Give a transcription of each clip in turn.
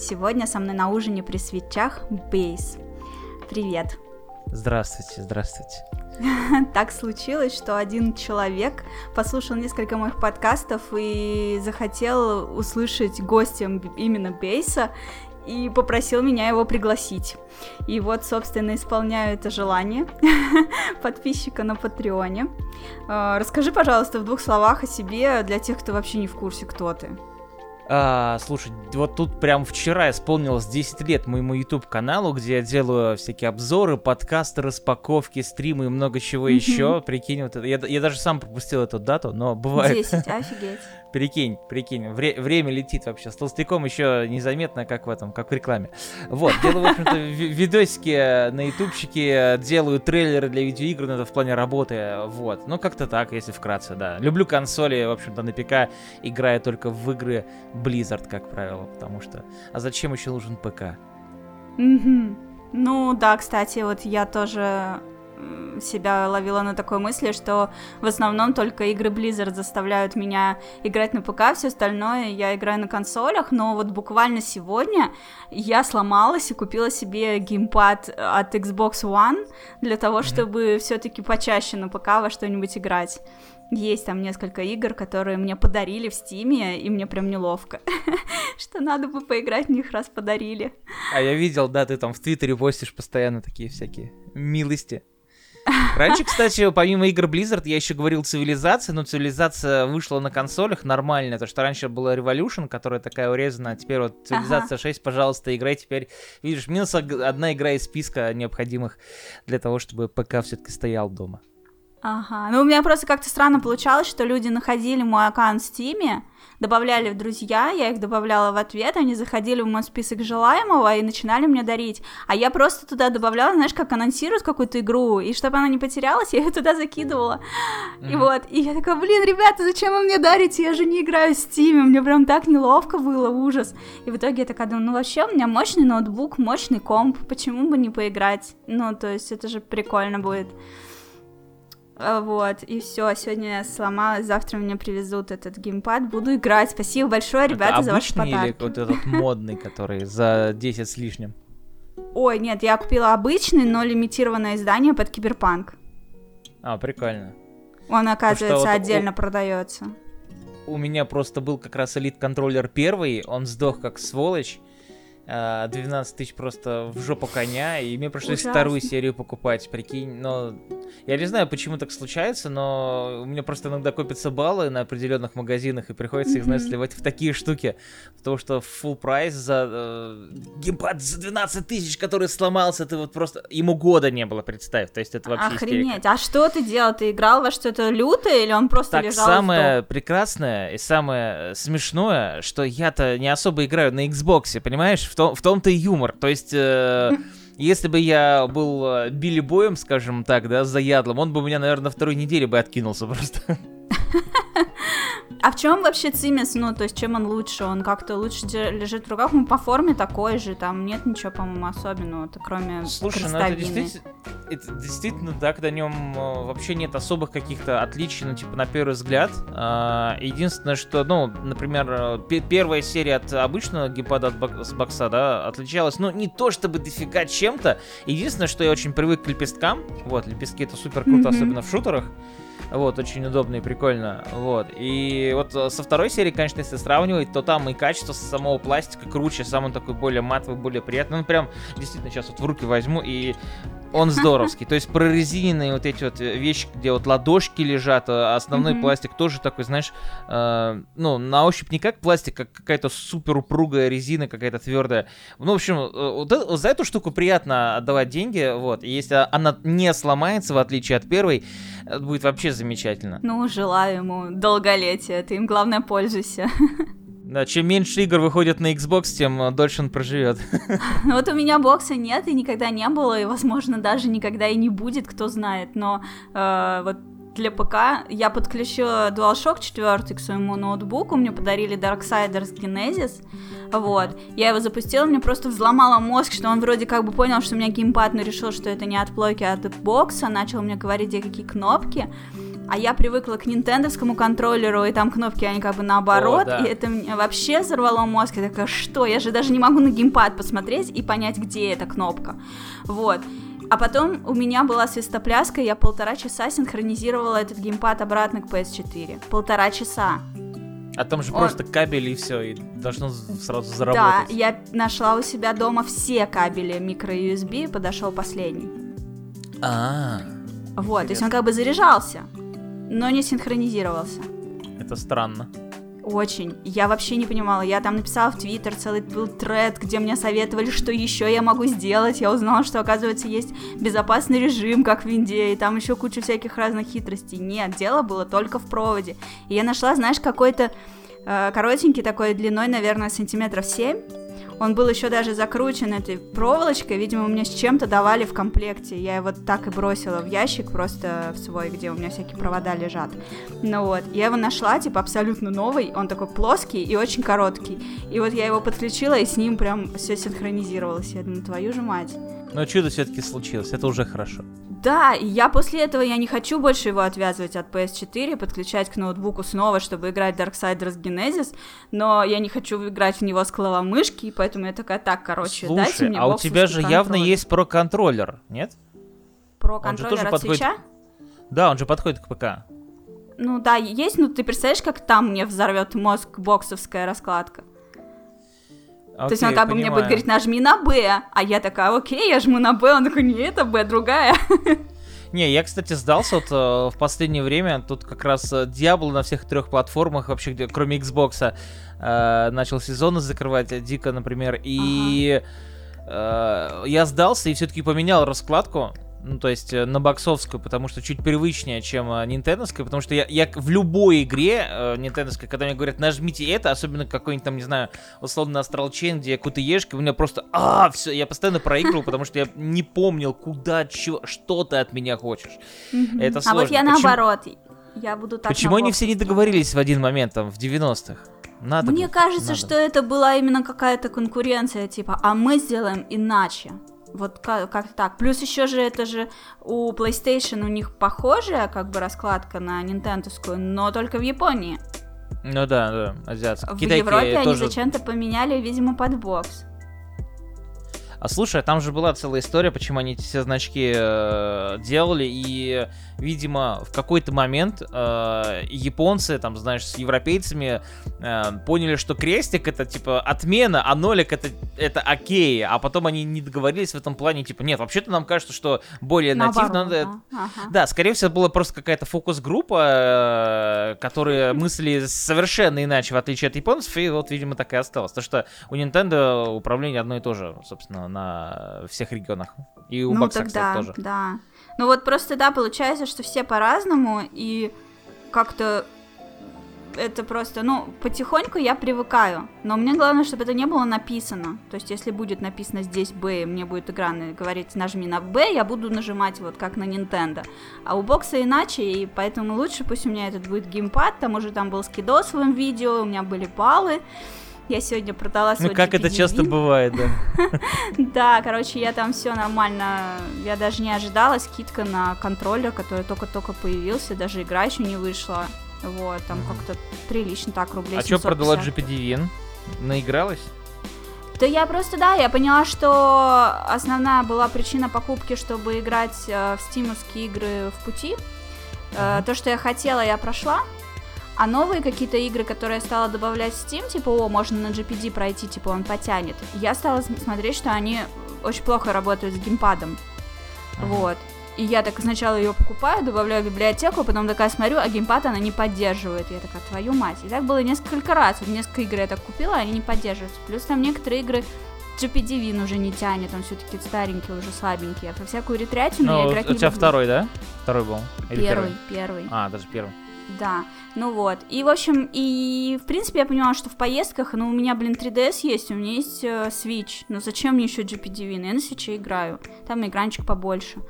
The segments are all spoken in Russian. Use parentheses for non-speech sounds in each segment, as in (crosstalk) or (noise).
Сегодня со мной на ужине при свечах Бейс. Привет! Здравствуйте, здравствуйте. (laughs) Так случилось, что один человек послушал несколько моих подкастов и захотел услышать гостем именно Бейса и попросил меня его пригласить. И вот, собственно, исполняю это желание (laughs) подписчика на Патреоне. А, расскажи, пожалуйста, в двух словах о себе для тех, кто вообще не в курсе, кто ты. А, слушай, вот тут прям вчера исполнилось 10 лет моему YouTube каналу, где я делаю всякие обзоры, подкасты, распаковки, стримы и много чего mm-hmm. еще. Прикинь, вот это, я, я даже сам пропустил эту дату, но бывает. 10, офигеть. Прикинь, прикинь, вре- время летит вообще. С толстяком еще незаметно, как в этом, как в рекламе. Вот, делаю, в общем-то, видосики на ютубчике, делаю трейлеры для видеоигр, но это в плане работы, вот. Ну, как-то так, если вкратце, да. Люблю консоли, в общем-то, на ПК играю только в игры Blizzard, как правило, потому что... А зачем еще нужен ПК? Mm-hmm. Ну, да, кстати, вот я тоже себя ловила на такой мысли, что в основном только игры Blizzard заставляют меня играть на ПК, все остальное я играю на консолях, но вот буквально сегодня я сломалась и купила себе геймпад от Xbox One для того, чтобы все-таки почаще на ПК во что-нибудь играть. Есть там несколько игр, которые мне подарили в Стиме, и мне прям неловко, (laughs) что надо бы поиграть в них, раз подарили. А я видел, да, ты там в Твиттере постишь постоянно такие всякие милости. Раньше, кстати, помимо игр Blizzard, я еще говорил цивилизация, но цивилизация вышла на консолях нормально, то что раньше была Revolution, которая такая урезана, а теперь вот цивилизация ага. 6, пожалуйста, играй теперь. Видишь, минус одна игра из списка необходимых для того, чтобы ПК все-таки стоял дома. Ага, ну у меня просто как-то странно получалось, что люди находили мой аккаунт в Стиме, добавляли в друзья, я их добавляла в ответ, они заходили в мой список желаемого и начинали мне дарить. А я просто туда добавляла, знаешь, как анонсируют какую-то игру, и чтобы она не потерялась, (laughs) я ее туда закидывала. Mm-hmm. И вот, и я такая, блин, ребята, зачем вы мне дарите? Я же не играю в Стиме, мне прям так неловко было, ужас. И в итоге я такая думаю, ну вообще у меня мощный ноутбук, мощный комп, почему бы не поиграть? Ну, то есть это же прикольно будет. А, вот, и все, сегодня я сломалась, завтра мне привезут этот геймпад, буду играть. Спасибо большое, ребята, это за ваши подарки. или вот этот модный, который за 10 с лишним? Ой, нет, я купила обычный, но лимитированное издание под киберпанк. А, прикольно. Он, оказывается, вот отдельно у... продается. У меня просто был как раз элит контроллер первый, он сдох как сволочь. 12 тысяч просто в жопу коня, и мне пришлось Ужасно. вторую серию покупать, прикинь, но я не знаю, почему так случается, но у меня просто иногда копятся баллы на определенных магазинах, и приходится их, знаешь, сливать в такие штуки, потому что full прайс за э, геймпад за 12 тысяч, который сломался, ты вот просто, ему года не было, представь, то есть это вообще Охренеть, истерика. а что ты делал, ты играл во что-то лютое, или он просто так, лежал самое прекрасное и самое смешное, что я-то не особо играю на Xbox, понимаешь, в том, в том-то и юмор. То есть, э, (laughs) если бы я был э, Билли Боем, скажем так, да, заядлым, он бы у меня, наверное, на второй неделе бы откинулся просто. (laughs) А в чем вообще цимис? Ну, то есть, чем он лучше? Он как-то лучше лежит в руках? Ну, по форме такой же, там нет ничего, по-моему, особенного, кроме Слушай, ну это действительно, это действительно так, на нем э, вообще нет особых каких-то отличий, ну, типа, на первый взгляд. А, единственное, что, ну, например, э, первая серия от обычного геймпада от с бокса, да, отличалась, ну, не то чтобы дофига чем-то. Единственное, что я очень привык к лепесткам, вот, лепестки это супер круто, mm-hmm. особенно в шутерах. Вот, очень удобно и прикольно. Вот. И вот э, со второй серии, конечно, если сравнивать, то там и качество самого пластика круче, сам он такой более матовый, более приятный. Ну, прям, действительно, сейчас вот в руки возьму, и он (laughs) здоровский. То есть прорезиненные вот эти вот вещи, где вот ладошки лежат, а основной mm-hmm. пластик тоже такой, знаешь, э, ну, на ощупь не как пластик, как какая-то супер упругая резина, какая-то твердая. Ну, в общем, э, вот, вот за эту штуку приятно отдавать деньги, вот. И если она не сломается, в отличие от первой, это будет вообще замечательно. Ну, желаю ему долголетия, ты им, главное, пользуйся. Да, чем меньше игр выходит на Xbox, тем э, дольше он проживет. (laughs) Вот у меня бокса нет и никогда не было, и, возможно, даже никогда и не будет, кто знает. Но э, вот для ПК. Я подключила DualShock 4 к своему ноутбуку, мне подарили Darksiders Genesis, вот, я его запустила, мне просто взломало мозг, что он вроде как бы понял, что у меня геймпад, но решил, что это не от плойки, а от бокса, начал мне говорить, где какие кнопки, а я привыкла к нинтендовскому контроллеру, и там кнопки, они как бы наоборот, О, да. и это мне вообще взорвало мозг, я такая, что, я же даже не могу на геймпад посмотреть и понять, где эта кнопка, вот. А потом у меня была свистопляска, и я полтора часа синхронизировала этот геймпад обратно к PS4. Полтора часа. А там же Он- просто кабель и все, и должно сразу Да, заработать. я нашла у себя дома все кабели микро-USB, подошел последний. А, Вот, то есть он как бы заряжался, но не синхронизировался. это странно. Очень. Я вообще не понимала. Я там написала в Твиттер целый был тред, где мне советовали, что еще я могу сделать. Я узнала, что, оказывается, есть безопасный режим, как в Винде, и там еще куча всяких разных хитростей. Нет, дело было только в проводе. И я нашла, знаешь, какой-то э, коротенький такой длиной, наверное, сантиметров 7. Он был еще даже закручен этой проволочкой, видимо, мне с чем-то давали в комплекте. Я его так и бросила в ящик просто в свой, где у меня всякие провода лежат. Ну вот, я его нашла, типа, абсолютно новый, он такой плоский и очень короткий. И вот я его подключила, и с ним прям все синхронизировалось. Я думаю, твою же мать. Но чудо все-таки случилось, это уже хорошо. Да, и я после этого, я не хочу больше его отвязывать от PS4, подключать к ноутбуку снова, чтобы играть Darksiders Genesis, но я не хочу играть в него с клавомышки, и поэтому я такая, так, короче, дайте Слушай, мне а у тебя же боксовский явно контроллер». есть про-контроллер, нет? Про контроллер тоже от подходит свеча? Да, он же подходит к ПК. Ну да, есть, но ты представляешь, как там мне взорвет мозг боксовская раскладка? То есть он Окей, как бы мне будет понимаю. говорить, нажми на Б, а я такая, окей, я жму на Б, он такой, не, это Б, другая. (laughs) Не, я, кстати, сдался вот э, в последнее время. Тут как раз э, Diablo на всех трех платформах, вообще, где, кроме Xbox, э, начал сезоны закрывать, э, Дика, например. И э, я сдался и все-таки поменял раскладку. Ну, то есть э, на боксовскую, потому что чуть привычнее, чем э, нинтендовская, потому что я, я в любой игре э, нинтендовской, когда мне говорят, нажмите это, особенно какой-нибудь там, не знаю, условно Astral Chain, где я какую-то ешки, у меня просто, а, все, я постоянно проигрывал, потому что я не помнил, куда, чё, что ты от меня хочешь. Это А вот сложно. я наоборот, я буду так Почему они все не договорились в один момент, там, в 90-х? Надо Мне бы, кажется, надо. что это была именно какая-то конкуренция, типа, а мы сделаем иначе. Вот как, как так. Плюс еще же это же у PlayStation у них похожая как бы раскладка на нинтендовскую, но только в Японии. Ну да, да, азиатские. В Китайки Европе они тоже... зачем-то поменяли, видимо, под бокс. А слушай, а там же была целая история, почему они эти все значки э, делали, и, видимо, в какой-то момент э, японцы, там, знаешь, с европейцами э, поняли, что крестик это, типа, отмена, а нолик это, это окей, а потом они не договорились в этом плане, типа, нет, вообще-то нам кажется, что более нативно Наоборот, надо... да. Ага. Да, скорее всего, была просто какая-то фокус-группа, э, которая мыслили совершенно иначе, в отличие от японцев, и вот, видимо, так и осталось. То что у Nintendo управление одно и то же, собственно, на всех регионах. И у ну бокса, тогда, кстати, тоже. да. Ну вот просто, да, получается, что все по-разному, и как-то это просто, ну, потихоньку я привыкаю. Но мне главное, чтобы это не было написано. То есть, если будет написано здесь и мне будет игра говорить нажми на Б, я буду нажимать вот как на Nintendo. А у бокса иначе, и поэтому лучше пусть у меня этот будет геймпад, там уже там был скидос в видео, у меня были баллы. Я сегодня продала свой Ну, как это часто бывает, да. (laughs) Да, короче, я там все нормально. Я даже не ожидала скидка на контроллер, который только-только появился, даже игра еще не вышла. Вот, там как-то прилично так рублей. А что 750. продала GPD Win? Наигралась? Да я просто, да, я поняла, что основная была причина покупки, чтобы играть э, в стимовские игры в пути. Э. То, что я хотела, я прошла. А новые какие-то игры, которые я стала добавлять в Steam, типа, о, можно на GPD пройти, типа, он потянет. Я стала см- смотреть, что они очень плохо работают с геймпадом. Ага. Вот. И я так сначала ее покупаю, добавляю в библиотеку, потом такая смотрю, а геймпад она не поддерживает. Я такая, твою мать. И так было несколько раз. Вот несколько игр я так купила, они не поддерживаются. Плюс там некоторые игры GPD Win уже не тянет, он все-таки старенький, уже слабенький. А во всякую ретрятину я Ну, играть у не тебя буду. второй, да? Второй был? Или Первый, первый. А, даже первый. Да, ну вот. И, в общем, и, в принципе, я поняла, что в поездках, ну, у меня, блин, 3DS есть, у меня есть э, Switch. Ну, зачем мне еще GPD Win? Я на Switch играю. Там экранчик побольше.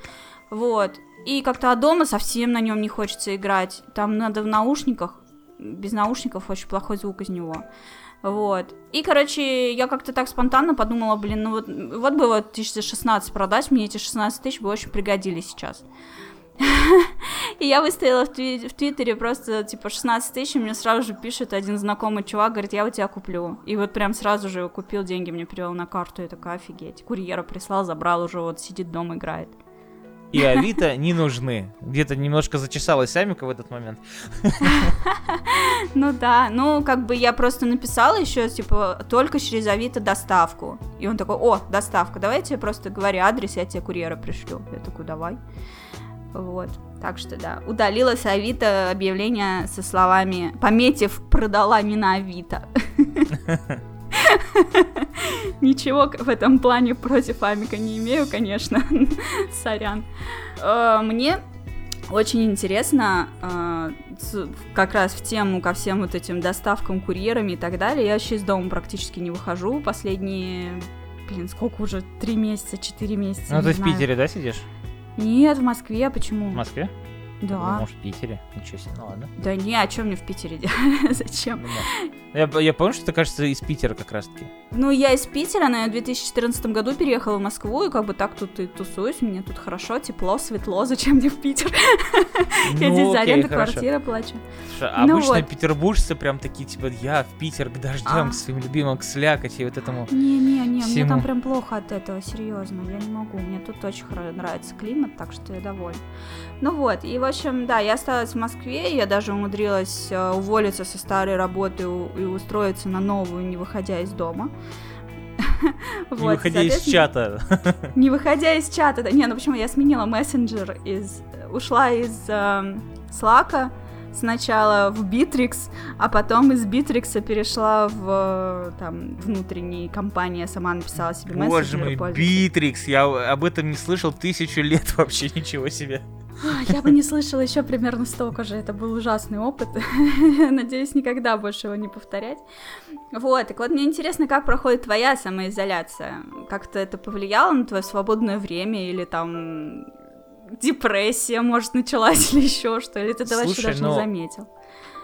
Вот. И как-то а дома совсем на нем не хочется играть. Там надо в наушниках. Без наушников очень плохой звук из него. Вот. И, короче, я как-то так спонтанно подумала, блин, ну вот, вот бы вот тысяч за 16 продать, мне эти 16 тысяч бы очень пригодились сейчас. И я выставила в, тви- в Твиттере просто, типа, 16 тысяч, и мне сразу же пишет один знакомый чувак, говорит, я у тебя куплю. И вот прям сразу же купил, деньги мне перевел на карту, я такая, офигеть. Курьера прислал, забрал уже, вот сидит дома, играет. И Авито не нужны. Где-то немножко зачесалась Амика в этот момент. Ну да, ну как бы я просто написала еще, типа, только через Авито доставку. И он такой, о, доставка, давай я тебе просто говори адрес, я тебе курьера пришлю. Я такой, давай. Вот, так что да, удалила с Авито объявление со словами, пометив, продала не на Авито. (laughs) Ничего в этом плане против Амика не имею, конечно. (laughs) Сорян. Э, Мне очень интересно, э, как раз в тему ко всем вот этим доставкам, курьерами и так далее. Я вообще из дома практически не выхожу последние, блин, сколько уже, три месяца, четыре месяца, Ну, ты в. Питере, да, сидишь? Нет, в Москве, почему? В Москве? Да. может, в Питере. Ничего себе, ну ладно. Да не, а что мне в Питере делать? (laughs) Зачем? Ну. Я, я помню, что ты, кажется, из Питера как раз-таки. Ну, я из Питера, но я в 2014 году переехала в Москву, и как бы так тут и тусуюсь, мне тут хорошо, тепло, светло, зачем мне в Питер? (laughs) Я Ну, здесь за аренду квартиры плачу. Слушай, а Ну обычно вот. петербуржцы прям такие, типа, я в Питер к дождям, А. к своим любимым, к слякоти, вот этому. Не-не-не, мне там прям плохо от этого, серьезно, я не могу, мне тут очень нравится климат, так что я довольна. Ну вот, и в общем, да, я осталась в Москве, я даже умудрилась э, уволиться со старой работы и устроиться на новую, не выходя из дома. Не выходя из чата. Не выходя из чата, да, не, ну почему я сменила мессенджер из, ушла из Slack сначала в Bittrex, а потом из Bittrex перешла в э, там внутренние компании, я сама написала себе Боже мессенджер. и мой. Битрикс, я об этом не слышал тысячу лет вообще, ничего себе. А, Я бы не слышала еще примерно столько же, это был ужасный опыт. (laughs) Надеюсь, никогда больше его не повторять. Вот, так вот, мне интересно, как проходит твоя самоизоляция? Как-то это повлияло на твое свободное время или там депрессия, может, началась (laughs) или еще что? Или ты это вообще Слушай, даже не ну, заметил?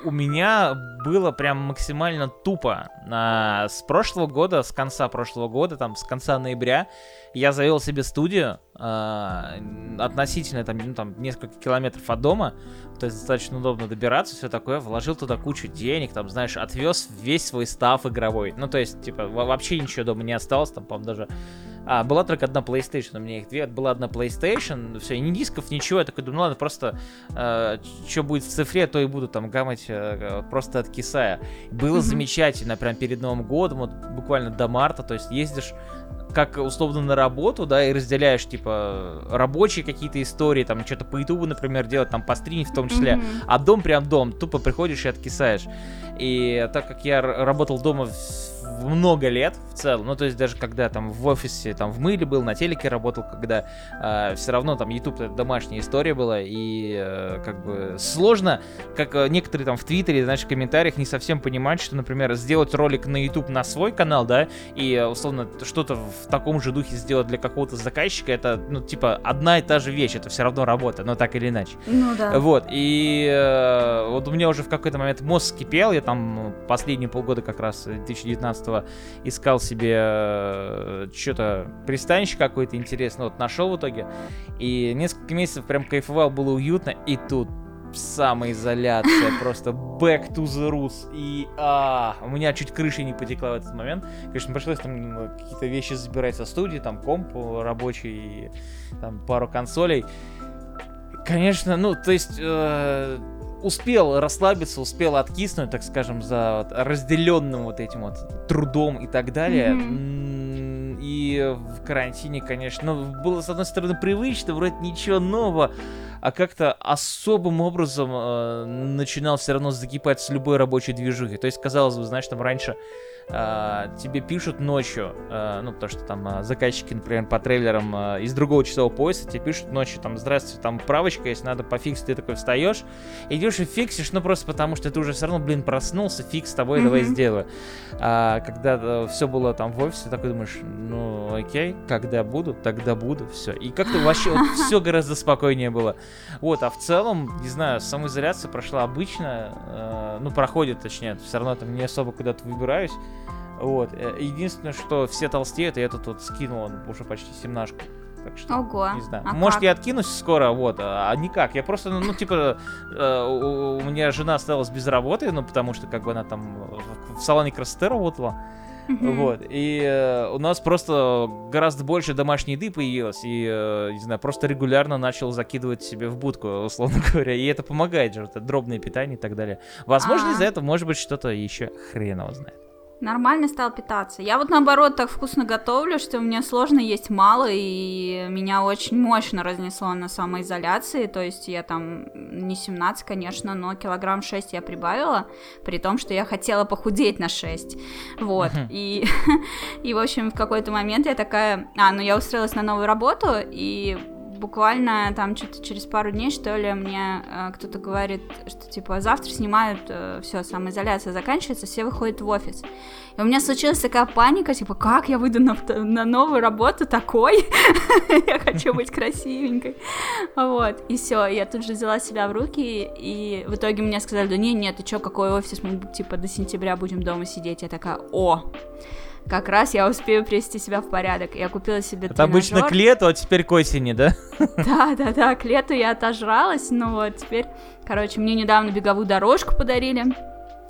У меня было прям максимально тупо. А, с прошлого года, с конца прошлого года, там, с конца ноября, я завел себе студию а, относительно, там, ну, там, несколько километров от дома, то есть достаточно удобно добираться, все такое, вложил туда кучу денег, там, знаешь, отвез весь свой став игровой. Ну, то есть, типа, во- вообще ничего дома не осталось, там, по-моему, даже... А, была только одна PlayStation, у меня их две, была одна PlayStation, все, ни дисков, ничего, я такой думаю, ну ладно, просто что будет в цифре, то и буду там гамать э, просто от кисая. Было Мгм. замечательно, прям перед Новым годом, вот буквально до марта, то есть ездишь как условно на работу, да, и разделяешь, типа, рабочие какие-то истории, там, что-то по ютубу, например, делать, там, постримить в том числе, Мгм. а дом прям дом, тупо приходишь и откисаешь. И так как я работал дома в в много лет в целом, ну то есть даже когда там в офисе, там в мыле был, на телеке работал, когда все равно там YouTube это домашняя история была, и э, как бы сложно, как э, некоторые там в Твиттере, знаешь, в комментариях не совсем понимают, что, например, сделать ролик на YouTube на свой канал, да, и э, условно что-то в таком же духе сделать для какого-то заказчика, это, ну, типа, одна и та же вещь, это все равно работа, но так или иначе. Ну да. Вот, и э, вот у меня уже в какой-то момент мозг кипел, я там последние полгода как раз 2019 искал себе что-то пристанище какое-то интересное, вот нашел в итоге, и несколько месяцев прям кайфовал, было уютно, и тут самоизоляция, (laughs) просто back to the roots, и а, у меня чуть крыша не потекла в этот момент, конечно, пришлось там э, какие-то вещи забирать со студии, там комп рабочий, там пару консолей, Конечно, ну, то есть э, успел расслабиться, успел откиснуть, так скажем, за вот разделенным вот этим вот трудом и так далее. И в карантине, конечно, было, с одной стороны, привычно, вроде ничего нового, а как-то особым образом э, начинал все равно закипать с любой рабочей движухи. То есть, казалось бы, знаешь, там раньше тебе пишут ночью, а, ну, потому что там а, заказчики, например, по трейлерам из другого часового пояса тебе пишут ночью, там, здравствуйте, там правочка, если надо пофиксить, ты такой встаешь, идешь и фиксишь, ну, просто потому что ты уже все равно, блин, проснулся, фиг с тобой, давай сделаю. А когда все было там в офисе, такой думаешь, ну, окей, когда буду, тогда буду, все. И как-то вообще (laughs) все гораздо спокойнее было. Вот, а в целом, не знаю, самоизоляция прошла обычно, э, ну, проходит, точнее, все равно там не особо куда-то выбираюсь. Вот, э, единственное, что все толстеют, и я тут вот скинул он уже почти семнашку. так что Ого. не знаю. а Может, как? я откинусь скоро, вот, а никак. Я просто, ну, типа, э, у, у меня жена осталась без работы, ну, потому что, как бы, она там в, салоне красоты работала, вот, и э, у нас просто гораздо больше домашней еды появилось, и, э, не знаю, просто регулярно начал закидывать себе в будку, условно (laughs) говоря, и это помогает же, это дробное питание и так далее. Возможно, А. из-за этого может быть что-то еще хрен его знает. Нормально стал питаться. Я вот наоборот так вкусно готовлю, что мне сложно есть мало, и меня очень мощно разнесло на самоизоляции. То есть я там не 17, конечно, но килограмм 6 я прибавила, при том, что я хотела похудеть на 6. Вот. И, (laughs) и, в общем, в какой-то момент я такая... А, ну я устроилась на новую работу, и буквально там что-то через пару дней, что ли, мне э, кто-то говорит, что типа завтра снимают, все, самоизоляция заканчивается, все выходят в офис. И у меня случилась такая паника, типа, как я выйду на, на новую работу такой? (laughs) я хочу быть красивенькой. Вот, и все, я тут же взяла себя в руки, и в итоге мне сказали, да не, нет, ты чё, какой офис, мы, типа, до сентября будем дома сидеть. Я такая, о, как раз я успею привести себя в порядок. Я купила себе Это обычно тренажёр. к лету, а теперь к осени, да? (laughs) Да, да, да, к лету я отожралась, ну вот, теперь, короче, мне недавно беговую дорожку подарили.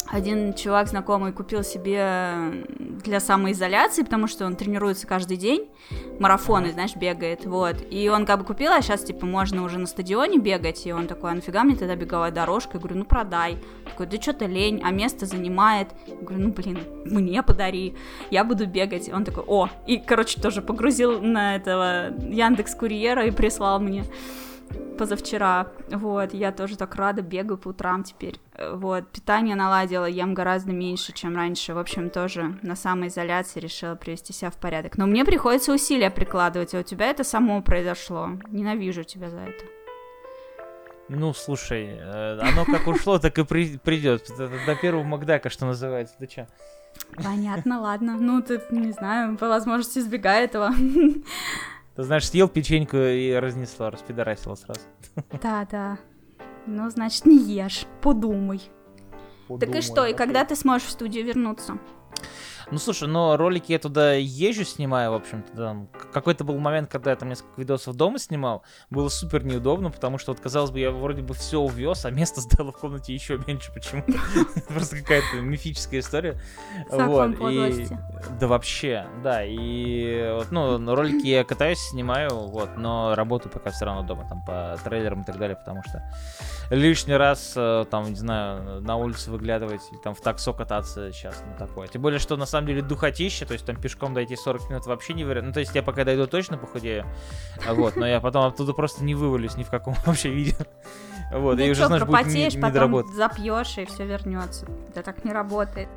Один чувак знакомый купил себе для самоизоляции, потому что он тренируется каждый день, марафоны, знаешь, бегает, вот. И он как бы купил, а сейчас, типа, можно уже на стадионе бегать, и он такой, а нафига мне тогда беговая дорожка? Я говорю, ну продай. Такой, да что-то лень, а место занимает. Я говорю, ну блин, мне подари, я буду бегать. Он такой, о, и, короче, тоже погрузил на этого Яндекс Курьера и прислал мне позавчера. Вот, я тоже так рада, бегаю по утрам теперь. Э, Вот, питание наладила, ем гораздо меньше, чем раньше. В общем, тоже на самоизоляции решила привести себя в порядок. Но мне приходится усилия прикладывать, а у тебя это само произошло. Ненавижу тебя за это. Ну, слушай, э, оно как ушло, (laughs) так и при- придет. До, первого Макдака, что называется. Ты чё? Понятно, ладно. Ну, ты, не знаю, по возможности избегай этого. (laughs) Ты знаешь, съел печеньку и разнесла, распидорасила сразу. Да, да. Ну, значит, не ешь, подумай. Так Подумай, и что, и когда ты сможешь в студию вернуться? Ну, слушай, но ролики я туда езжу, снимаю, в общем-то, там. Какой-то был момент, когда я там несколько видосов дома снимал, было супер неудобно, потому что, вот, казалось бы, я вроде бы все увез, а место стало в комнате еще меньше почему-то. (laughs) Просто какая-то мифическая история. Вот, и-. Да вообще, да, и ну, ролики я катаюсь, снимаю, вот, но работаю пока все равно дома, там, по трейлерам и так далее, потому что лишний раз, э, там, не знаю, на улицу выглядывать, там в таксо кататься сейчас, ну, такое. Тем более, что на самом деле духотища, то есть там пешком дойти 40 минут вообще не вариант. Ну, то есть я пока дойду точно похудею, а вот, но я потом оттуда просто не вывалюсь ни в каком (laughs) вообще виде. Вот, и ну уже, знаешь, будет не, не потом запьешь, и все вернется. Это так не работает.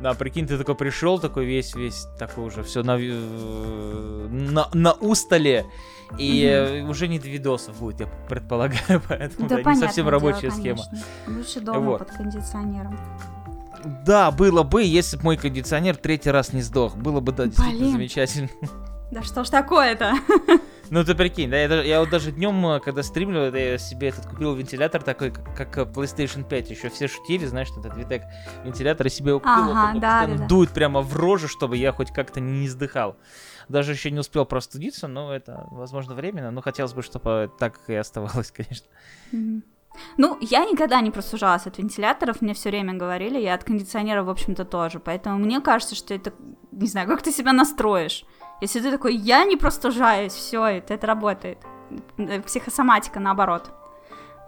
Да, прикинь, ты такой пришел, такой весь, весь такой уже все на, на, на устале, и э, уже не до видосов будет, я предполагаю, (laughs) поэтому да, не понятное совсем дело, рабочая схема. конечно. Лучше дома Вот. под кондиционером. Да, было бы, если бы мой кондиционер третий раз не сдох, было бы, да, действительно Блин. замечательно. Да что ж такое-то? (laughs) Ну ты прикинь, да, я, даже- я вот даже днем, когда стримлю, я себе этот купил вентилятор такой, как, как э, PlayStation 5, еще все шутили, знаешь, что этот Витек вентилятор, и себе его купил, Ага, он да, да, да. дует прямо в рожу, чтобы я хоть как-то не издыхал. Даже еще не успел простудиться, но это, возможно, временно, но хотелось бы, чтобы так и оставалось, (laughs) конечно. Мгм. Ну, я никогда не простужалась от вентиляторов, мне все время говорили, я от кондиционера, в общем-то, тоже. Поэтому мне кажется, что это, не знаю, как ты себя настроишь. Если ты такой, я не простужаюсь, все, это, это работает. Э, Психосоматика, наоборот.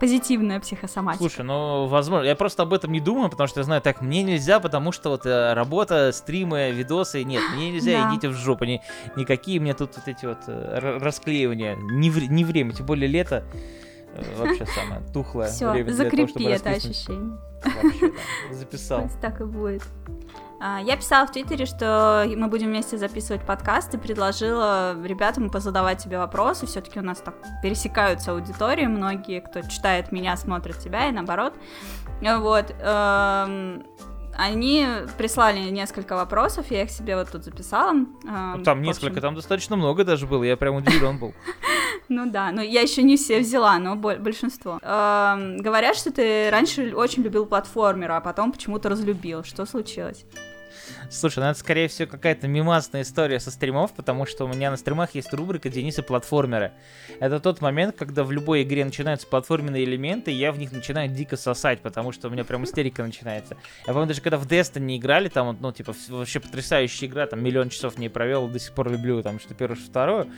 Позитивная психосоматика. Слушай, ну, возможно, я просто об этом не думаю, потому что я знаю, так, мне нельзя, потому что вот э, работа, стримы, видосы, нет, мне нельзя, Да. идите в жопу, ни- никакие мне тут вот эти вот э, расклеивания, не, вре- не время, тем более лето, вообще самое тухлое Все, время для того, закрепи чтобы это ощущение. Вообще, да, (laughs) записал. Так и будет. А, Я писала в Твиттере, что мы будем вместе записывать подкаст, и предложила ребятам позадавать тебе вопросы. Все-таки у нас так пересекаются аудитории, многие, кто читает меня, смотрит тебя, и наоборот. Вот. Они прислали несколько вопросов, я их себе вот тут записала. Эм, Ну, там несколько, там достаточно много даже было, я прям удивлен был. (laughs) Ну да, но я еще не все взяла, но бо- большинство. Говорят, что ты раньше очень любил платформера, а потом почему-то разлюбил. Что случилось? Слушай, ну это скорее всего какая-то мимасная история со стримов, потому что у меня на стримах есть рубрика Дениса платформеры. Это тот момент, когда в любой игре начинаются платформенные элементы, и я в них начинаю дико сосать, потому что у меня прям истерика начинается. Я помню, даже когда в Destiny играли, там, ну, типа, вообще потрясающая игра, там, миллион часов не провел, до сих пор люблю, там, что первое, что второе.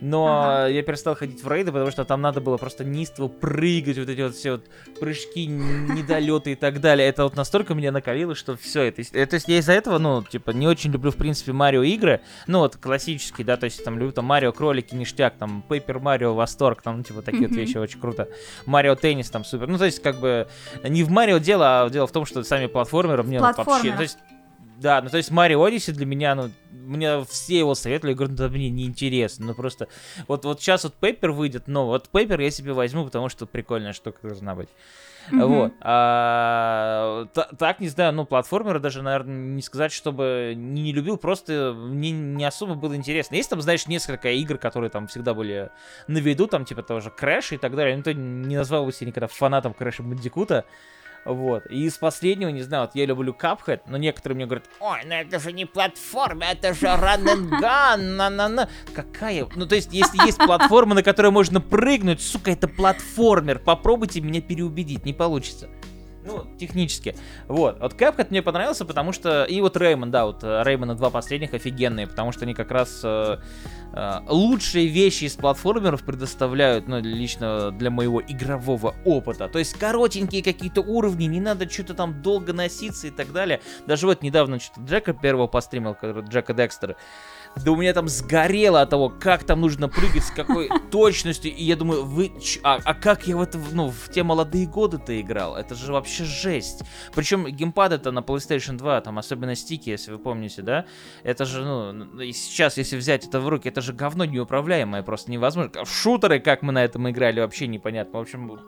Но ага. я перестал ходить в рейды, потому что там надо было просто неистово прыгать, вот эти вот все вот прыжки, недолеты и так далее. Это вот настолько меня накалило, что все это. То есть я из-за этого, ну, типа, не очень люблю, в принципе, Марио игры. Ну, вот классические, да, то есть там люблю там Марио кролики, ништяк, там Пейпер Марио восторг, там, ну, типа, такие вот вещи очень круто. Марио теннис там супер. Ну, то есть, как бы, не в Марио дело, а дело в том, что сами платформеры мне вообще. То есть, да, ну то есть Марио Одиссе для меня, ну, мне все его советовали, я говорю, ну, да мне неинтересно, ну просто, вот, вот сейчас вот Пеппер выйдет, но вот Пеппер я себе возьму, потому что прикольная штука должна быть. Mm-hmm. Вот. А, т- так, не знаю, ну, платформеры даже, наверное, не сказать, чтобы не, не любил, просто мне не особо было интересно. Есть там, знаешь, несколько игр, которые там всегда были на виду, там, типа, тоже Crash и так далее. Никто не назвал бы себя никогда фанатом Crash Бандикута. Вот. И из последнего, не знаю, вот я люблю Cuphead, но некоторые мне говорят, ой, ну это же не платформа, это же run and gun, на на на Какая? Ну, то есть, если есть платформа, на которой можно прыгнуть, сука, это платформер. Попробуйте меня переубедить, не получится. Ну, технически. Вот. Вот Cuphead мне понравился, потому что... И вот Реймон, да, вот э, Реймона два последних офигенные, потому что они как раз э, э, лучшие вещи из платформеров предоставляют, ну, лично для моего игрового опыта. То есть коротенькие какие-то уровни, не надо что-то там долго носиться и так далее. Даже вот недавно что-то Джека первого постримил, Джека Декстера да у меня там сгорело от того, как там нужно прыгать, с какой (laughs) точностью, и я думаю, вы, а, а как я в это, ну, в те молодые годы-то играл, это же вообще жесть. Причем геймпад это на PlayStation 2, там особенно стики, если вы помните, да, это же, ну, и сейчас, если взять это в руки, это же говно неуправляемое, просто невозможно. В шутеры, как мы на этом играли, вообще непонятно. В общем,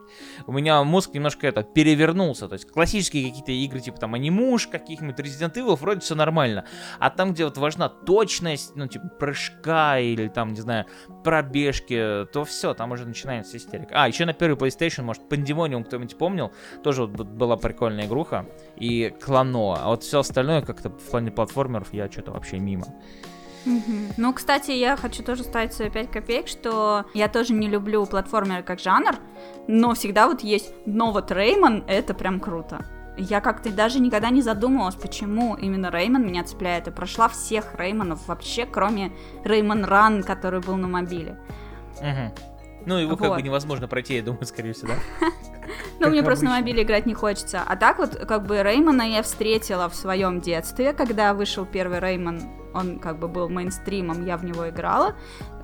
у меня мозг немножко это перевернулся, то есть классические какие-то игры, типа там анимуш, каких-нибудь Resident Evil, вроде все нормально, а там, где вот важна точность, ну, типа, прыжка или там, не знаю, пробежки, то все, там уже начинается истерика. А, еще на первый PlayStation, может, Pandemonium кто-нибудь помнил, тоже вот была прикольная игруха, и Клано, а вот все остальное как-то в плане платформеров я что-то вообще мимо. Ну, кстати, я хочу тоже ставить свои 5 копеек, что я тоже не люблю платформеры как жанр, но всегда вот есть, но вот Реймон, это прям круто. Я как-то даже никогда не задумывалась, почему именно Реймон меня цепляет. И прошла всех Реймонов вообще, кроме Реймон Ран, который был на мобиле. Угу. Ну, его вот. как бы невозможно пройти, я думаю, (laughs) скорее всего, да? Ну, мне просто на мобиле играть не хочется. А так вот, как бы, Реймона я встретила в своем детстве, когда вышел первый Реймон он как бы был мейнстримом, я в него играла.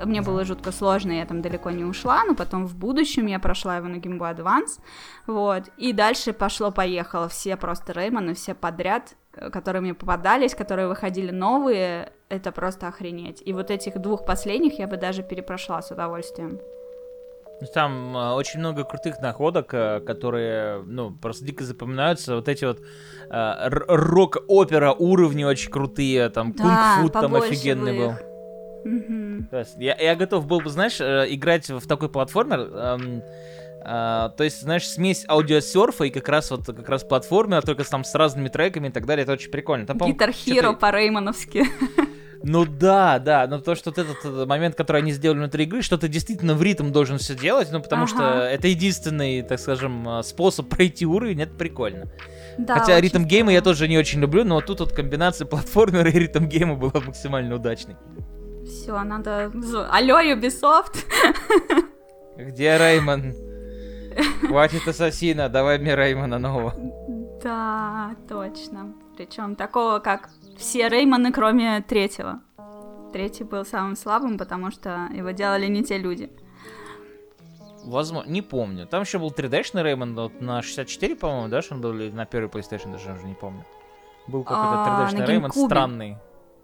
Мне было жутко сложно, я там далеко не ушла, но потом в будущем я прошла его на Game Boy Advance, вот, и дальше пошло-поехало, все просто Реймоны, все подряд, э, которые мне попадались, которые выходили новые, это просто охренеть. И вот этих двух последних я бы даже перепрошла с удовольствием. Там э, очень много крутых находок, э, которые, ну, просто дико запоминаются. Вот эти вот э, рок-опера уровни очень крутые, там да, кунг-фу там офигенный был. Угу. То есть я, я готов был бы, знаешь, играть в такой платформер. Эм, Uh, то есть, знаешь, смесь аудиосерфа и как раз вот как раз платформер, только там с разными треками и так далее, это очень прикольно. Гитар Хиро по-реймоновски. Ну да, да, но то, что вот этот э, момент, который они сделали внутри игры, что ты действительно в ритм должен все делать, ну потому ага. что это единственный, так скажем, э, способ (laughs) пройти уровень, это прикольно. Да, Хотя ритм гейма я тоже не очень люблю, но тут вот комбинация (laughs) платформера и ритм гейма была максимально удачной. Все, надо... Алло, Ubisoft! (laughs) Где Реймон? Хватит ассасина, давай мне Реймона нового. Да, точно. Причем такого, как все Реймоны, кроме третьего. Третий был самым слабым, потому что его делали не те люди. Возможно, не помню. Там еще был 3D-шный Реймон вот на 64, по-моему, да, что он был, или на первый PlayStation, даже уже не помню. Был какой-то 3D-шный а, Реймон странный.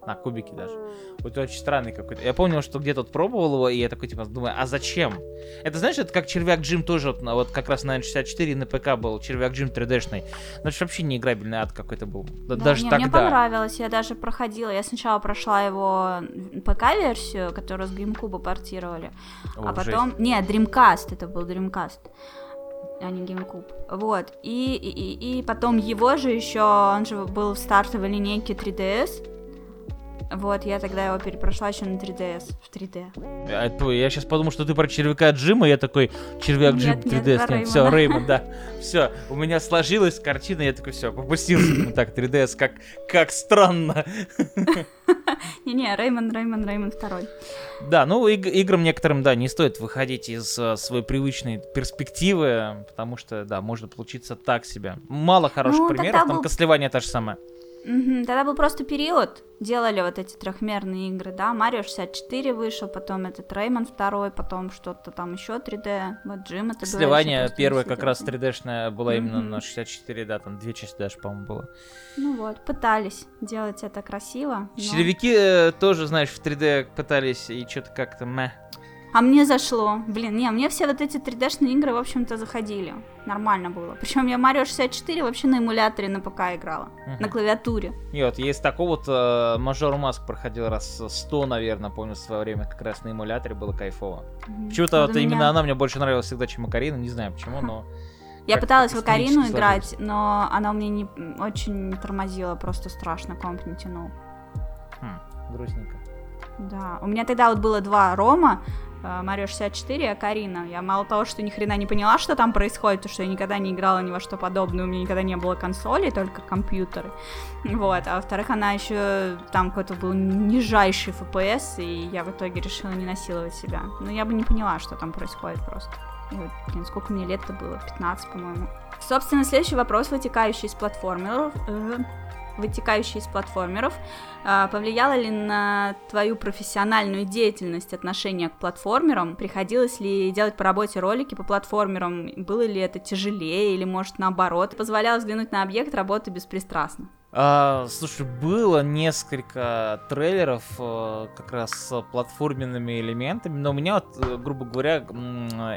На кубике даже. Вот очень странный какой-то. Я помнил, что где-то пробовал его, и я такой, типа, думаю, а зачем? Это, знаешь, это как Червяк Джим тоже, вот, вот как раз на N64 на ПК был Червяк Джим 3D-шный. Ну, это вообще не играбельный ад какой-то был. Да, даже не, тогда. Мне понравилось, я даже проходила. Я сначала прошла его ПК-версию, которую с GameCube портировали. О, а потом... Жесть. Не, Dreamcast, это был Dreamcast. а не GameCube. Вот. И, и, и, и потом его же еще, он же был в стартовой линейке 3DS. Вот, я тогда его перепрошла еще на 3DS, в 3D. А, я сейчас подумал, что ты про червяка Джима, я такой, червяк Джим 3DS, нет, все, Реймон, да, все, у меня сложилась картина, я такой, все, попустился, ну так, 3DS, как, как странно. (laughs) Не-не, Реймон, Реймон, Реймон второй. Да, ну, иг- играм некоторым, да, не стоит выходить из uh, своей привычной перспективы, потому что, да, можно получиться так себе. Мало хороших ну, примеров, там был... Кослевание та же самая. Угу, тогда был просто период, делали вот эти трехмерные игры, да, Марио 64 вышел, потом этот Реймон 2, потом что-то там еще 3D, вот Джим это Сливание первое как раз 3D-шная была mm-hmm. именно на 64, да, там две части даже, по-моему, было. Ну вот, пытались делать это красиво. Но... Черевики э, тоже, знаешь, в 3D пытались, и что-то как-то мeh. А мне зашло. Блин, не, мне все вот эти 3D-шные игры, в общем-то, заходили. Нормально было. Причем я Mario 64 вообще на эмуляторе на ПК играла. Uh-huh. На клавиатуре. И вот есть такой вот э, Мажор Маск проходил раз 100, наверное, помню, в свое время как раз на эмуляторе было кайфово. Uh-huh. Почему-то вот меня... именно она мне больше нравилась всегда, чем Акарина. Не знаю почему, но... (laughs) Я пыталась в Акарину играть, но она у меня не очень тормозила, просто страшно, комп не тянул. Хм, грустненько. Да, у меня тогда вот было два Рома, Марио 64 и Акарина. Я мало того, что ни хрена не поняла, что там происходит, потому что я никогда не играла ни во что подобное, у меня никогда не было консоли, только компьютеры. Вот, а во-вторых, она еще там какой-то был нижайший FPS, и я в итоге решила не насиловать себя. Но я бы не поняла, что там происходит просто. Вот, блин, сколько мне лет-то было? 15, по-моему. Собственно, следующий вопрос, вытекающий из платформеров. Э, вытекающий из платформеров. А, повлияло ли на твою профессиональную деятельность отношение к платформерам? Приходилось ли делать по работе ролики по платформерам? Было ли это тяжелее или, может, наоборот? Позволяло взглянуть на объект работы беспристрастно? А, слушай, было несколько трейлеров а, как раз с платформенными элементами, но у меня вот, э, грубо говоря,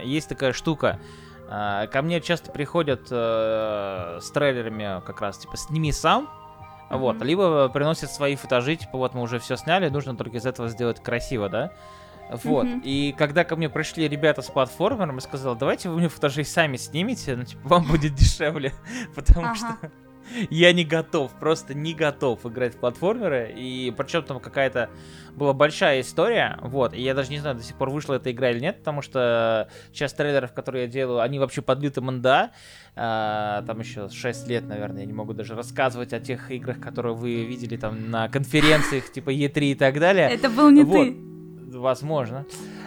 есть такая штука. А, ко мне часто приходят а, с трейлерами как раз, типа, сними сам. Вот, либо приносят свои футажи, типа, вот мы уже все сняли, нужно только из этого сделать красиво, да? Вот. Mm-hmm. И когда ко мне пришли ребята с платформером и сказали, давайте вы мне футажи сами снимите, ну, типа, вам будет (laughs) дешевле, потому ага. что я не готов, просто не готов играть в платформеры. И причем там какая-то была большая история, вот, и я даже не знаю, до сих пор вышла эта игра или нет, потому что часть трейлеров, которые я делаю, они вообще под лютым НДА, а, там еще 6 лет, наверное, я не могу даже рассказывать о тех играх, которые вы видели там на конференциях типа E3 и так далее. Это был не вот. ты. Возможно.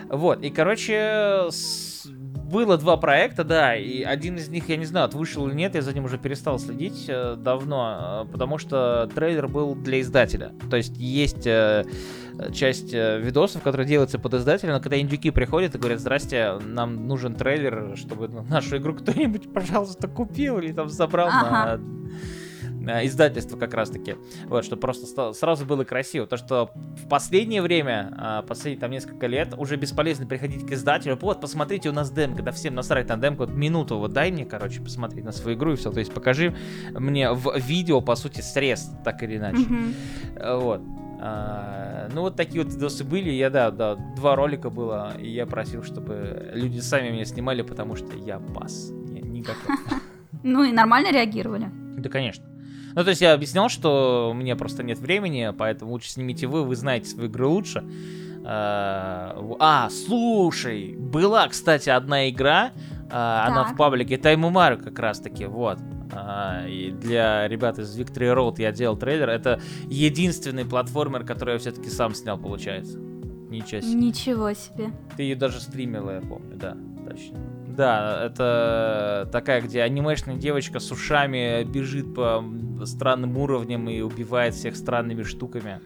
Вот, и, короче, с было два проекта, да, и один из них, я не знаю, вышел или нет, я за ним уже перестал следить э, давно, э, потому что трейлер был для издателя. То есть есть э, часть э, видосов, которые делаются под издателя, но когда индюки приходят и говорят, здрасте, нам нужен трейлер, чтобы нашу игру кто-нибудь, пожалуйста, купил или там забрал ага. на издательство как раз-таки. Вот, что просто сразу было красиво. То, что в последнее время, а, последние там несколько лет, уже бесполезно приходить к издателю. Вот, посмотрите, у нас демка, да всем насрать на демку, вот минуту вот дай мне, короче, посмотреть на свою игру и все. То есть покажи мне в видео, по сути, срез, так или иначе. Mm-hmm. Вот. А, ну вот такие вот видосы были, я, да, да, два ролика было, и я просил, чтобы люди сами меня снимали, потому что я пас, готов. (laughs) Ну и нормально реагировали? Да, конечно. Ну, то есть я объяснял, что у меня просто нет времени, поэтому лучше снимите вы, вы знаете свою игру лучше. А, а слушай, была, кстати, одна игра, а, она в паблике Тайму Мару как раз таки, вот. А, и для ребят из Victory Road я делал трейлер. Это единственный платформер, который я все-таки сам снял, получается. Ничего себе. Ничего себе. Ты ее даже стримила, я помню, да, точно. Да, это такая, где анимешная девочка с ушами бежит по странным уровням и убивает всех странными штуками.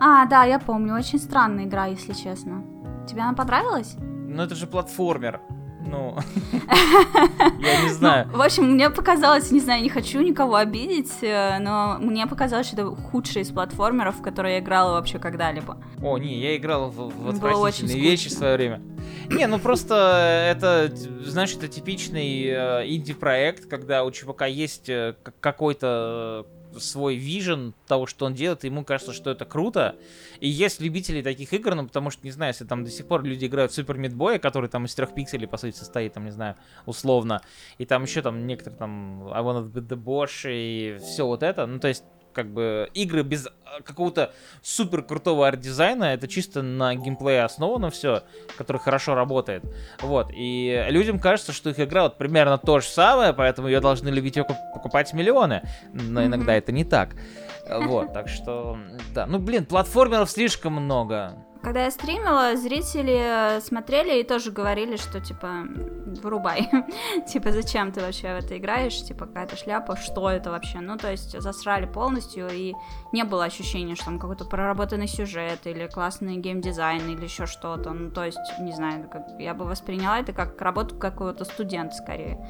А, да, я помню. Очень странная игра, если честно. Тебе она понравилась? Ну, это же платформер. Ну, (laughs) я не знаю. Ну, в общем, мне показалось, не знаю, не хочу никого обидеть, э, но мне показалось, что это худший из платформеров, в которые я играла вообще когда-либо. О, не, я играл в, в отвратительные вещи в свое время. Не, ну просто это, знаешь, это типичный э, инди-проект, когда у чувака есть э, какой-то свой вижен того, что он делает, и ему кажется, что это круто. И есть любители таких игр, ну, потому что, не знаю, если там до сих пор люди играют в Супер Мидбоя, который там из трех пикселей, по сути, состоит, там, не знаю, условно, и там еще там некоторые там I Wanna Be The Bosch и все вот это, ну, то есть как бы игры без а, какого-то супер крутого арт-дизайна, это чисто на геймплее основано все, который хорошо работает. Вот, и людям кажется, что их игра вот примерно то же самое, поэтому ее должны любить и покупать миллионы. Но иногда это не так. Вот, так что, да. Ну, блин, платформеров слишком много. Когда я стримила, зрители смотрели и тоже говорили, что, типа, вырубай. (laughs) типа, зачем ты вообще в это играешь? Типа, какая-то шляпа, что это вообще? Ну, то есть, засрали полностью, и не было ощущения, что там какой-то проработанный сюжет, или классный геймдизайн, или еще что-то. Ну, то есть, не знаю, как, я бы восприняла это как работу какого-то студента, скорее.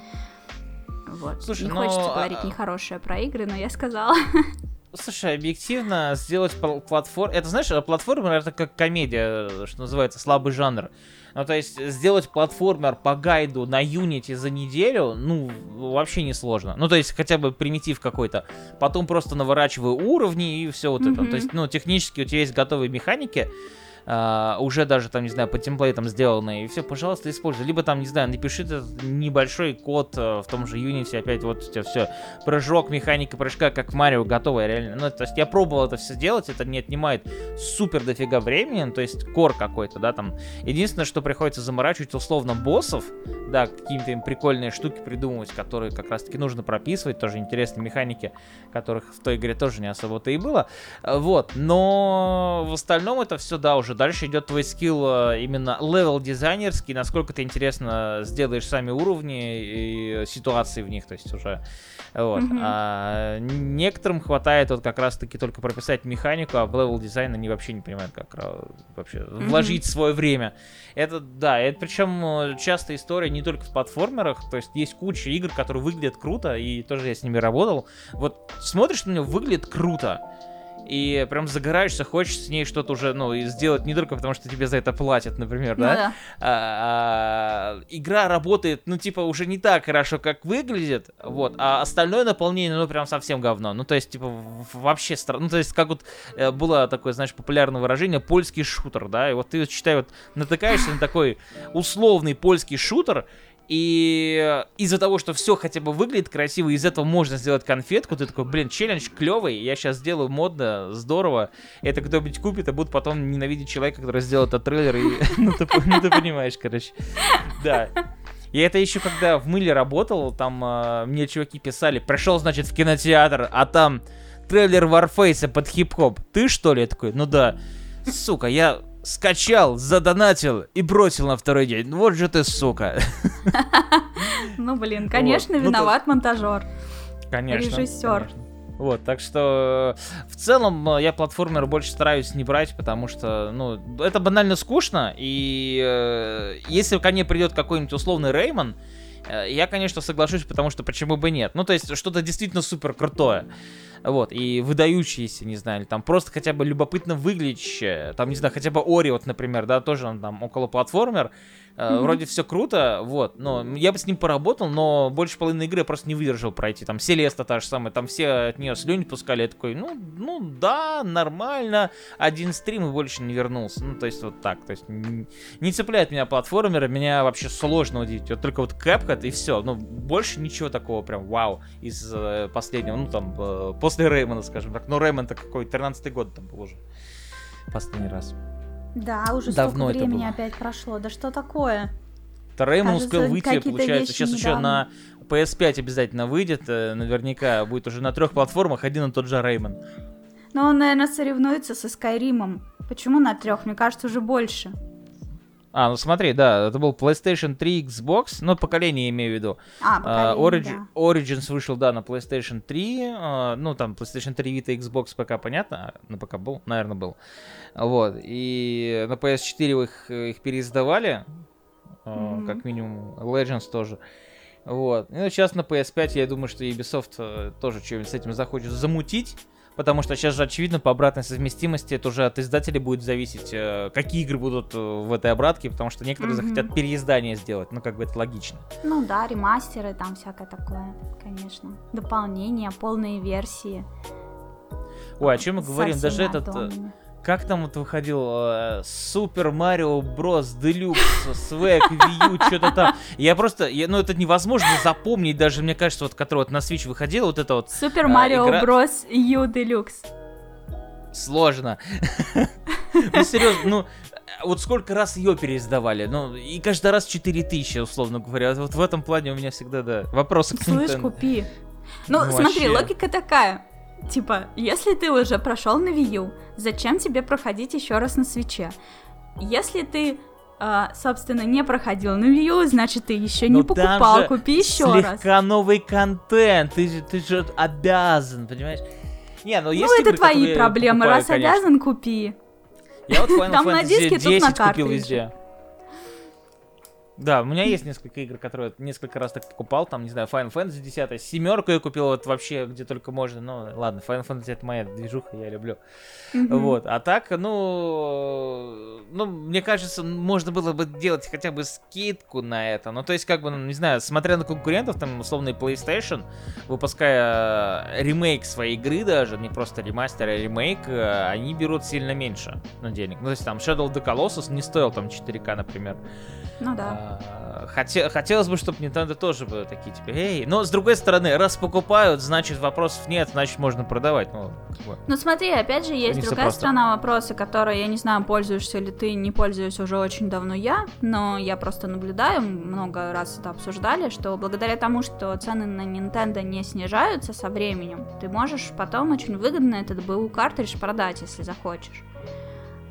Вот. Слушай, не но... хочется говорить а, нехорошее про игры, но я сказала. (laughs) Слушай, объективно сделать платформ... Это, знаешь, платформер это как комедия, что называется, слабый жанр. Ну, то есть, сделать платформер по гайду на Unity за неделю, ну, вообще не сложно. Ну, то есть, хотя бы примитив какой-то. Потом просто наворачиваю уровни и все вот mm-hmm. это. То есть, ну, технически у тебя есть готовые механики, Uh, уже даже там, не знаю, по темплейтам сделано, и все, пожалуйста, используй. Либо там, не знаю, напиши этот небольшой код uh, в том же Unity, опять вот у тебя все, прыжок, механика прыжка, как Марио, готовая реально. Ну, то есть я пробовал это все делать, это не отнимает супер дофига времени, ну, то есть кор какой-то, да, там. Единственное, что приходится заморачивать условно боссов, да, какие-то им прикольные штуки придумывать, которые как раз-таки нужно прописывать, тоже интересные механики, которых в той игре тоже не особо-то и было. Вот, но в остальном это все, да, уже дальше идет твой скилл э, именно level дизайнерский, насколько ты интересно сделаешь сами уровни и ситуации в них, то есть уже вот. Mm-hmm. А некоторым хватает вот как раз-таки только прописать механику, а в level design они вообще не понимают, как вообще mm-hmm. вложить свое время. Это, да, это причем э, часто история не только в платформерах, то есть есть куча игр, которые выглядят круто, и тоже я с ними работал. Вот смотришь на него, выглядит круто, и прям загораешься, хочешь с ней что-то уже, ну, сделать не только потому, что тебе за это платят, например, ну, да? да. А, а, игра работает, ну, типа, уже не так хорошо, как выглядит, вот, а остальное наполнение, ну, прям совсем говно. Ну, то есть, типа, вообще странно. Ну, то есть, как вот э, было такое, знаешь, популярное выражение, польский шутер, да, и вот ты, считай, вот натыкаешься на такой условный польский шутер, и из-за того, что все хотя бы выглядит красиво, из этого можно сделать конфетку, ты такой, блин, челлендж клевый, я сейчас сделаю модно, здорово, это кто-нибудь купит, а будут потом ненавидеть человека, который сделал этот трейлер, и, (laughs) ну, ты, ну, ты понимаешь, короче. Да. И это еще когда в мыле работал, там э, мне чуваки писали, пришел, значит, в кинотеатр, а там трейлер Warface под хип-хоп. Ты что ли? Я такой, ну да. Сука, я скачал, задонатил и бросил на второй день. Вот же ты, сука. (laughs) Ну, блин, конечно, ну, виноват монтажер. Конечно. Режиссер. Вот, так что в целом э, я платформер больше стараюсь не брать, потому что, ну, это банально скучно, и э, если ко мне придет какой-нибудь условный Реймон, э, я, конечно, соглашусь, потому что почему бы нет. Ну, то есть что-то действительно супер крутое вот, и выдающиеся, не знаю, или там просто хотя бы любопытно выглядящее, там, не знаю, хотя бы Ори, вот, например, да, тоже он там около платформер, Mm-hmm. Вроде все круто, вот, но я бы с ним поработал, но больше половины игры я просто не выдержал пройти. Там Селеста та же самая, там все от нее слюни пускали, я такой, ну, ну да, нормально, один стрим и больше не вернулся. Ну, то есть вот так, то есть не цепляет меня платформеры, меня вообще сложно удивить. Вот только вот Cuphead и все, ну, больше ничего такого прям вау из э, последнего, ну, там, э, после Реймона, скажем так. Но Реймон-то какой, 13-й год там был уже последний раз. Да, уже Давно столько времени опять прошло. Да что такое? Реймон успел выйти, получается. Сейчас еще на PS5 обязательно выйдет. Э, наверняка будет уже на трех платформах один и тот же Реймон. Но он, наверное, соревнуется со Скайримом. Почему на трех? Мне кажется, уже больше. А, ну смотри, да, это был PlayStation 3, Xbox, ну, поколение имею в виду. А, uh, Origi- да. Origins вышел, да, на PlayStation 3, uh, а, ну, там, PlayStation 3, Vita, Xbox, ПК, понятно, на ПК был, наверное, был. Вот, и на PS4 их, их переиздавали, mm-hmm. как минимум, Legends тоже. Вот, и сейчас на PS5, я думаю, что Ubisoft э, тоже что-нибудь с этим захочет замутить потому что сейчас же очевидно по обратной совместимости это уже от издателей будет зависеть, э, какие игры будут э, в этой обратке, потому что некоторые mm-hmm. захотят переиздание сделать, ну как бы это логично. Ну да, ремастеры там всякое такое, конечно, дополнения, полные версии. Ой, о чем мы говорим? Даже этот... атомами. Как там вот выходил э, Супер Марио Брос Делюкс, Свэг, Вью, что-то там. Я просто, я, ну это невозможно запомнить даже, мне кажется, вот который вот на Switch выходил, вот это вот Супер а, Марио Брос Ю Делюкс. сложно. (laughs) Ну серьезно, ну вот сколько раз ее переиздавали, ну и каждый раз 4000, условно говоря. Вот в этом плане у меня всегда, да, вопросы к Слышь, купи. Ну, Ну, смотри, вообще. логика такая. Типа, если ты уже прошел на Wii U, зачем тебе проходить еще раз на свече? Если ты, а, собственно, не проходил на Wii U, значит, ты еще не Ну, покупал, купи еще раз. Слегка новый контент, ты же, ты же обязан, понимаешь? Не, ну, Ну, это твои проблемы, покупаю, раз конечно. обязан, купи. Я вот Final Там на Fantasy диске, тут на 10 купил везде. Да, у меня есть несколько игр, которые я несколько раз так покупал, там, не знаю, Final Fantasy 10, семерку я купил вот вообще где только можно, ну, ладно, Final Fantasy это моя движуха, я люблю. Вот, а так, ну, ну, мне кажется, можно было бы делать хотя бы скидку на это. Ну, то есть, как бы, ну, не знаю, смотря на конкурентов, там, условный PlayStation, выпуская ремейк своей игры даже, не просто ремастер, а ремейк, э, они берут сильно меньше на денег. Ну, то есть, там, Shadow of the Colossus не стоил там 4К, например. Ну да. А, хоте- хотелось бы, чтобы Nintendo тоже были такие, типа, эй, но с другой стороны, раз покупают, значит вопросов нет, значит можно продавать. Ну. Ну смотри, опять же, есть другая просто. сторона вопроса, которой, я не знаю, пользуешься ли ты, не пользуюсь уже очень давно я, но я просто наблюдаю, много раз это обсуждали, что благодаря тому, что цены на Nintendo не снижаются со временем, ты можешь потом очень выгодно этот БУ картридж продать, если захочешь.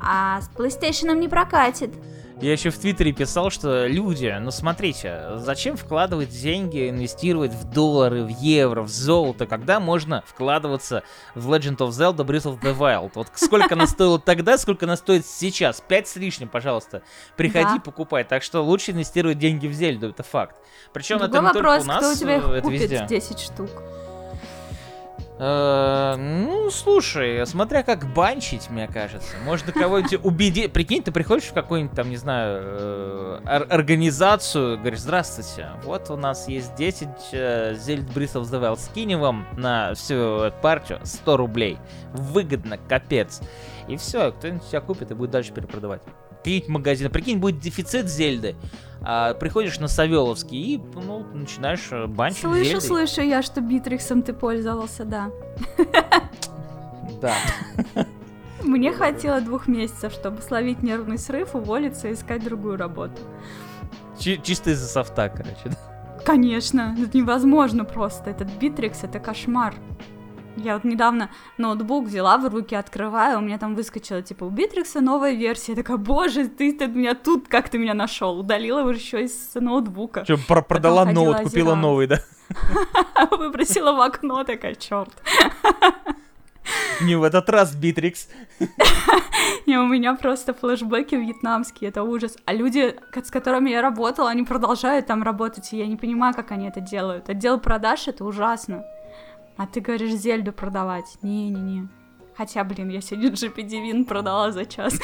А с PlayStation не прокатит. Я еще в Твиттере писал, что люди, ну смотрите, зачем вкладывать деньги, инвестировать в доллары, в евро, в золото, когда можно вкладываться в Legend of Zelda Breath of the Wild? Вот сколько она стоила тогда, сколько она стоит сейчас? Пять с лишним, пожалуйста. Приходи, Да. покупай. Так что лучше инвестировать деньги в Зельду, это факт. Причем Другой это не вопрос, только у нас, кто у тебя э, это купит везде. 10 штук. Э, Ну, слушай, смотря как банчить, мне кажется. Можно кого-нибудь (laughs) убедить. Прикинь, ты приходишь в какую-нибудь там, не знаю, э, ор- организацию, говоришь, здравствуйте, вот у нас есть 10 э, Зельд Breath of the Wild, скинем вам на всю партию 100 рублей. Выгодно, капец. И все, кто-нибудь себя купит и будет дальше перепродавать. Какие-нибудь магазины. Прикинь, будет дефицит Зельды. А, приходишь на Савеловский и, ну, начинаешь э, банчить Слышу, Зельдой. слышу я, что Битриксом ты пользовался, да. Да. Мне хватило двух месяцев, чтобы словить нервный срыв, уволиться и искать другую работу. Чи- чисто из-за софта, короче. да. Конечно, это невозможно просто. Этот Битрикс это кошмар. Я вот недавно ноутбук взяла в руки, открываю, у меня там выскочила, типа, у Битрикса новая версия. Я такая, боже, ты, ты меня тут, как ты меня нашел? Удалила его еще из ноутбука. Че, про- продала ноут, купила озиралась. новый, да? (laughs) Выбросила в окно, такая, черт. (laughs) Не в этот раз, Битрикс. (laughs) Не, у меня просто флешбеки вьетнамские, это ужас. А люди, с которыми я работала, они продолжают там работать, и я не понимаю, как они это делают. Отдел продаж — это ужасно. А ты говоришь Зельду продавать. Не-не-не. Хотя, блин, я сегодня Win продала за час.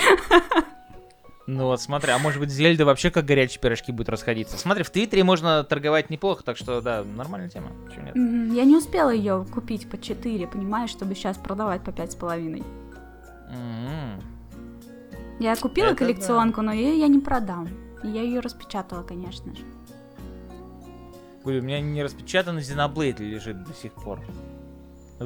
Ну вот, смотри, а может быть Зельда вообще как горячие пирожки будет расходиться. Смотри, в Твиттере можно торговать неплохо, так что, да, нормальная тема. Почему нет? Я не успела ее купить по 4, понимаешь, чтобы сейчас продавать по 5,5. М-м. Я купила Это да. коллекционку, но ее я не продам. И я ее распечатала, конечно же. Говорю, у меня не распечатанный Xenoblade лежит до сих пор.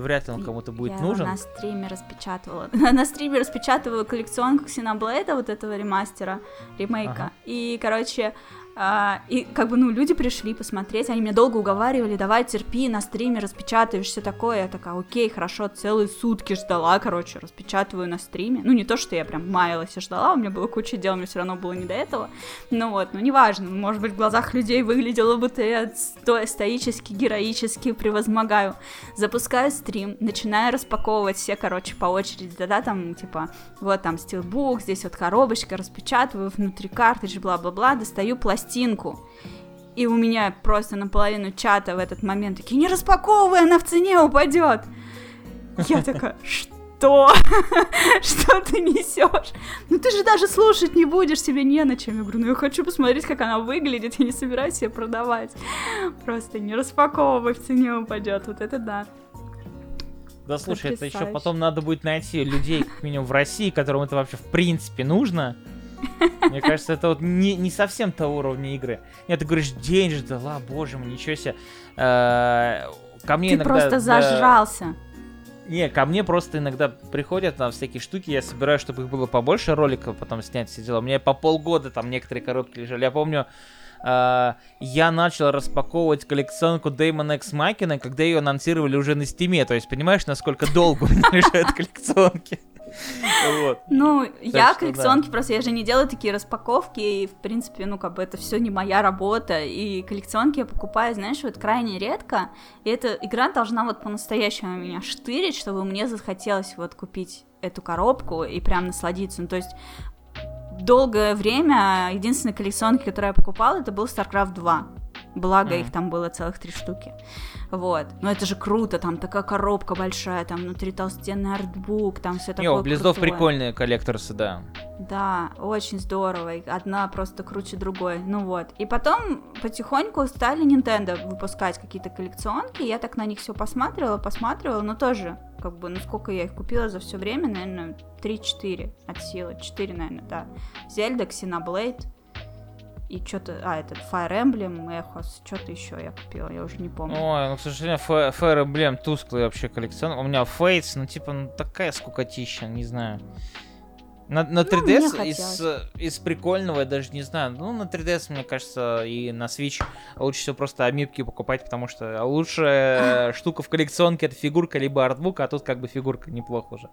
Вряд ли он кому-то будет я нужен. на стриме распечатывала. (laughs) на стриме распечатывала коллекционку Xenoblade, вот этого ремастера, ремейка. Ага. И, короче, а, и как бы, ну, люди пришли посмотреть, они меня долго уговаривали, давай терпи, на стриме распечатаешь, все такое. Я такая, окей, хорошо, целые сутки ждала, короче, распечатываю на стриме. Ну, не то, что я прям маялась и ждала, у меня было куча дел, мне все равно было не до этого. Ну вот, ну, неважно, может быть, в глазах людей выглядело, будто я сто- стоически, героически превозмогаю. Запускаю стрим, начинаю распаковывать все, короче, по очереди, да-да, там, типа, вот там стилбук, здесь вот коробочка, распечатываю, внутри картридж, бла-бла-бла, достаю пластинку. И у меня просто наполовину чата в этот момент такие, не распаковывай, она в цене упадет. Я (laughs) такая, что? (laughs) Что ты несешь? Ну ты же даже слушать не будешь, себе не на чем. Я говорю, ну я хочу посмотреть, как она выглядит, я не собираюсь ее продавать. Просто не распаковывай, в цене упадет. Вот это да. Да слушай, это еще потом надо будет найти людей, как минимум в России, которым это вообще в принципе нужно. Мне кажется, это вот не, не совсем того уровня игры. Нет, ты говоришь, день же, да ла, боже мой, ничего себе. Э, ко мне ты иногда... просто зажрался. Не, ко мне просто иногда приходят на всякие штуки, я собираю, чтобы их было побольше роликов, потом снять все дела. У меня по полгода там некоторые коробки лежали. Я помню, Uh, я начал распаковывать коллекционку Damon X Machina, когда ее анонсировали уже на стиме. То есть, понимаешь, насколько долго у меня (laughs) лежат коллекционки? Вот. Ну, так я что, коллекционки да. просто, я же не делаю такие распаковки, и, в принципе, ну, как бы это все не моя работа, и коллекционки я покупаю, знаешь, вот крайне редко, и эта игра должна вот по-настоящему меня штырить, чтобы мне захотелось вот купить эту коробку и прям насладиться, ну, то есть долгое время единственной коллекционки, которую я покупала, это был StarCraft 2. Благо, mm. их там было целых три штуки. Вот. Но это же круто, там такая коробка большая, там внутри толстенный артбук, там все такое. Не, у Близдов прикольные коллекторсы, да. Да, очень здорово. Одна просто круче другой. Ну вот. И потом потихоньку стали Nintendo выпускать какие-то коллекционки. Я так на них все посматривала, посматривала, но тоже, как бы, ну сколько я их купила за все время, наверное, 3-4 от силы. 4, наверное, да. Зельда, Xenoblade, и что-то, а, этот Fire Emblem, Echos, что-то еще я купила, я уже не помню. Ой, ну, к сожалению, Fire Emblem тусклый вообще коллекцион. У меня Fates, ну, типа, ну, такая скукотища, не знаю. На, на 3DS ну, из, из прикольного, я даже не знаю. Ну, на 3DS, мне кажется, и на Switch лучше всего просто амипки покупать, потому что лучшая (laughs) штука в коллекционке это фигурка либо артбук, а тут как бы фигурка неплохо уже.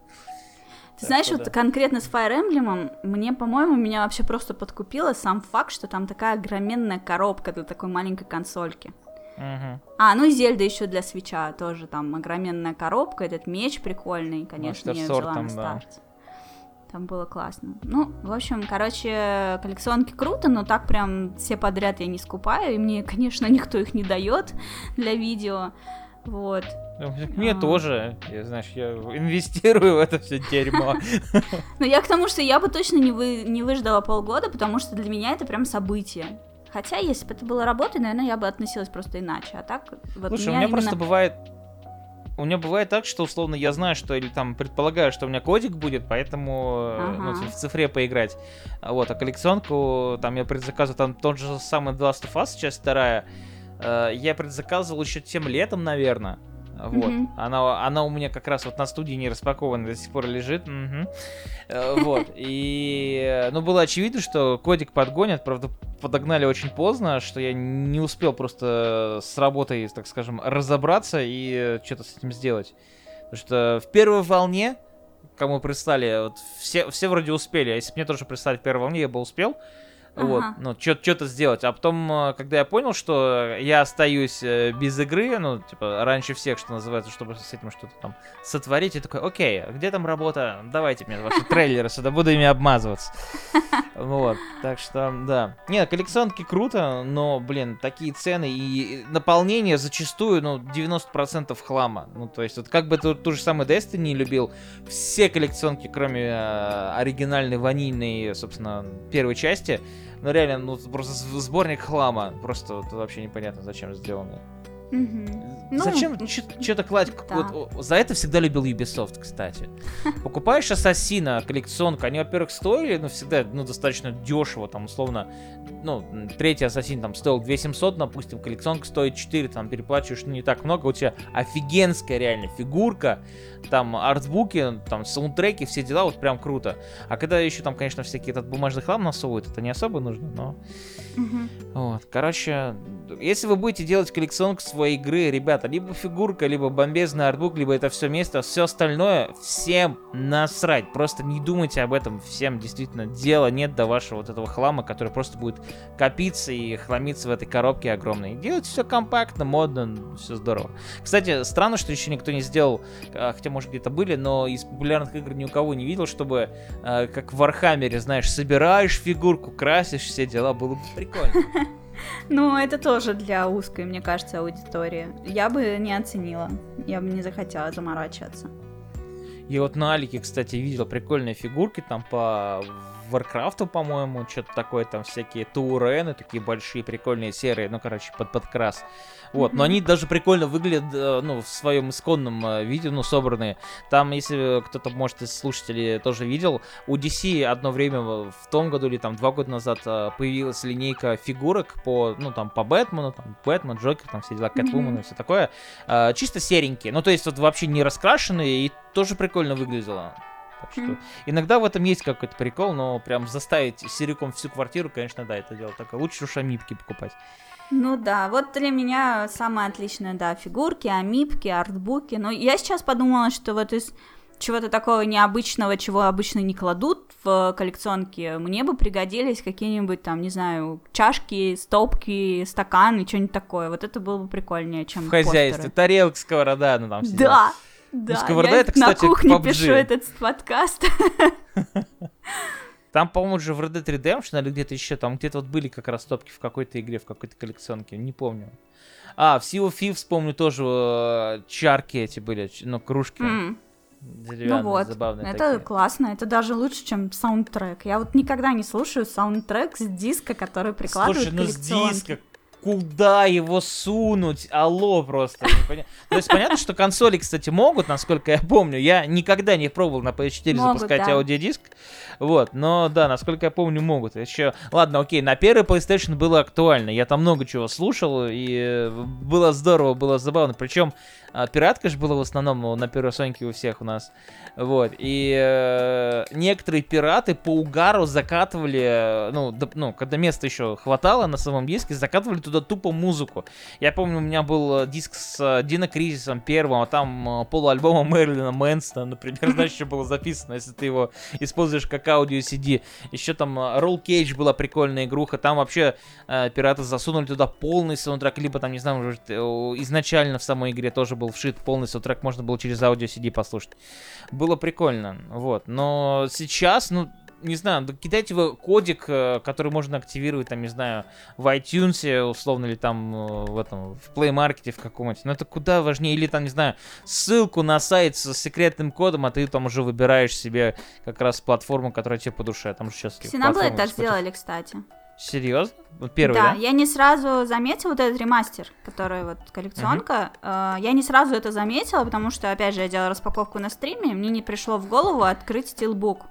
Ты знаешь, вот да. конкретно с Fire Emblem, мне, по-моему, меня вообще просто подкупило сам факт, что там такая огроменная коробка для такой маленькой консольки. Угу. А, ну и Зельда еще для свеча тоже там огроменная коробка, этот меч прикольный, конечно, я взяла там, на старте. Да. Там было классно. Ну, в общем, короче, коллекционки круто, но так прям все подряд я не скупаю, и мне, конечно, (laughs) никто их не дает для видео. Вот. Мне а... тоже, я, знаешь, я инвестирую в это все дерьмо. (laughs) Ну, я к тому, что я бы точно не, вы, не выждала полгода, потому что для меня это прям событие. Хотя, если бы это было работой, наверное, я бы относилась просто иначе. А так, вот Слушай, у меня, у меня именно... просто бывает у меня бывает так, что условно я знаю, что или там предполагаю, что у меня кодик будет, поэтому ага. ну, в цифре поиграть. Вот, а коллекционку там я предзаказываю, там тот же самый The Last of Us, часть вторая, э, я предзаказывал еще тем летом, наверное. Вот. Mm-hmm. Она, она у меня как раз вот на студии не распакована, до сих пор лежит. Mm-hmm. Вот. И, ну, было очевидно, что кодик подгонят, правда, подогнали очень поздно, что я не успел просто с работой, так скажем, разобраться и что-то с этим сделать. Потому что в первой волне, кому прислали, вот все, все вроде успели, а если бы мне тоже прислали в первой волне, я бы успел. Ага. Вот, ну, что-то сделать. А потом, э, когда я понял, что я остаюсь э, без игры, ну, типа, раньше всех, что называется, чтобы с этим что-то там сотворить, я такой, окей, а где там работа? Давайте мне ваши (laughs) трейлеры сюда, буду ими обмазываться. Вот, так что, да. Не, коллекционки круто, но, блин, такие цены и наполнение зачастую, ну, 90% хлама. Ну, то есть, вот как бы ту, ту же самую Destiny не любил, все коллекционки, кроме э, оригинальной ванильной, собственно, первой части, ну реально, ну просто сборник хлама. Просто вот, вообще непонятно, зачем сделано. Угу. Зачем ну, что-то класть? Да. Вот, за это всегда любил Ubisoft, кстати. (laughs) Покупаешь Ассасина, коллекционку, они, во-первых, стоили, ну, всегда, ну, достаточно дешево, там, условно, ну, третий Ассасин там стоил 2700, допустим, коллекционка стоит 4, там, переплачиваешь, ну, не так много, у тебя офигенская реально фигурка, там, артбуки, там, саундтреки, все дела, вот прям круто. А когда еще там, конечно, всякие этот бумажный хлам насовывают, это не особо нужно, но... Угу. Вот, короче, если вы будете делать коллекционку своей игры, ребята, либо фигурка, либо бомбезный артбук, либо это все место, все остальное, всем насрать. Просто не думайте об этом, всем действительно дела нет до вашего вот этого хлама, который просто будет копиться и хламиться в этой коробке огромной. Делать все компактно, модно, все здорово. Кстати, странно, что еще никто не сделал, а, хотя может где-то были, но из популярных игр ни у кого не видел, чтобы э, как в Вархаммере, знаешь, собираешь фигурку, красишь все дела, было бы прикольно. (laughs) Ну, это тоже для узкой, мне кажется, аудитории. Я бы не оценила. Я бы не захотела заморачиваться. Я вот на Алике, кстати, видел прикольные фигурки там по Warcraft, по-моему, что-то такое, там всякие Таурены, такие большие, прикольные серые, ну, короче, под подкрас. Вот, но они даже прикольно выглядят, э, ну, в своем исконном э, виде, ну, собранные. Там, если кто-то, может, из слушателей тоже видел, у DC одно время в том году или там два года назад э, появилась линейка фигурок по, ну, там, по Бэтмену, там, Бэтмен, Джокер, там все дела, Кэтвумен и все такое. Чисто серенькие, ну, то есть вот вообще не раскрашенные и тоже прикольно выглядело. Так что иногда в этом есть какой-то прикол, но прям заставить сериком всю квартиру, конечно, да, это дело такое. Лучше уж амипки покупать. Ну да, вот для меня самое отличное, да, фигурки, амипки, артбуки. Но я сейчас подумала, что вот из чего-то такого необычного, чего обычно не кладут в коллекционке, мне бы пригодились какие-нибудь там, не знаю, чашки, стопки, стаканы, что-нибудь такое. Вот это было бы прикольнее, чем В хозяйстве, постеры. тарелка, сковорода, ну там все Да, да, ну, сковорода я это, кстати, на кухне пишу этот подкаст. (laughs) Там, по-моему, же в Red Dead Redemption или где-то еще, там где-то вот были как раз топки в какой-то игре, в какой-то коллекционке, не помню. А, в Sea of Thieves, помню, тоже э, чарки эти были, ну, кружки. Mm. ну вот, это такие. классно, это даже лучше, чем саундтрек. Я вот никогда не слушаю саундтрек с диска, который прикладывают Слушай, ну с диска, куда его сунуть? Алло, просто. То есть понятно, что консоли, кстати, могут, насколько я помню. Я никогда не пробовал на PS4 могут, запускать да. аудиодиск. Вот, но да, насколько я помню, могут. Еще, ладно, окей, на первый PlayStation было актуально. Я там много чего слушал, и э, было здорово, было забавно. Причем а, пиратка же была в основном на первой у всех у нас. Вот. И э, некоторые пираты по угару закатывали, э, ну, да, ну, когда места еще хватало на самом диске, закатывали туда тупо музыку. Я помню, у меня был э, диск с э, Дина Кризисом первым, а там э, полуальбома Мэрилина Мэнстона, например, (laughs) знаешь, что было записано, если ты его используешь как аудио CD. Еще там Roll Cage была прикольная игруха, там вообще э, пираты засунули туда полный саундтрек, либо там, не знаю, может, изначально в самой игре тоже был был вшит полностью, трек можно было через аудио CD послушать. Было прикольно, вот. Но сейчас, ну, не знаю, кидайте вы кодик, э, который можно активировать, там, не знаю, в iTunes, условно, или там э, в этом, в Play Market в каком-нибудь. Но это куда важнее. Или там, не знаю, ссылку на сайт с секретным кодом, а ты там уже выбираешь себе как раз платформу, которая тебе по душе. Там же сейчас... Синаблейд так сделали, кстати. Серьезно? Первый, да, да, я не сразу заметила вот этот ремастер, который вот коллекционка. Uh-huh. Я не сразу это заметила, потому что, опять же, я делала распаковку на стриме, мне не пришло в голову открыть стилбук.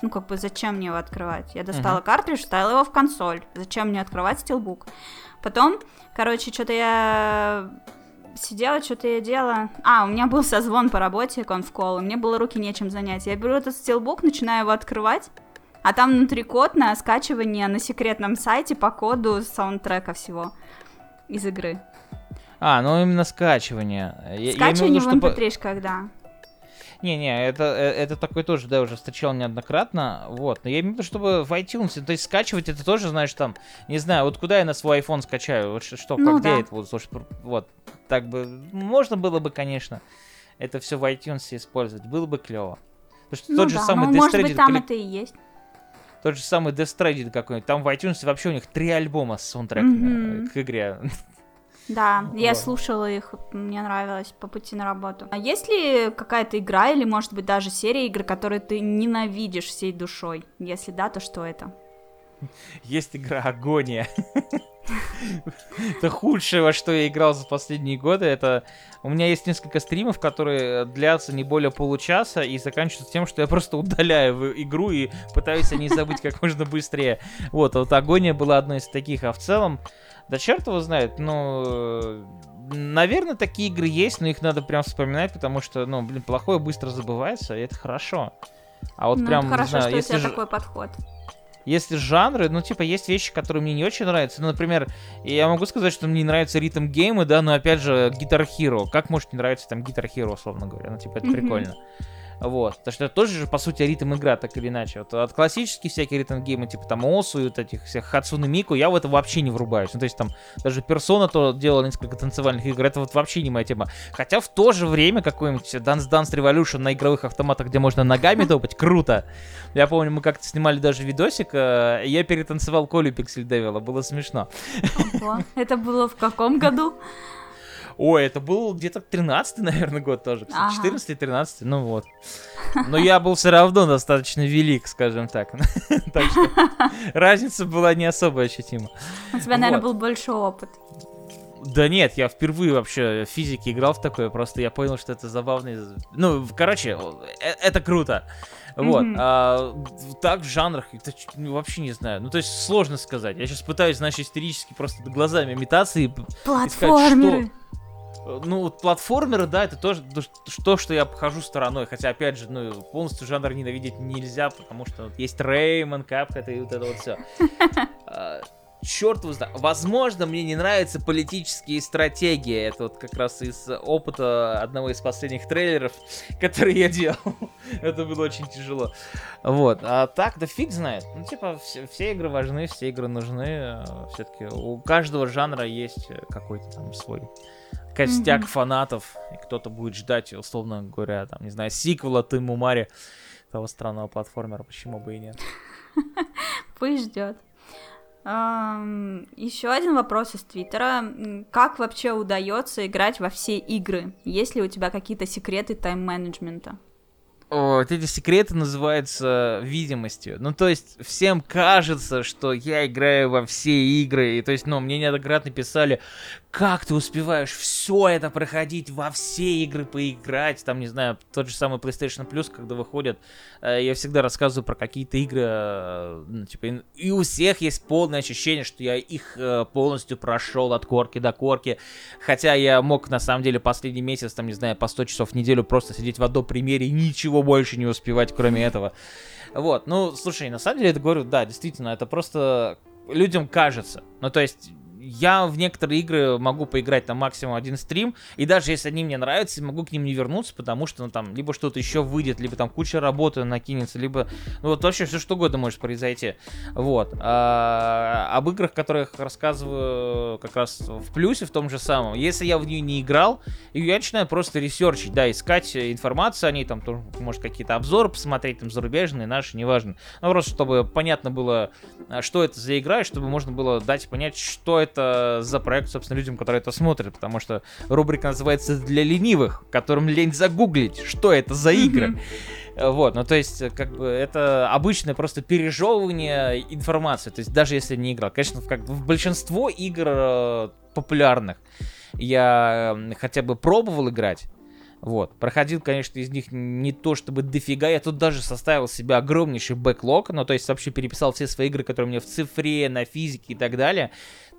Ну, как бы, зачем мне его открывать? Я достала uh-huh. картридж, вставила его в консоль. Зачем мне открывать стилбук? Потом, короче, что-то я сидела, что-то я делала. А, у меня был созвон по работе, конфкол, мне было руки нечем занять. Я беру этот стилбук, начинаю его открывать, а там внутри код на скачивание на секретном сайте по коду саундтрека всего из игры. А, ну именно скачивание. Скачивание я, я в mp3 что... когда? Не-не, это, э, это такой тоже, да, уже встречал неоднократно, вот. Но я имею в виду, чтобы в iTunes, то есть скачивать это тоже, знаешь, там, не знаю, вот куда я на свой iPhone скачаю, вот что, ну, как, да. где это вот, слушай, вот, так бы, можно было бы, конечно, это все в iTunes использовать, было бы клево. Потому что ну, тот да, же самый ну, может быть, там коллек... это и есть. Тот же самый Death Stranding какой-нибудь. Там в iTunes вообще у них три альбома с саундтреками mm-hmm. к игре. Да, (laughs) вот. я слушала их, мне нравилось по пути на работу. А есть ли какая-то игра или, может быть, даже серия игр, которые ты ненавидишь всей душой? Если да, то что это? Есть игра Агония. (laughs) (laughs) Это худшее, во что я играл за последние годы. Это у меня есть несколько стримов, которые длятся не более получаса и заканчиваются тем, что я просто удаляю игру и пытаюсь о ней забыть как можно быстрее. Вот, вот Агония была одной из таких, а в целом, да черт его знает, ну, наверное, такие игры есть, но их надо прям вспоминать, потому что, ну, блин, плохое быстро забывается, и это хорошо. А вот ну, прям, хорошо, не знаю, что если у тебя такой подход. Если жанры, ну, типа, есть вещи, которые мне не очень нравятся. Ну, например, я могу сказать, что мне не нравятся ритм геймы, да, но опять же, Guitar Hero. Как может не нравиться там Guitar Hero, условно говоря? Ну, типа, это mm-hmm. прикольно. Вот. Потому что это тоже же, по сути, ритм игра, так или иначе. Вот от классических всяких ритм геймов, типа там Осу и вот этих всех Хацуны Мику, я в это вообще не врубаюсь. Ну, то есть там даже Персона то делала несколько танцевальных игр, это вот вообще не моя тема. Хотя в то же время какой-нибудь Dance Dance Revolution на игровых автоматах, где можно ногами (laughs) топать, круто. Я помню, мы как-то снимали даже видосик, э, я перетанцевал Колю Пиксель Девила, было смешно. Это было в каком году? Ой, это был где-то 13 (laughs) наверное, год тоже. Ага. 14-13, ну вот. Но я был все равно достаточно велик, скажем так. (laughs) Так что разница была не особо ощутима. У тебя, наверное, был больше опыт. Да нет, я впервые вообще в физике играл в такое, просто я понял, что это забавно. Ну, короче, э- это круто. Вот. Мгм. А, так в жанрах, это ну, вообще не знаю. Ну, то есть сложно сказать. Я сейчас пытаюсь, знаешь, истерически просто глазами метаться и... п- Платформеры. э, Ну, вот платформеры, да, это тоже то, что я похожу стороной. Хотя, опять же, ну, полностью жанр ненавидеть нельзя, потому что вот есть Реймон, Капкат и вот это вот все. (laughs) Черт его знает. Возможно, мне не нравятся политические стратегии. Это вот как раз из опыта одного из последних трейлеров, (laughs) который я делал. (laughs) Это было очень тяжело. Вот. А так, да фиг знает. Ну, типа, все, все игры важны, все игры нужны. Все-таки у каждого жанра есть э, какой-то там свой костяк Мгм. фанатов. И кто-то будет ждать, условно говоря, там, не знаю, сиквела Тыму Мари того странного платформера. Почему бы и нет? (laughs) Пусть ждет. Еще один вопрос из Твиттера. Как вообще удается играть во все игры? Есть ли у тебя какие-то секреты тайм-менеджмента? Вот эти секреты называются видимостью. Ну, то есть, всем кажется, что я играю во все игры. И то есть, ну, мне неоднократно писали, как ты успеваешь все это проходить, во все игры поиграть. Там, не знаю, тот же самый PlayStation Plus, когда выходит, э, я всегда рассказываю про какие-то игры, э, ну, типа, и- и у всех есть полное ощущение, что я их э, полностью прошел от корки до корки. Хотя я мог, на самом деле, последний месяц, там, не знаю, по 100 часов в неделю просто сидеть в одном примере и ничего больше не успевать, кроме этого. Вот, ну, слушай, на самом деле, это говорю, да, действительно, это просто людям кажется. Ну, то есть, я в некоторые игры могу поиграть там максимум один стрим, и даже если они мне нравятся, могу к ним не вернуться, потому что, ну, там, либо что-то еще выйдет, либо там куча работы накинется, либо, ну, вот вообще все что угодно может произойти. Вот. А, об играх, которых рассказываю как раз в плюсе, в том же самом. Если я в нее не играл, я начинаю просто ресерчить, да, искать информацию о ней, там, тоже, может, какие-то обзоры посмотреть, там, зарубежные, наши, неважно. Ну, просто чтобы понятно было, а, что это за игра, и чтобы можно было дать понять, что это за проект, собственно, людям, которые это смотрят, потому что рубрика называется «Для ленивых», которым лень загуглить, что это за игры. Вот, ну то есть, как бы, это обычное просто пережевывание информации, то есть даже если не играл. Конечно, в, как, в большинство игр э, популярных я хотя бы пробовал играть, вот, проходил, конечно, из них не то чтобы дофига, я тут даже составил себе огромнейший бэклог, ну, то есть вообще переписал все свои игры, которые у меня в цифре, на физике и так далее.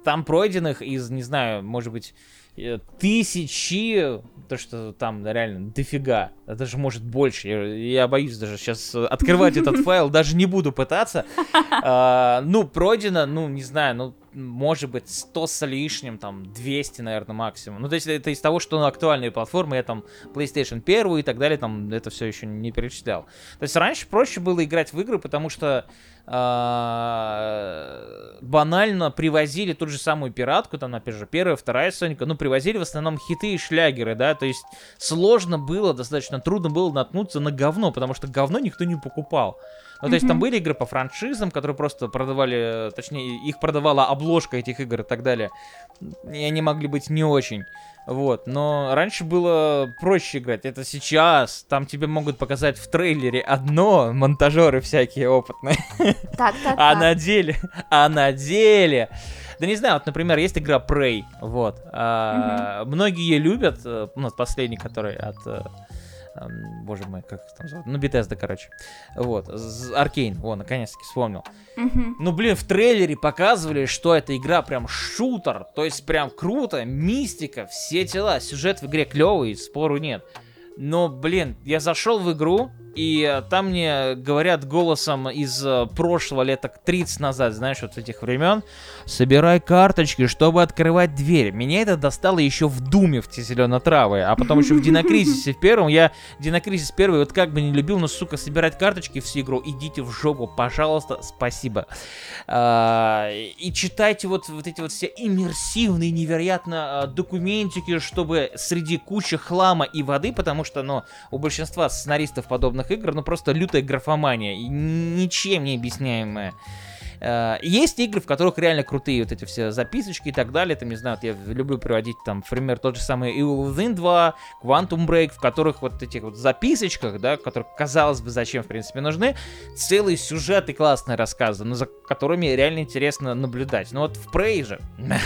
Там пройденных из, не знаю, может быть, э, тысячи, то, что там реально дофига, а даже может больше, я, я боюсь даже сейчас открывать этот (laughs) файл, даже не буду пытаться. (laughs) А, Ну, пройдено, ну, не знаю, ну, может быть, 100 с лишним, там, 200, наверное, максимум. Ну, то есть это из того, что на актуальные платформы, я там PlayStation 1 и так далее, там, это все еще не перечислял. То есть раньше проще было играть в игры, потому что а, банально привозили ту же самую пиратку, там, опять же, первая, вторая Соника, ну, привозили в основном хиты и шлягеры, да, то есть сложно было, достаточно трудно было наткнуться на говно, потому что говно никто не покупал. Ну, то есть там были игры по франшизам, которые просто продавали, точнее, их продавала обложка этих игр и так далее. И они могли быть не очень. Вот, но раньше было проще играть. Это сейчас. Там тебе могут показать в трейлере одно, монтажеры всякие опытные. Так, так, (laughs) А так. на деле, а на деле... Да не знаю, вот, например, есть игра Prey, вот. а, Многие ее любят, э, ну, последний, который от... Боже мой, как их там зовут? Ну, Bethesda, короче. Вот. Аркейн, о, наконец-таки вспомнил. Ну, блин, в трейлере показывали, что эта игра прям шутер, то есть прям круто, мистика, все дела, сюжет в игре клевый, спору нет. Но, блин, я зашел в игру, и э, там мне говорят голосом из э, прошлого лет так 30 назад, знаешь, вот с этих времен, собирай карточки, чтобы открывать дверь. Меня это достало еще в Думе в те зелено-травые, а потом еще в Динокризисе в первом. Я Динокризис первый вот как бы не любил, но, сука, собирать карточки всю игру, идите в жопу, пожалуйста, спасибо. А, И читайте вот, вот эти вот все иммерсивные, невероятно а, документики, чтобы среди кучи хлама и воды, потому что, ну, у большинства сценаристов подобных игр, ну, просто лютая графомания, ничем не объясняемая. Э, есть игры, в которых реально крутые вот эти все записочки и так далее. Там, не знаю, вот я люблю приводить там, пример, тот же самый Evil Within 2, Quantum Break, в которых вот этих вот записочках, да, которые, казалось бы, зачем, в принципе, нужны, целые сюжеты классные рассказы, но за которыми реально интересно наблюдать. Но вот в Prey же... (laughs)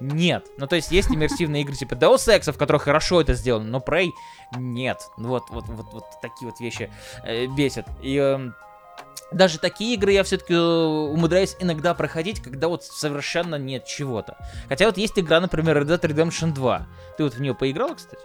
Нет. Ну, то есть есть иммерсивные игры типа Deus Ex, в которых хорошо это сделано, но Prey нет. Вот, вот, вот, вот такие вот вещи э, бесят. И э, даже такие игры я все-таки э, умудряюсь иногда проходить, когда вот совершенно нет чего-то. Хотя вот есть игра, например, Red Dead Redemption 2. Ты вот в нее поиграла, кстати?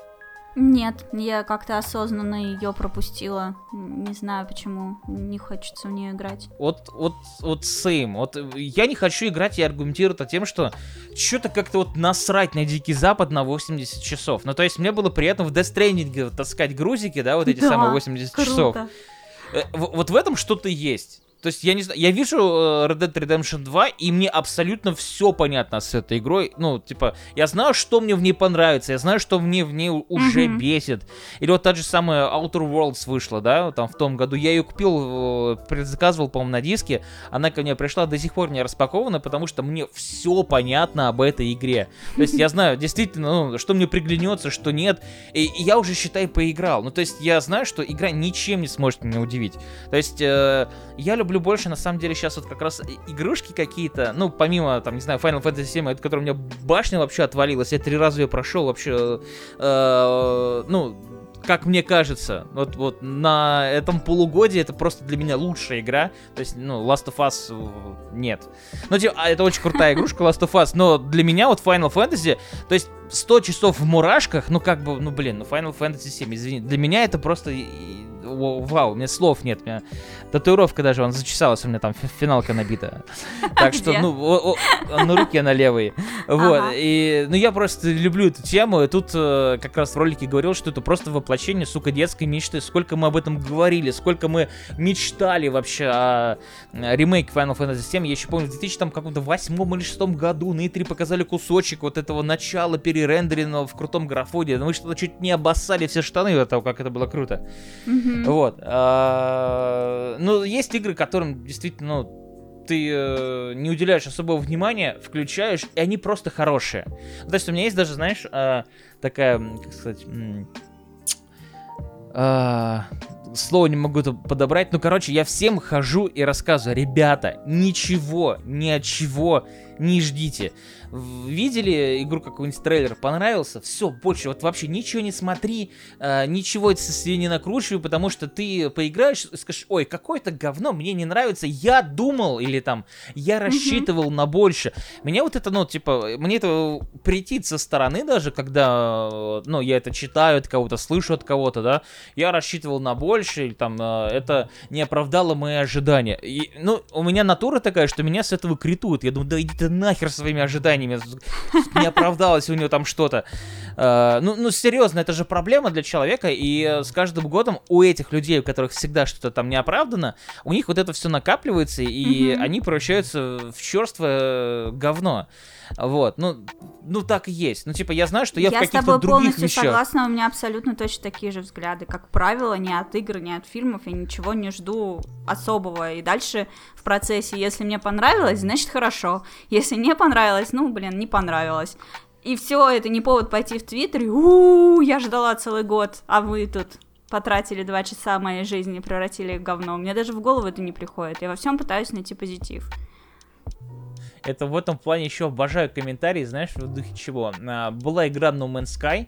Нет, я как-то осознанно ее пропустила. Не знаю почему. Не хочется в нее играть. Вот, вот, вот same. Вот я не хочу играть и аргументирую это тем, что что-то как-то вот насрать на Дикий Запад на 80 часов. Ну, то есть мне было приятно в Death Stranding таскать грузики, да, вот эти да, самые 80 круто. часов. Э, вот в этом что-то есть. То есть, я не знаю, я вижу э, Red Dead Redemption 2, и мне абсолютно все понятно с этой игрой. Ну, типа, я знаю, что мне в ней понравится, я знаю, что мне в ней уже mm-hmm. бесит. Или вот та же самая Outer Worlds вышла, да, там в том году. Я ее купил, э, предзаказывал, по-моему, на диске. Она ко мне пришла, до сих пор не распакована, потому что мне все понятно об этой игре. То есть, я (laughs) знаю, действительно, ну, что мне приглянется, что нет. И, и я уже, считай, поиграл. Ну, то есть, я знаю, что игра ничем не сможет меня удивить. То есть, э, я люблю больше, на самом деле, сейчас вот как раз игрушки какие-то, ну, помимо, там, не знаю, Final Fantasy 7, от которой у меня башня вообще отвалилась, я три раза ее прошел вообще, э, ну, как мне кажется, вот, вот на этом полугодии это просто для меня лучшая игра. То есть, ну, Last of Us э, нет. Ну, типа, а это очень крутая игрушка Last of Us, но для меня вот Final Fantasy, то есть 100 часов в мурашках, ну, как бы, ну, блин, ну, Final Fantasy 7, извини, для меня это просто вау, у меня слов нет, у меня татуировка даже, он зачесалась, у меня там финалка набита. (laughs) Так что, ну, на руке на левой. Вот, и, ну, я просто люблю эту тему, и тут э, как раз в ролике говорил, что это просто воплощение, сука, детской мечты, сколько мы об этом говорили, сколько мы мечтали вообще о ремейке Final Fantasy 7, я еще помню, в 2008 или 2006 году на E3 показали кусочек вот этого начала перерендеренного в крутом графоне, мы что-то чуть не обоссали все штаны от того, как это было круто. Вот. А, ну, есть игры, которым действительно, ну, ты э, не уделяешь особого внимания, включаешь, и они просто хорошие. То есть у меня есть даже, знаешь, э, такая, как сказать, э, слово не могу подобрать. Ну, короче, я всем хожу и рассказываю, ребята, ничего, ни от чего не ждите. Видели игру какой-нибудь трейлер, понравился, все, больше вот вообще ничего не смотри, э, ничего себе не накручивай, потому что ты поиграешь и скажешь, ой, какое-то говно, мне не нравится, я думал, или там, я рассчитывал на больше. Меня вот это, ну, типа, мне это претит со стороны даже, когда, ну, я это читаю от кого-то, слышу от кого-то, да, я рассчитывал на больше, или там, э, это не оправдало мои ожидания. И, ну, у меня натура такая, что меня с этого критуют, я думаю, да иди ты нахер своими ожиданиями, не оправдалось у него там что-то. Э, ну, ну, серьезно, это же проблема для человека, и с каждым годом у этих людей, у которых всегда что-то там не оправдано, у них вот это все накапливается, и они превращаются в черствое говно. Вот, ну, ну так и есть. Ну, типа, я знаю, что я, я в каких-то других полностью вещах... согласна, у меня абсолютно точно такие же взгляды. Как правило, ни от игр, ни от фильмов я ничего не жду особого. И дальше в процессе, если мне понравилось, значит хорошо. Если не понравилось, ну, блин, не понравилось. И все, это не повод пойти в Твиттер и у я ждала целый год, а вы тут потратили два часа моей жизни, превратили в говно. Мне даже в голову это не приходит. Я во всем пытаюсь найти позитив. Это в этом плане еще обожаю комментарии, знаешь, в духе чего. А, была игра No Man's Sky,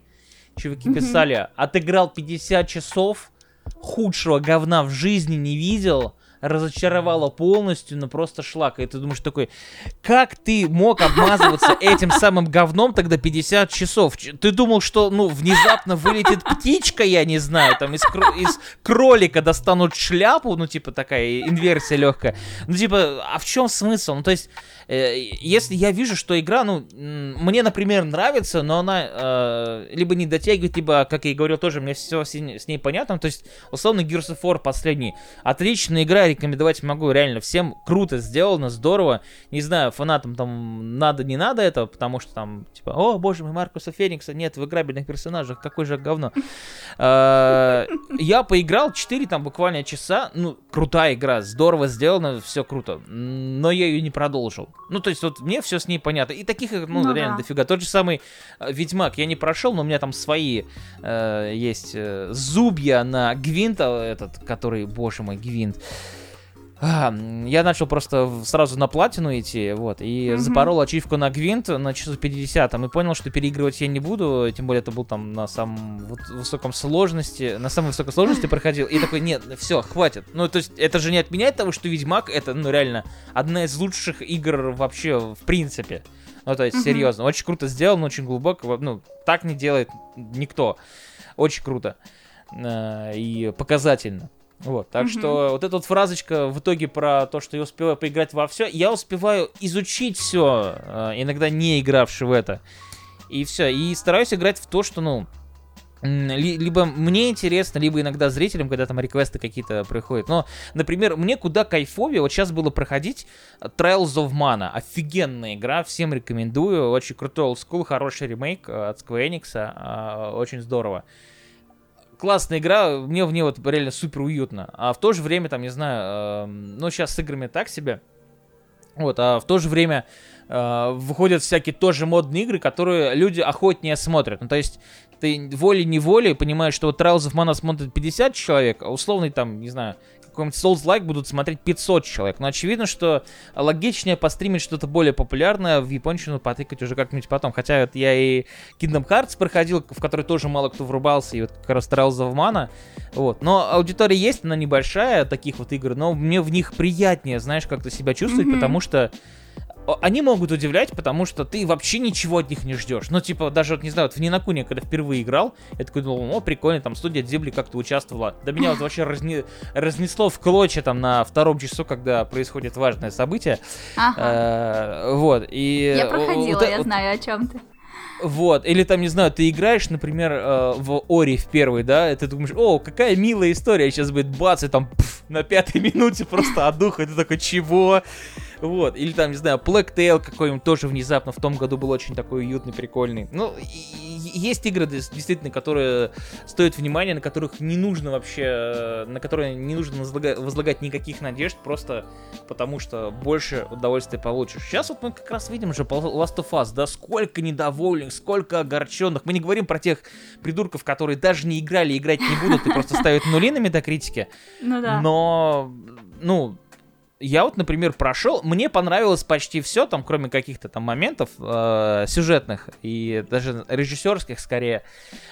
чуваки писали, отыграл 50 часов, худшего говна в жизни не видел, разочаровала полностью, но просто шлак. И ты думаешь такой, как ты мог обмазываться этим самым говном тогда 50 часов? Ты думал, что, ну, внезапно вылетит птичка, я не знаю, там из, кро- из кролика достанут шляпу, ну, типа такая инверсия легкая. Ну, типа, а в чем смысл? Ну, то есть, если я вижу, что игра, ну, мне, например, нравится, но она э, либо не дотягивает, либо, как я и говорил, тоже мне все с ней понятно. То есть, условно, Gears of War последний. Отличная игра, рекомендовать могу, реально. Всем круто сделано, здорово. Не знаю, фанатам там надо, не надо это, потому что там, типа, о, боже мой, Маркуса Феникса нет в играбельных персонажах, какой же говно. Э, я поиграл 4 там буквально часа, ну, крутая игра, здорово сделано, все круто. Но я ее не продолжил. Ну, то есть, вот мне все с ней понятно. И таких, ну, ну реально да. дофига. Тот же самый э, Ведьмак я не прошел, но у меня там свои э, есть э, зубья на Гвинта, этот, который, боже мой, Гвинт. А, я начал просто сразу на платину идти, вот, и mm-hmm. запорол ачивку на гвинт на часу 50 и понял, что переигрывать я не буду, тем более это был там на самом вот, высоком сложности, на самой высокой сложности проходил, и такой, нет, все, хватит. Ну, то есть, это же не отменяет того, что Ведьмак это, ну, реально, одна из лучших игр вообще в принципе. Ну, то есть, mm-hmm. серьезно, очень круто сделано, очень глубоко, ну, так не делает никто. Очень круто. Э, и показательно. Вот, так mm-hmm. что вот эта вот фразочка в итоге про то, что я успеваю поиграть во все, я успеваю изучить все, э, иногда не игравший в это. И все, и стараюсь играть в то, что, ну, либо мне интересно, либо иногда зрителям, когда там реквесты какие-то приходят. Но, например, мне куда кайфовее вот сейчас было проходить Trials of Mana. Офигенная игра, всем рекомендую. Очень крутой олдскул, хороший ремейк э, от Square Enix. Э, очень здорово классная игра, мне в ней вот реально супер уютно. А в то же время, там, не знаю, э, ну, сейчас с играми так себе. Вот, а в то же время э, выходят всякие тоже модные игры, которые люди охотнее смотрят. Ну, то есть, ты волей-неволей понимаешь, что вот Trials of Mana смотрит 50 человек, а условный там, не знаю, какой-нибудь Souls-like будут смотреть 500 человек. Но очевидно, что логичнее постримить что-то более популярное, в японщину потыкать уже как-нибудь потом. Хотя вот я и Kingdom Hearts проходил, в который тоже мало кто врубался, и вот как раз старался в Mana. Вот. Но аудитория есть, она небольшая, таких вот игр, но мне в них приятнее, знаешь, как-то себя чувствовать, mm-hmm. потому что они могут удивлять, потому что ты вообще ничего от них не ждешь. Ну, типа, даже, вот, не знаю, вот в Нинакуне, когда впервые играл, я такой думал, о, прикольно, там студия Дзибли как-то участвовала. Да меня вот (laughs) вообще разне... разнесло в клочья там на втором часу, когда происходит важное событие. Ага. Э, вот, и... Я проходила, я знаю, о чем ты. Вот, или там, не знаю, ты играешь, например, э, в Ори в первый, да, и ты думаешь, о, какая милая история, сейчас будет бац, и там пф, на пятой минуте просто от духа, и ты такой, чего? Вот, или там, не знаю, Black Tail какой-нибудь тоже внезапно в том году был очень такой уютный, прикольный. Ну, есть игры действительно, которые стоят внимания, на которых не нужно вообще, на которые не нужно возлагать, никаких надежд, просто потому что больше удовольствия получишь. Сейчас вот мы как раз видим же Last of Us, да, сколько недовольных, сколько огорченных. Мы не говорим про тех придурков, которые даже не играли, играть не будут и просто ставят нули на метакритике. Ну да. Но, ну, я вот, например, прошел, мне понравилось почти все, там, кроме каких-то там моментов э, сюжетных и даже режиссерских скорее.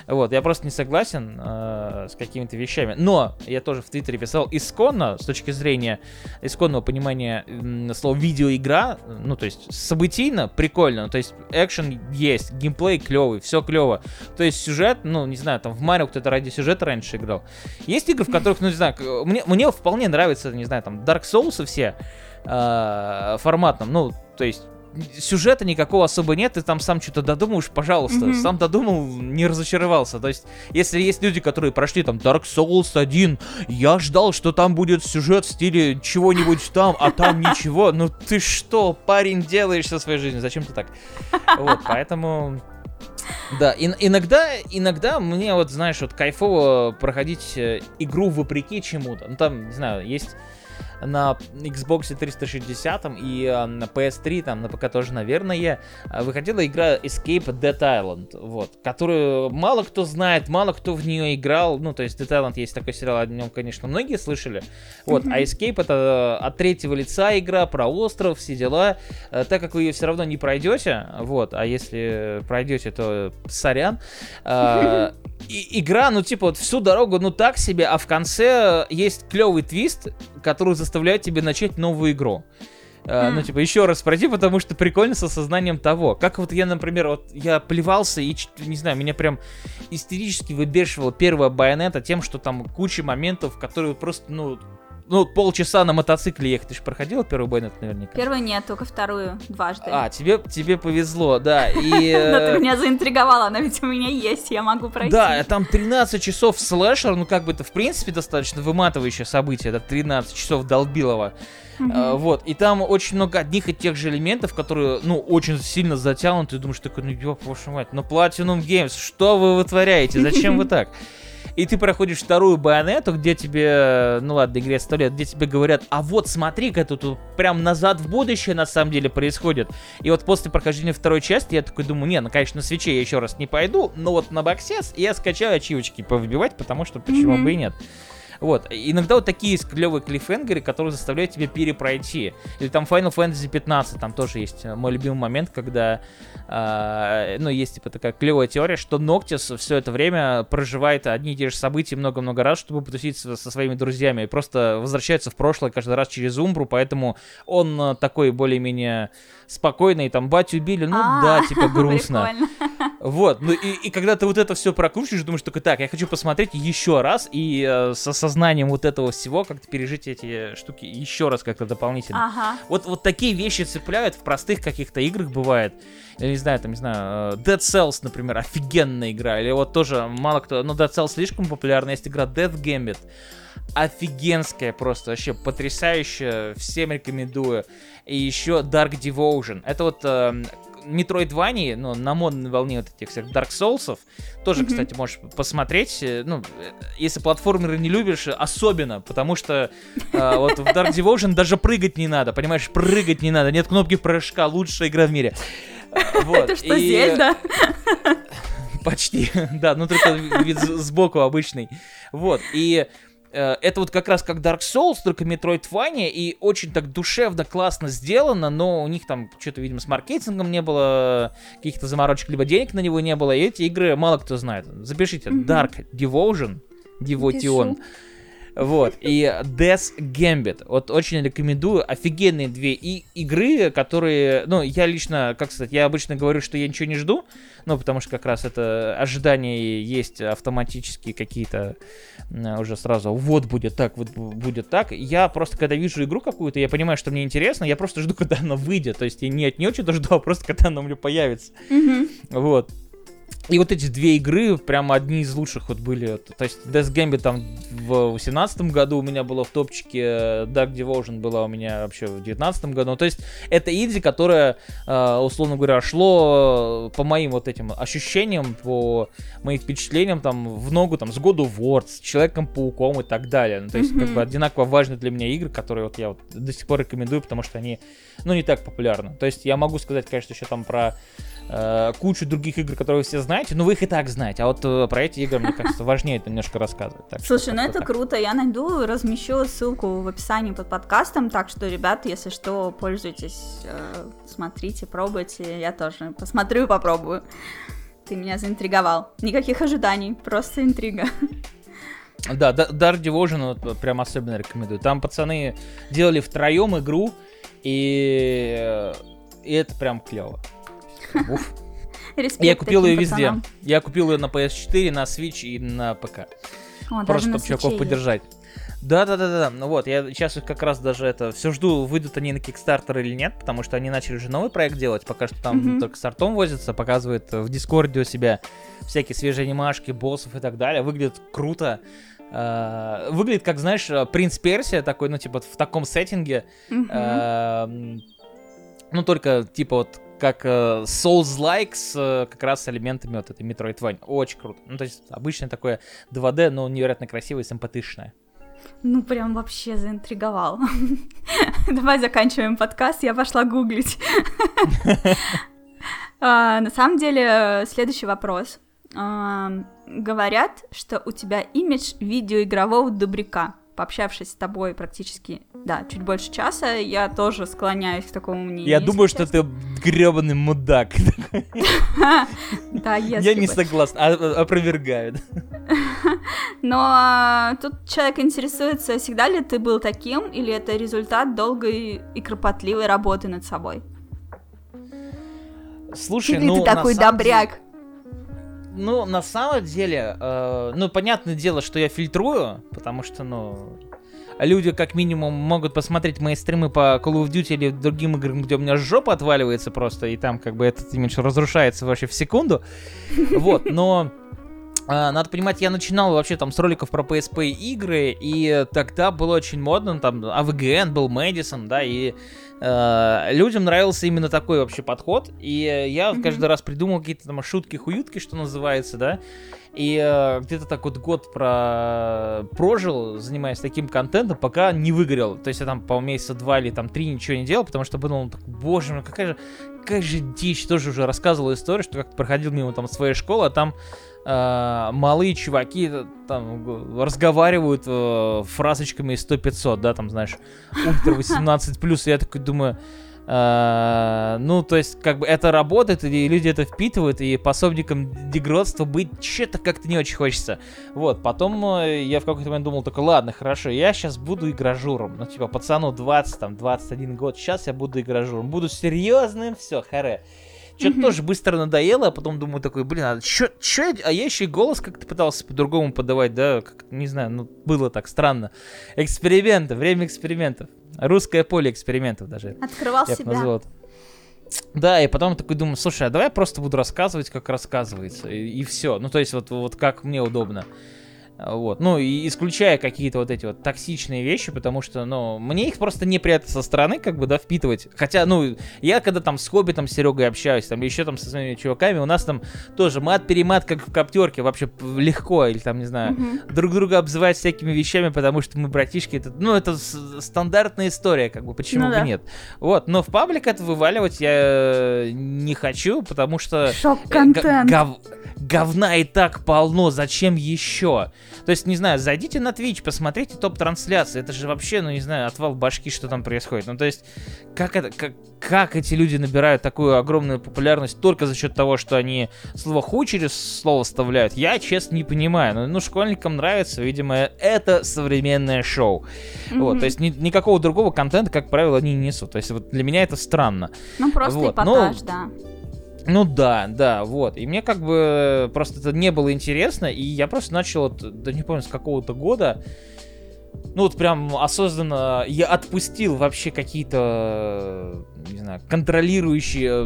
Вот, я просто не согласен э, с какими-то вещами. Но я тоже в Твиттере писал исконно, с точки зрения исконного понимания э, слова видеоигра, ну, то есть событийно, прикольно, то есть экшен есть, геймплей клевый, все клево. То есть сюжет, ну, не знаю, там в Марио кто-то ради сюжета раньше играл. Есть игры, в которых, ну, не знаю, мне, мне вполне нравится, не знаю, там Dark Souls и все вообще э, форматном. Ну, то есть сюжета никакого особо нет, ты там сам что-то додумаешь, пожалуйста. Mm-hmm. Сам додумал, не разочаровался. То есть, если есть люди, которые прошли там Dark Souls 1, я ждал, что там будет сюжет в стиле чего-нибудь там, а там (laughs) ничего. Ну ты что, парень, делаешь со своей жизнью? Зачем ты так? Вот, поэтому... Да, и, иногда, иногда мне вот, знаешь, вот кайфово проходить э, игру вопреки чему-то. Ну там, не знаю, есть на Xbox 360 и э, на PS3, там на ПК тоже, наверное, э, выходила игра Escape Dead Island, вот, которую мало кто знает, мало кто в нее играл, ну, то есть Dead Island есть такой сериал, о нем, конечно, многие слышали, вот, mm-hmm. а Escape это от третьего лица игра про остров, все дела, э, так как вы ее все равно не пройдете, вот, а если пройдете, то сорян, (laughs) и, игра, ну, типа, вот всю дорогу, ну, так себе, а в конце есть клевый твист, который заставляет тебя начать новую игру. Uh, ну, типа, еще раз пройти, потому что прикольно с осознанием того. Как вот я, например, вот я плевался и, не знаю, меня прям истерически выбешивала первая байонета тем, что там куча моментов, которые просто, ну, ну, полчаса на мотоцикле ехать. Ты же проходила первый байонет наверняка? Первый нет, только вторую дважды. А, тебе, тебе повезло, да. И, (laughs) Но ты э, меня заинтриговала, она ведь у меня есть, я могу пройти. Да, там 13 часов слэшер, ну как бы это в принципе достаточно выматывающее событие, это 13 часов долбилова. А, вот, и там очень много одних и тех же элементов, которые, ну, очень сильно затянуты, и думаешь, такой, ну, ёб вашу мать, ну, Platinum Games, что вы вытворяете, зачем вы (laughs) так? И ты проходишь вторую байонету, где тебе, ну ладно, игре 100 лет, где тебе говорят, а вот смотри-ка, тут, тут прям назад в будущее на самом деле происходит. И вот после прохождения второй части я такой думаю, не, ну конечно на свече я еще раз не пойду, но вот на боксес я скачаю ачивочки повыбивать, потому что почему Мгм. бы и нет. Вот, иногда вот такие есть клевые клиффхенгеры, которые заставляют тебя перепройти. Или там Final Fantasy 15, там тоже есть э, мой любимый момент, когда, а, ну, есть типа такая клевая теория, что Ноктис все это время проживает одни и те же события много-много раз, чтобы потусить со, со своими друзьями, и просто возвращается в прошлое каждый раз через Умбру, поэтому он э, такой более-менее спокойный, там, батю убили, ну А, да, типа (laughs) грустно. Прикольно. Вот, ну и, и когда ты вот это все прокручиваешь, думаешь только так, я хочу посмотреть еще раз и э, с осознанием вот этого всего как-то пережить эти штуки еще раз как-то дополнительно. Ага. Вот, вот такие вещи цепляют в простых каких-то играх бывает. Я не знаю, там, не знаю, э, Dead Cells, например, офигенная игра. Или вот тоже мало кто... Ну, Dead Cells слишком популярна. Есть игра Death Gambit. Офигенская просто, вообще потрясающая. Всем рекомендую. И еще Dark Devotion. Это вот э, Metroidvania, ну, на модной волне вот этих всех Dark Souls. Тоже, Мгм. кстати, можешь посмотреть. э, Ну, э, если платформеры не любишь, особенно, потому что э, вот в Dark Devotion даже прыгать не надо, понимаешь, прыгать не надо, нет кнопки прыжка, лучшая игра в мире. (laughs) Вот. Это что, и- Зельда? (laughs) Почти, (laughs) да, ну только вид сбоку обычный. Вот, и это вот как раз как Dark Souls, только Metroidvania, и очень так душевно, классно сделано, но у них там что-то, видимо, с маркетингом не было, каких-то заморочек, либо денег на него не было, и эти игры мало кто знает. Запишите. Dark Devotion, Devotion. Пишу. Вот, (laughs) и Death Gambit. Вот очень рекомендую. Офигенные две и игры, которые... Ну, я лично, как сказать, я обычно говорю, что я ничего не жду, ну, потому что как раз это ожидания есть автоматические какие-то уже сразу. Вот будет так, вот бу- будет так. Я просто, когда вижу игру какую-то, я понимаю, что мне интересно, я просто жду, (laughs) когда она выйдет. То есть я не от нее что-то жду, а просто когда она у меня появится. Мгм. Вот. И вот эти две игры прям одни из лучших вот были. То есть Death Gambit там в 18 году у меня было в топчике, Dark Devotion была у меня вообще в 19 году. Ну, то есть это инди, которое, э, условно говоря, шло э, по моим вот этим ощущениям, по моим впечатлениям там в ногу там с of War, с Человеком-пауком и так далее. Ну, то есть как Мгм. бы одинаково важны для меня игры, которые вот я вот до сих пор рекомендую, потому что они, ну, не так популярны. То есть я могу сказать, конечно, еще там про э, кучу других игр, которые вы все знаете, но вы их и так знаете. А вот э, про эти игры, мне кажется, важнее это немножко рассказывать. Так Слушай, ну это так. круто. Я найду, размещу ссылку в описании под подкастом. Так что, ребят, если что, пользуйтесь, э, смотрите, пробуйте. Я тоже посмотрю и попробую. Ты меня заинтриговал. Никаких ожиданий, просто интрига. Да, Dark Devotion вот прям особенно рекомендую. Там пацаны делали втроем игру, и, э, и это прям клево. Уф. Респект Я купил ее везде. пацанам. Я купил ее на PS4, на Switch и на ПК. О, Просто чтобы чуваков поддержать. Да, да, да, да. Ну вот, я сейчас как раз даже это все жду, выйдут они на Kickstarter или нет, потому что они начали уже новый проект делать. Пока что там Мгм. только с артом возится, показывает в Дискорде у себя всякие свежие анимашки, боссов и так далее. Выглядит круто. Э, Выглядит, как, знаешь, принц Персия такой, ну, типа, в таком сеттинге. Эм, Ну, только, типа, вот как э, Souls-like с э, как раз элементами вот этой Metroidvania. Очень круто. Ну, то есть, обычное такое 2D, но невероятно красивое и симпатичное. Ну, прям вообще заинтриговал. (laughs) Давай заканчиваем подкаст, я пошла гуглить. (laughs) А, На самом деле, следующий вопрос. А, Говорят, что у тебя имидж видеоигрового добряка. Пообщавшись с тобой практически, да, чуть больше часа, я тоже склоняюсь к такому мнению. Я думаю, что честно. ты гребаный мудак. (laughs) Да, если Я не согласна. А- а- Опровергаю. (laughs) Но а, тут человек интересуется, всегда ли ты был таким, или это результат долгой и кропотливой работы над собой? Слушай, Или ну, ты такой добряк? Ну, на самом деле, э, ну, понятное дело, что я фильтрую, потому что, ну... люди как минимум могут посмотреть мои стримы по Call of Duty или другим играм, где у меня жопа отваливается просто, и там как бы этот имидж разрушается вообще в секунду. Вот, но... А, надо понимать, я начинал вообще там с роликов про PSP игры, и тогда было очень модно, там AVGN был Мэдисон, да, и э, людям нравился именно такой вообще подход, и я mm-hmm. каждый раз придумал какие-то там шутки-хуютки, что называется, да, и э, где-то так вот год про... прожил, занимаясь таким контентом, пока не выгорел. То есть я там, по месяца два или там три ничего не делал, потому что подумал, так, боже мой, какая же, какая же дичь. Тоже уже рассказывал историю, что как проходил мимо там своей школы, а там э, малые чуваки э, там разговаривают э, фразочками из 100-500, да, там, знаешь, ультра 18+, и я такой думаю, э, ну, то есть, как бы это работает, и люди это впитывают, и пособником дегродства быть что-то как-то не очень хочется. Вот, потом э, я в какой-то момент думал, только ладно, хорошо, я сейчас буду игражуром. Ну, типа, пацану 20, там, 21 год, сейчас я буду игражуром. Буду серьезным, все, харе. Что-то mm-hmm. тоже быстро надоело, а потом думаю такой, блин, а чё, чё, а я еще и голос как-то пытался по-другому подавать, да, как не знаю, ну, было так странно. Эксперименты, время экспериментов. Русское поле экспериментов даже. Открывал я себя. Назвал. Да, и потом такой думаю, слушай, а давай я просто буду рассказывать, как рассказывается, и, и все. Ну, то есть вот, вот как мне удобно. Вот. Ну, и исключая какие-то вот эти вот токсичные вещи, потому что, ну, мне их просто неприятно со стороны, как бы, да, впитывать. Хотя, ну, я когда там с Хобби, там, с Серегой общаюсь, там, еще там со своими чуваками, у нас там тоже мат-перемат, как в коптерке, вообще легко, или там, не знаю, mm-hmm. друг друга обзывать всякими вещами, потому что мы братишки, это, ну, это стандартная история, как бы, почему ну, бы да. нет. Вот, но в паблик это вываливать я не хочу, потому что... Шок-контент. Гов говна и так полно, зачем еще? То есть, не знаю, зайдите на Twitch, посмотрите топ-трансляции, это же вообще, ну не знаю, отвал башки, что там происходит. Ну то есть, как, это, как, как эти люди набирают такую огромную популярность только за счет того, что они слово «хуй» через слово вставляют, я, честно, не понимаю. Ну, ну школьникам нравится, видимо, это современное шоу. Mm-hmm. Вот, то есть, ни, никакого другого контента, как правило, они не несут. То есть, вот для меня это странно. Ну, просто вот. эпатаж, Но... да. Ну да, да, вот. И мне как бы просто это не было интересно, и я просто начал, да не помню, с какого-то года, ну вот прям осознанно я отпустил вообще какие-то, не знаю, контролирующие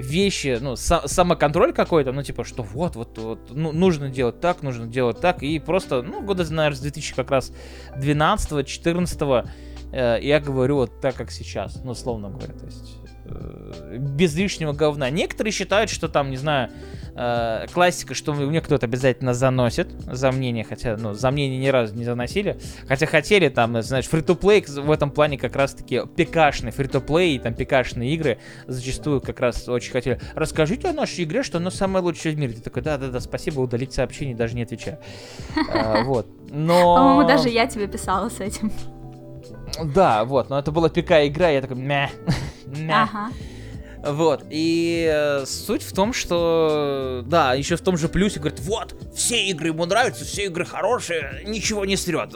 вещи, ну, са- самоконтроль какой-то, ну, типа, что вот, вот, вот, ну, нужно делать так, нужно делать так, и просто, ну, года, наверное, с 2000 как раз 12-14 э, я говорю вот так, как сейчас, ну, словно говоря, то есть Э, без лишнего говна. Некоторые считают, что там, не знаю, э, классика, что мне кто-то обязательно заносит за мнение, хотя, ну, за мнение ни разу не заносили. Хотя хотели там, знаешь, фри-то-плей в этом плане как раз-таки пикашный фри-то-плей и там пикашные игры зачастую как раз очень хотели. Расскажите о нашей игре, что она самая лучшая в мире. Ты такой, да-да-да, спасибо, удалить сообщение, даже не отвечаю. (laughs) Э, вот. Но... По-моему, даже я тебе писала с этим. Да, вот, но это была пика игра, я такой, мя, (laughs) мя. Ага. Вот, и э, суть в том, что, да, еще в том же плюсе, говорит, вот, все игры ему нравятся, все игры хорошие, ничего не срет,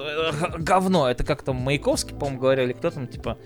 говно, это как там Маяковский, по-моему, говорили, кто там, типа,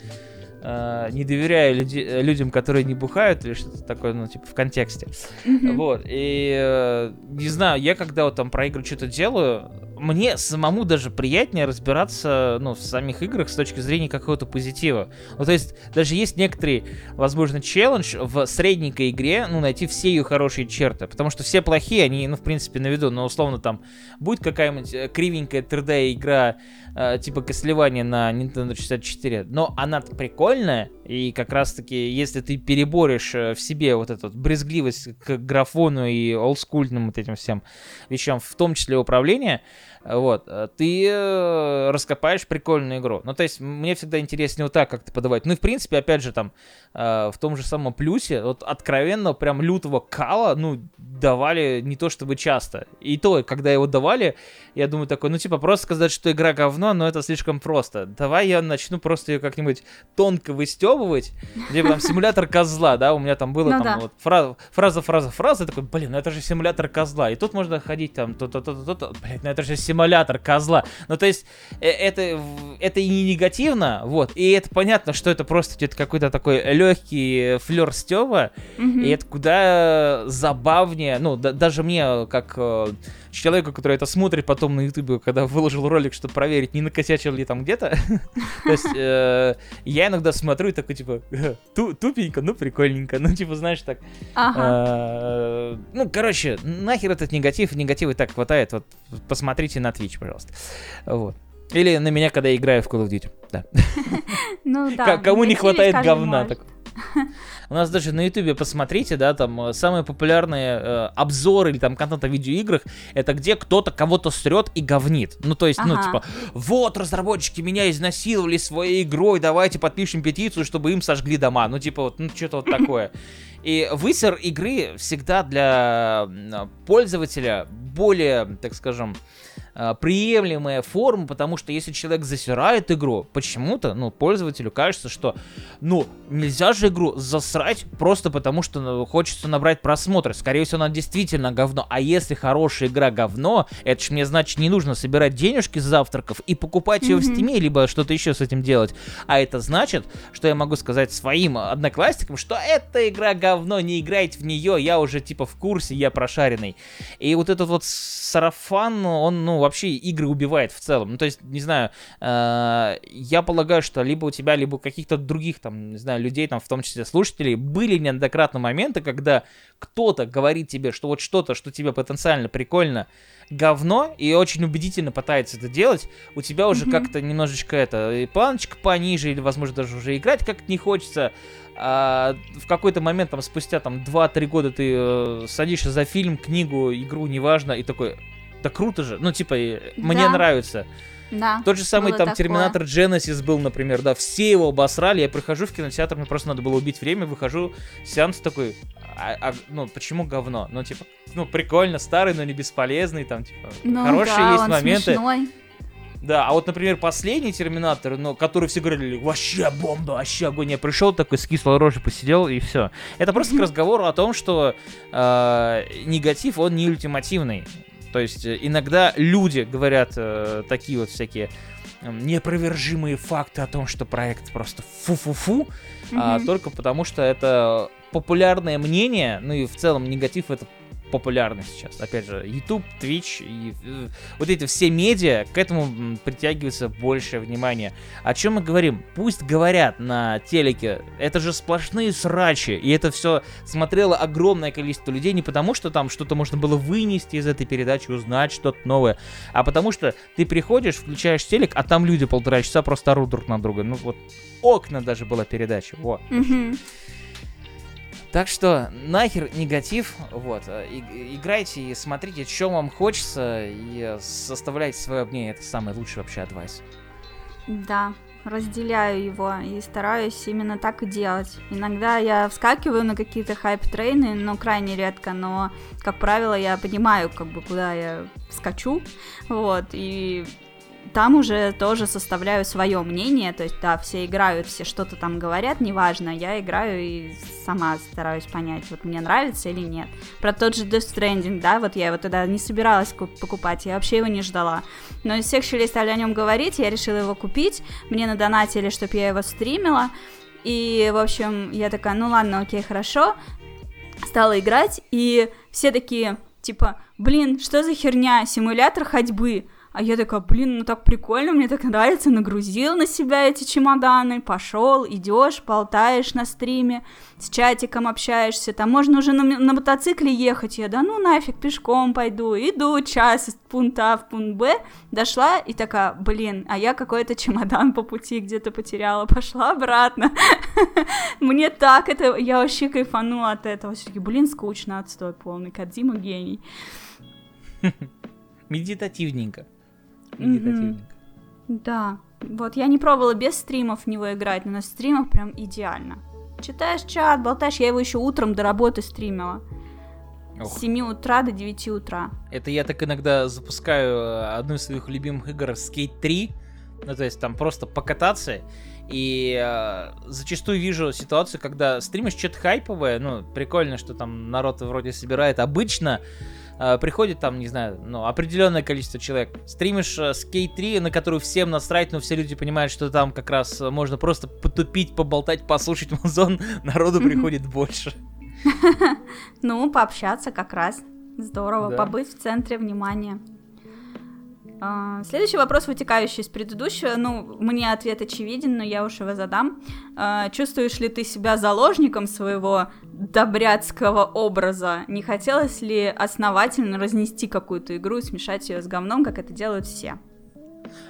э, не доверяя люди, людям, которые не бухают, или что-то такое, ну, типа, в контексте. Mm-hmm. Вот, и, э, не знаю, я когда вот там про игры что-то делаю, мне самому даже приятнее разбираться, ну, в самих играх с точки зрения какого-то позитива. Ну, то есть, даже есть некоторый, возможно, челлендж в средненькой игре, ну, найти все ее хорошие черты. Потому что все плохие, они, ну, в принципе, на виду. Но, условно, там, будет какая-нибудь э, кривенькая 3D-игра, э, типа Кослевания на Nintendo 64, но она прикольная, и как раз-таки, если ты переборешь э, в себе вот эту брезгливость к графону и олдскульным вот этим всем вещам, в том числе управление, вот, э, ты э, раскопаешь прикольную игру. Ну, то есть, мне всегда интереснее вот так как-то подавать. Ну, и, в принципе, опять же, там, э, в том же самом плюсе, вот, откровенно, прям лютого кала, ну, давали не то чтобы часто. И то, когда его давали, я думаю такой, ну, типа, просто сказать, что игра говно, но это слишком просто. Давай я начну просто ее как-нибудь тонко выстебывать, где там симулятор козла, да, у меня там было ну, там вот фраза, фраза, фраза, фраза, такой, блин, ну это же симулятор козла. И тут можно ходить там, то-то-то-то, блин, ну это же симулятор симулятор козла. Ну, то есть, э, это, это и не негативно, вот, и это понятно, что это просто где-то какой-то такой легкий флер Стева, mm-hmm. и это куда забавнее, ну, да, даже мне, как э, человеку, который это смотрит потом на ютубе, когда выложил ролик, чтобы проверить, не накосячил ли там где-то. (laughs) То есть э, я иногда смотрю и такой, типа, тупенько, ну прикольненько, ну типа, знаешь, так. Э, ну, короче, нахер этот негатив, негатива так хватает, вот посмотрите на Twitch, пожалуйста. Вот. Или на меня, когда я играю в Call of Duty. Да. (laughs) Ну да. Кому не хватает говна. Так. (laughs) У нас даже на ютубе посмотрите, да, там э, самые популярные э, обзоры или там контент о видеоиграх, это где кто-то кого-то срет и говнит. Ну, то есть, ну, ага. ну, типа, вот, разработчики меня изнасиловали своей игрой, давайте подпишем петицию, чтобы им сожгли дома. Ну, типа, вот, ну, что-то вот такое. (laughs) И высер игры всегда для пользователя более, так скажем, э, приемлемая форма, потому что если человек засирает игру, почему-то, ну, пользователю кажется, что, ну, нельзя же игру засрать просто потому, что ну, хочется набрать просмотры. Скорее всего, она действительно говно. А если хорошая игра говно, это ж мне значит не нужно собирать денежки с завтраков и покупать ее mm-hmm. в стиме, либо что-то еще с этим делать. А это значит, что я могу сказать своим одноклассникам, что эта игра говно, не играйте в нее, я уже типа в курсе, я прошаренный. И вот этот вот сарафан, он, ну, вообще игры убивает в целом. Ну, то есть, не знаю, э, я полагаю, что либо у тебя, либо у каких-то других, там, не знаю, людей, там, в том числе слушателей, были неоднократно моменты, когда кто-то говорит тебе, что вот что-то, что тебе потенциально прикольно, говно, и очень убедительно пытается это делать, у тебя уже mm-hmm. как-то немножечко это, и планочка пониже, или, возможно, даже уже играть как-то не хочется, а в какой-то момент, там, спустя там 2-3 года ты э, садишься за фильм, книгу, игру, неважно, и такой, да круто же, ну, типа, мне да. нравится. Да. Тот же самый там такое. Терминатор Genesis был, например, да, все его обосрали, я прихожу в кинотеатр, мне просто надо было убить время, выхожу, сеанс такой, а, а, ну, почему говно? Ну, типа, ну, прикольно, старый, но не бесполезный, там, типа, ну, хорошие да, есть моменты. Смешной. Да, а вот, например, последний Терминатор, ну, который все говорили, вообще бомба, вообще огонь. Я пришел такой с кислой рожей посидел и все. Это просто к разговору о том, что э, негатив, он не ультимативный. То есть э, иногда люди говорят э, такие вот всякие неопровержимые факты о том, что проект просто фу-фу-фу, mm-hmm. а, только потому что это популярное мнение, ну и в целом негатив это популярны сейчас. Опять же, YouTube, Twitch и э, вот эти все медиа, к этому притягивается большее внимание. О чем мы говорим? Пусть говорят на телеке, это же сплошные срачи, и это все смотрело огромное количество людей не потому, что там что-то можно было вынести из этой передачи, узнать что-то новое, а потому что ты приходишь, включаешь телек, а там люди полтора часа просто орут друг на друга. Ну вот окна даже была передача, вот. Mm-hmm. Так что нахер негатив, вот, э, и, играйте и смотрите, что вам хочется, и составляйте свое мнение, это самый лучший вообще адвайс. Да, разделяю его и стараюсь именно так и делать. Иногда я вскакиваю на какие-то хайп-трейны, но крайне редко, но, как правило, я понимаю, как бы, куда я скачу, вот, и там уже тоже составляю свое мнение, то есть, да, все играют, все что-то там говорят, неважно, я играю и сама стараюсь понять, вот мне нравится или нет. Про тот же Death Stranding, да, вот я его тогда не собиралась покупать, я вообще его не ждала. Но из всех щелей стали о нем говорить, я решила его купить, мне надонатили, чтобы я его стримила, и, в общем, я такая, ну ладно, окей, хорошо, стала играть, и все такие, типа, блин, что за херня, симулятор ходьбы, а я такая, блин, ну так прикольно, мне так нравится, нагрузил на себя эти чемоданы, пошел, идешь, болтаешь на стриме, с чатиком общаешься, там можно уже на, на мотоцикле ехать, я, да ну нафиг, пешком пойду, иду час из пункта А в пункт Б, дошла и такая, блин, а я какой-то чемодан по пути где-то потеряла, пошла обратно, (laughs) мне так это, я вообще кайфанула от этого, все-таки, блин, скучно, отстой полный, Кадзима гений. (laughs) Медитативненько медитативненько. Mm-hmm. Да, вот я не пробовала без стримов в него играть, но на стримах прям идеально. Читаешь чат, болтаешь, я его еще утром до работы стримила. Ох. С 7 утра до 9 утра. Это я так иногда запускаю э, одну из своих любимых игр Skate 3. Ну, то есть там просто покататься. И э, зачастую вижу ситуацию, когда стримишь что-то хайповое, ну, прикольно, что там народ вроде собирает. Обычно приходит там, не знаю, ну, определенное количество человек. Стримишь э, Skate 3, на которую всем насрать, но все люди понимают, что там как раз э, можно просто потупить, поболтать, послушать (laughs) музон, народу приходит больше. (laughs) Ну, пообщаться как раз. Здорово, побыть в центре внимания. А, Следующий вопрос, вытекающий из предыдущего. Ну, мне ответ очевиден, но я уж его задам. А, Чувствуешь ли ты себя заложником своего добряцкого образа? Не хотелось ли основательно разнести какую-то игру и смешать ее с говном, как это делают все?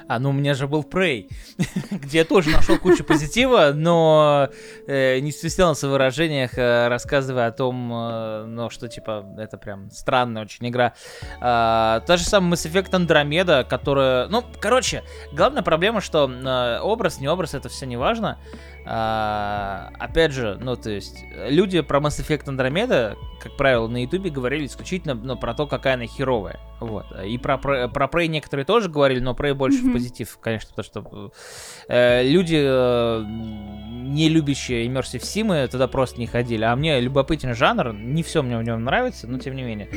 А, ну у меня же был Prey, (laughs) где я тоже нашел кучу позитива, но э, не стеснялся в выражениях, э, рассказывая о том, э, ну, что, типа, это прям странная очень игра. А, та же самая Mass Effect Andromeda, которая... Ну, короче, главная проблема, что э, образ, не образ, это все не важно. А, опять же, ну, то есть, люди про Mass Effect Andromeda, как правило, на ютубе говорили исключительно ну, про то, какая она херовая. Вот. И про, про, про Prey некоторые тоже говорили, но Prey больше в Мгм. позитив, конечно, потому что э, люди, э, не любящие Immersive Sim, туда просто не ходили. А мне любопытен жанр, не все мне в нем нравится, но тем не менее.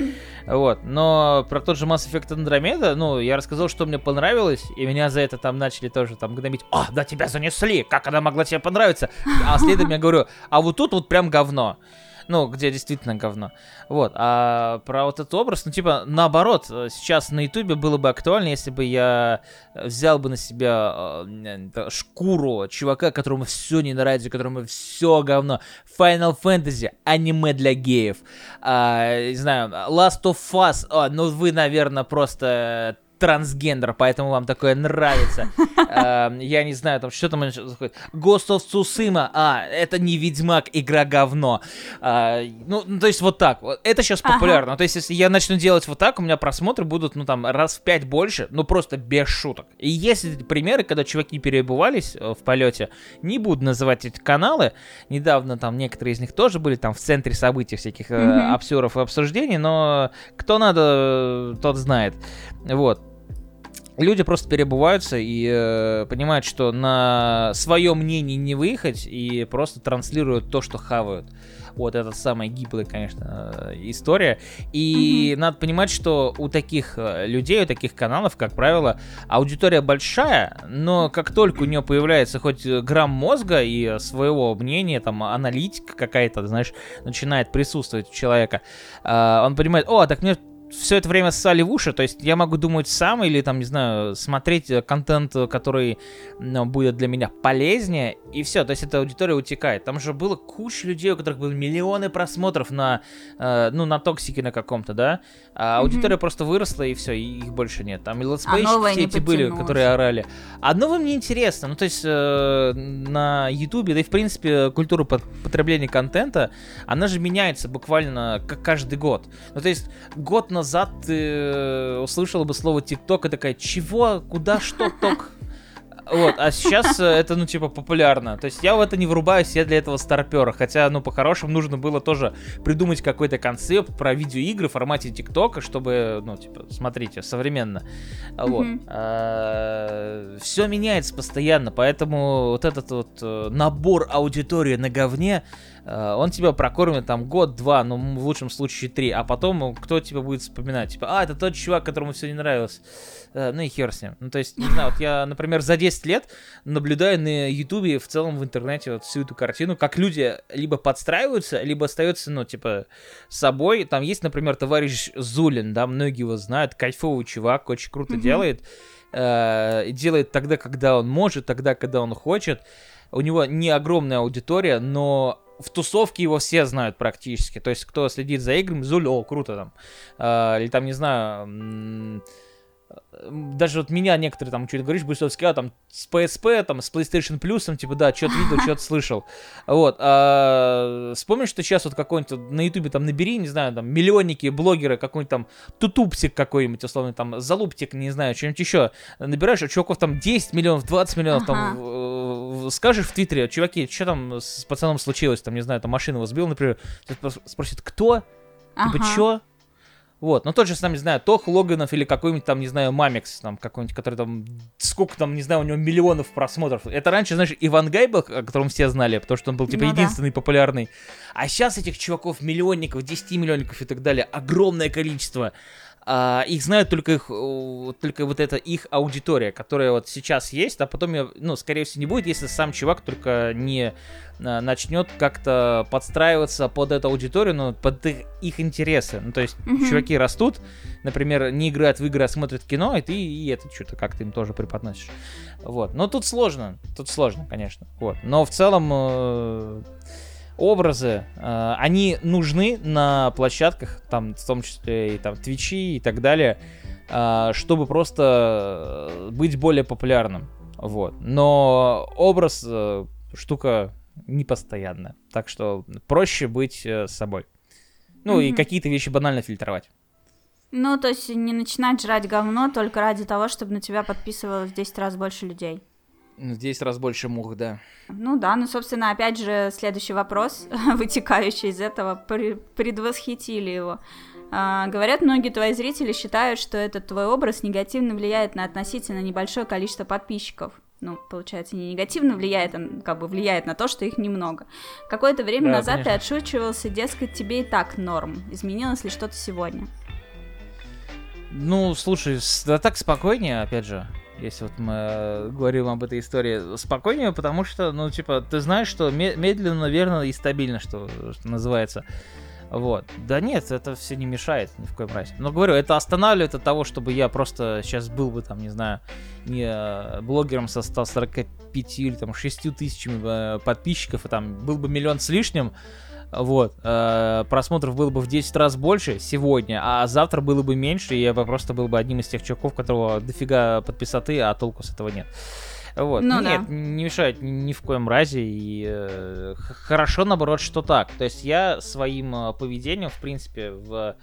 Вот. Но про тот же Mass Effect Andromeda, ну, я рассказал, что мне понравилось, и меня за это там начали тоже там гнобить. А, да тебя занесли, как она могла тебе понравиться? А следом я говорю, а вот тут вот прям говно. Ну, где действительно говно. Вот. А про вот этот образ, ну, типа, наоборот, сейчас на Ютубе было бы актуально, если бы я э, взял бы на себя э, шкуру чувака, которому все не нравится, которому все говно. Final Fantasy, аниме для геев. А, не знаю, Last of Us, а, ну, вы, наверное, просто трансгендер, поэтому вам такое нравится. (laughs) Эм, Я не знаю, там что там. Ghost of Tsushima, а, это не Ведьмак, игра говно. А, Ну, ну, то есть вот так. Это сейчас популярно. То есть если я начну делать вот так, у меня просмотры будут, ну, там, раз в пять больше, ну, просто без шуток. И есть примеры, когда чуваки перебывались э, в полете, не буду называть эти каналы, недавно там некоторые из них тоже были там в центре событий всяких э, Мгм. обсеров и обсуждений, но кто надо, э, тот знает. Вот. Люди просто перебываются и э, понимают, что на свое мнение не выехать и просто транслируют то, что хавают. Вот это самая гиблая, конечно, э, история. И надо понимать, что у таких э, людей, у таких каналов, как правило, аудитория большая, но как только у нее появляется хоть грамм мозга и своего мнения, там, аналитика какая-то, знаешь, начинает присутствовать у человека, э, он понимает, о, так мне все это время ссали в уши, то есть я могу думать сам или там, не знаю, смотреть э, контент, э, который ну, будет для меня полезнее, и все, то есть эта аудитория утекает. Там же было куча людей, у которых было миллионы просмотров на, э, ну, на токсике на каком-то, да, а аудитория просто выросла, и все, и их больше нет. Там и А летсплейщики новое все эти были, которые орали. А новым не интересно, ну, то есть э, на ютубе, да и в принципе культура пот- потребления контента, она же меняется буквально как каждый год. Ну, то есть год назад ты э, услышала бы слово ТикТок и такая, чего, куда, что ток? Вот, а сейчас э, это, ну, типа, популярно. То есть я в это не врубаюсь, я для этого старпера. Хотя, ну, по-хорошему, нужно было тоже придумать какой-то концепт про видеоигры в формате ТикТока, чтобы, ну, типа, смотрите, современно. А Вот. Мгм. Все меняется постоянно, поэтому вот этот вот э, набор аудитории на говне, э, он тебя прокормит там год-два, ну, в лучшем случае три, а потом кто тебя будет вспоминать? Типа, а, это тот чувак, которому все не нравилось. Э, Ну и хер с ним. Ну, то есть, не знаю, вот я, например, за 10 лет наблюдаю на Ютубе и в целом в интернете вот всю эту картину, как люди либо подстраиваются, либо остаются, ну, типа, собой. Там есть, например, товарищ Зулин, да, многие его знают, кайфовый чувак, очень круто Мгм. делает. Э, делает тогда, когда он может, тогда, когда он хочет. У него не огромная аудитория, но в тусовке его все знают практически. То есть, кто следит за играми, Зуль, о, круто там. Э, или там, не знаю, даже вот меня некоторые там что-то говоришь, Бусовский, а там с PSP, там с PlayStation Plus, типа, да, что-то видел, что-то (laughs) слышал. Вот. А, вспомни, что сейчас вот какой-нибудь на Ютубе там набери, не знаю, там миллионники, блогеры, какой-нибудь там тутупсик какой-нибудь, условно, там залуптик, не знаю, что-нибудь еще. Набираешь, у чуваков там 10 миллионов, 20 миллионов, Ага. там э, скажешь в Твиттере, чуваки, что там с пацаном случилось, там, не знаю, там машину его сбил, например, прос- спросит, кто? Типа, Ага. Вот, ну тот же, сам, не знаю, Тох Логанов или какой-нибудь там, не знаю, Мамикс, там какой-нибудь, который там, сколько там, не знаю, у него миллионов просмотров. Это раньше, знаешь, Иван Гай был, о котором все знали, потому что он был, типа, Ну да. единственный популярный. А сейчас этих чуваков, миллионников, 10 миллионников и так далее, огромное количество. А, их знают только их, только вот эта их аудитория, которая вот сейчас есть, а потом, я, ну, скорее всего, не будет, если сам чувак только не а, начнет как-то подстраиваться под эту аудиторию, ну, под их, их интересы. Ну, то есть, mm-hmm. чуваки растут, например, не играют в игры, а смотрят кино, и ты и это что-то как-то им тоже преподносишь. Вот. Но тут сложно, тут сложно, конечно. Вот. Но в целом... Э- образы, э, они нужны на площадках, там, в том числе и там Твичи и так далее, э, чтобы просто э, быть более популярным. Вот. Но образ э, штука непостоянная. Так что проще быть э, собой. Ну mm-hmm. и какие-то вещи банально фильтровать. Ну, то есть не начинать жрать говно только ради того, чтобы на тебя подписывалось в 10 раз больше людей. 10 раз больше мух, да. Ну да, ну, собственно, опять же, следующий вопрос, (laughs) вытекающий из этого, предвосхитили его. А, говорят, многие твои зрители считают, что этот твой образ негативно влияет на относительно небольшое количество подписчиков. Ну, получается, не негативно влияет, а как бы влияет на то, что их немного. Какое-то время да, назад конечно. ты отшучивался, дескать, тебе и так норм. Изменилось ли что-то сегодня? Ну, слушай, да так спокойнее, опять же если вот мы э, говорим об этой истории, спокойнее, потому что, ну, типа, ты знаешь, что медленно, верно и стабильно, что, что называется. Вот. Да нет, это все не мешает ни в коем разе. Но говорю, это останавливает от того, чтобы я просто сейчас был бы там, не знаю, не э, блогером со 145 или там 6 тысячами э, подписчиков, и там был бы миллион с лишним, вот, э, просмотров было бы в 10 раз больше сегодня, а завтра было бы меньше, и я бы просто был бы одним из тех чуваков, которого дофига подписоты, а толку с этого нет. Вот. Ну, Нет, да. не мешает ни в коем разе. И э, хорошо, наоборот, что так. То есть я своим э, поведением, в принципе, в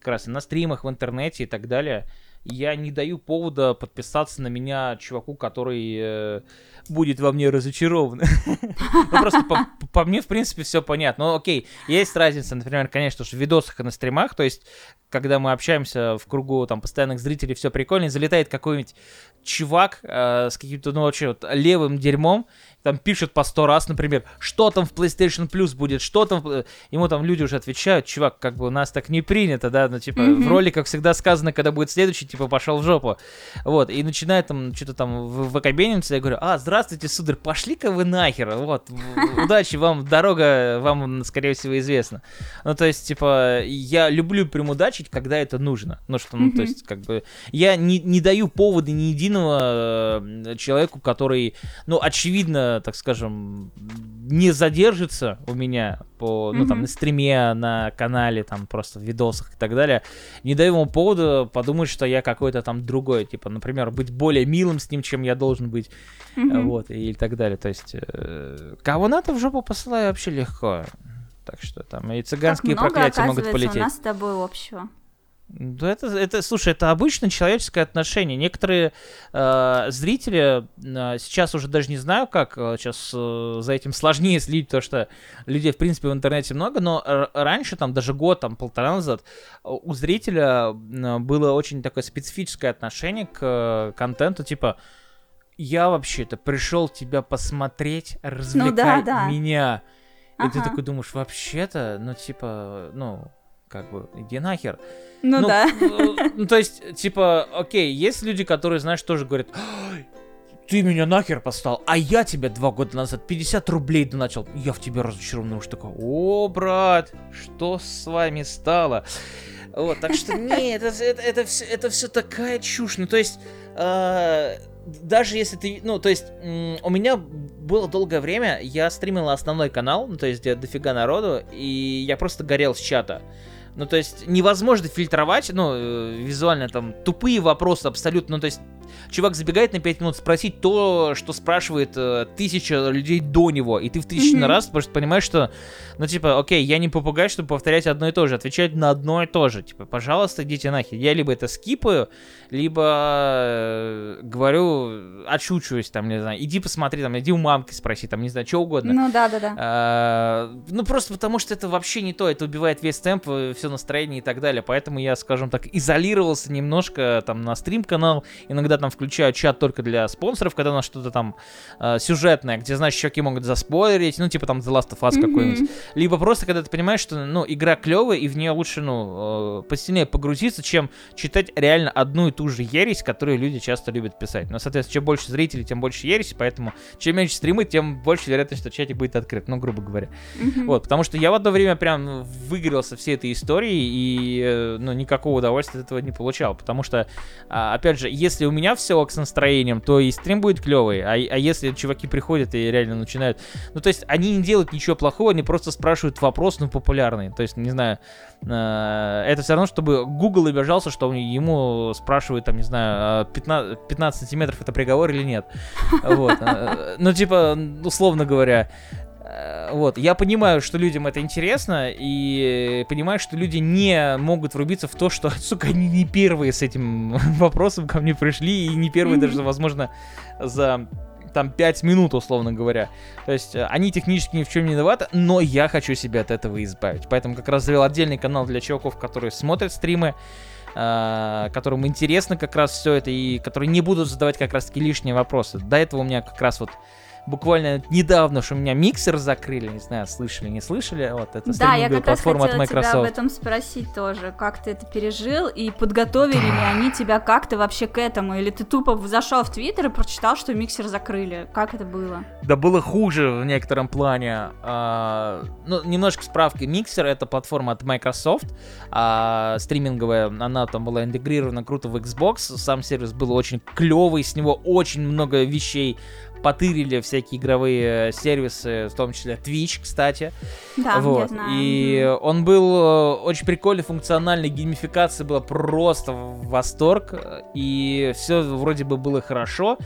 как раз на стримах, в интернете и так далее, я не даю повода подписаться на меня чуваку, который э, будет во мне разочарован. (laughs) Ну, просто по мне, в принципе, все понятно. Ну, окей, есть разница, например, конечно же, в видосах и на стримах, то есть, когда мы общаемся в кругу там постоянных зрителей, все прикольно, залетает какой-нибудь чувак э, с каким-то, ну, вообще вот левым дерьмом, там пишут по сто раз, например, что там в PlayStation Plus будет, что там... Ему там люди уже отвечают, чувак, как бы у нас так не принято, да, ну, типа, mm-hmm. в роликах всегда сказано, когда будет следующий, типа, пошел в жопу. Вот, и начинает там что-то там выкобениться, я говорю, а, здравствуйте, сударь, пошли-ка вы нахер, вот, удачи вам, дорога вам, скорее всего, известна. Ну, то есть, типа, я люблю примудачить, когда это нужно. Ну, что, ну, то есть, как бы, я не, не даю повода ни единого э, человеку, который, ну, очевидно, так скажем, не задержится у меня по, ну, mm-hmm. там, на стриме, на канале, там, просто в видосах и так далее, не даю ему повода подумать, что я какой-то там другой, типа, например, быть более милым с ним, чем я должен быть, mm-hmm. вот, и так далее, то есть, э, кого надо в жопу посылаю вообще легко, так что там и цыганские много, проклятия могут полететь. у нас с тобой общего. Да это, это, слушай, это обычно человеческое отношение. Некоторые э, зрители э, сейчас уже даже не знаю, как э, сейчас э, за этим сложнее следить, потому что людей, в принципе, в интернете много, но раньше, там, даже год, там, полтора назад, у зрителя э, было очень такое специфическое отношение к э, контенту, типа, я вообще-то пришел тебя посмотреть, развлекай ну, да, да. меня. И ага. ты такой думаешь, вообще-то, ну, типа, ну, как бы, иди нахер. Ну, ну да. Ну, то есть, типа, окей, есть люди, которые, знаешь, тоже говорят, ты меня нахер поставил, а я тебя два года назад 50 рублей доначал, я в тебя разочарован, уж такой, о, брат, что с вами стало? Вот, так что, нет, (laughs) это, это, это, все, это все такая чушь, ну, то есть, э, даже если ты, ну, то есть, у меня было долгое время, я стримил основной канал, ну, то есть, где дофига народу, и я просто горел с чата. Ну, то есть, невозможно фильтровать, ну, э, визуально там, тупые вопросы абсолютно, ну, то есть, чувак забегает на 5 минут спросить то, что спрашивает э, тысяча людей до него, и ты в тысячный mm-hmm. раз просто понимаешь, что, ну, типа, окей, я не попугай, чтобы повторять одно и то же, отвечать на одно и то же, типа, пожалуйста, идите нахер. Я либо это скипаю, либо э, говорю отшучиваюсь, там, не знаю, иди посмотри, там, иди у мамки спроси, там, не знаю, что угодно. Ну да, да, да. А, ну просто потому что это вообще не то, это убивает весь темп, э, все настроение и так далее. Поэтому я, скажем так, изолировался немножко там на стрим-канал. Иногда там включаю чат только для спонсоров, когда у нас что-то там э, сюжетное, где, знаешь, чуваки могут заспойлерить, ну, типа там The Last of Us mm-hmm. какой-нибудь. Либо просто, когда ты понимаешь, что, ну, игра клевая, и в нее лучше, ну, э, посильнее погрузиться, чем читать реально одну и ту же ересь, которую люди часто любят писать. Но, соответственно, чем больше зрителей, тем больше ереси, поэтому чем меньше стримы, тем больше вероятность, что чатик будет открыт, ну, грубо говоря. Mm-hmm. Вот, потому что я в одно время прям выигрался всей этой истории и, э, ну, никакого удовольствия от этого не получал, потому что, а, опять же, если у меня все с настроением, то и стрим будет клевый, а, а если чуваки приходят и реально начинают, ну, то есть они не делают ничего плохого, они просто спрашивают вопрос, ну, популярный, то есть, не знаю, э, это все равно, чтобы Google обижался, что ему спрашивают, там, не знаю, 15, а, 15 сантиметров это приговор или нет, вот, э, ну, типа, условно говоря, Э, вот, я понимаю, что людям это интересно, и понимаю, что люди не могут врубиться в то, что, (laughs) сука, они не первые с этим (laughs) вопросом ко мне пришли, и не первые даже, возможно, за там 5 минут, условно говоря. То есть э, они технически ни в чем не виноваты, но я хочу себя от этого избавить. Поэтому как раз завел отдельный канал для чуваков, которые смотрят стримы, которым интересно как раз все это, и которые не будут задавать как раз таки лишние вопросы. До этого у меня как раз вот буквально недавно, что у меня миксер закрыли, не знаю, слышали, не слышали, вот это Да, я как раз хотела от Microsoft. тебя об этом спросить тоже, как ты это пережил, и подготовили ли они тебя как-то вообще к этому, или ты тупо зашел в Твиттер и прочитал, что миксер закрыли, как это было? Да было хуже в некотором плане, а, ну, немножко справки, миксер это платформа от Microsoft, а, стриминговая, она там была интегрирована круто в Xbox, сам сервис был очень клевый, с него очень много вещей потырили всякие игровые сервисы, в том числе Twitch, кстати. Да, вот. я знаю. И он был э, очень прикольный, функциональный, геймификация была просто в восторг, и все вроде бы было хорошо.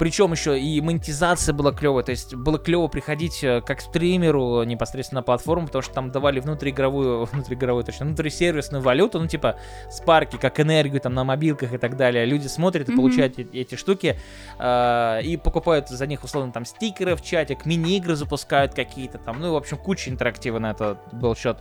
Причем еще и монетизация была клевая, то есть было клево приходить э, как стримеру непосредственно на платформу, потому что там давали внутриигровую, (laughs) внутриигровую, точно, внутрисервисную валюту, ну типа спарки, как энергию там на мобилках и так далее. Люди смотрят и mm-hmm. получают эти, эти штуки э, и покупают за них условно там стикеры в чатик, мини-игры запускают какие-то там, ну в общем куча интерактива на это был счет.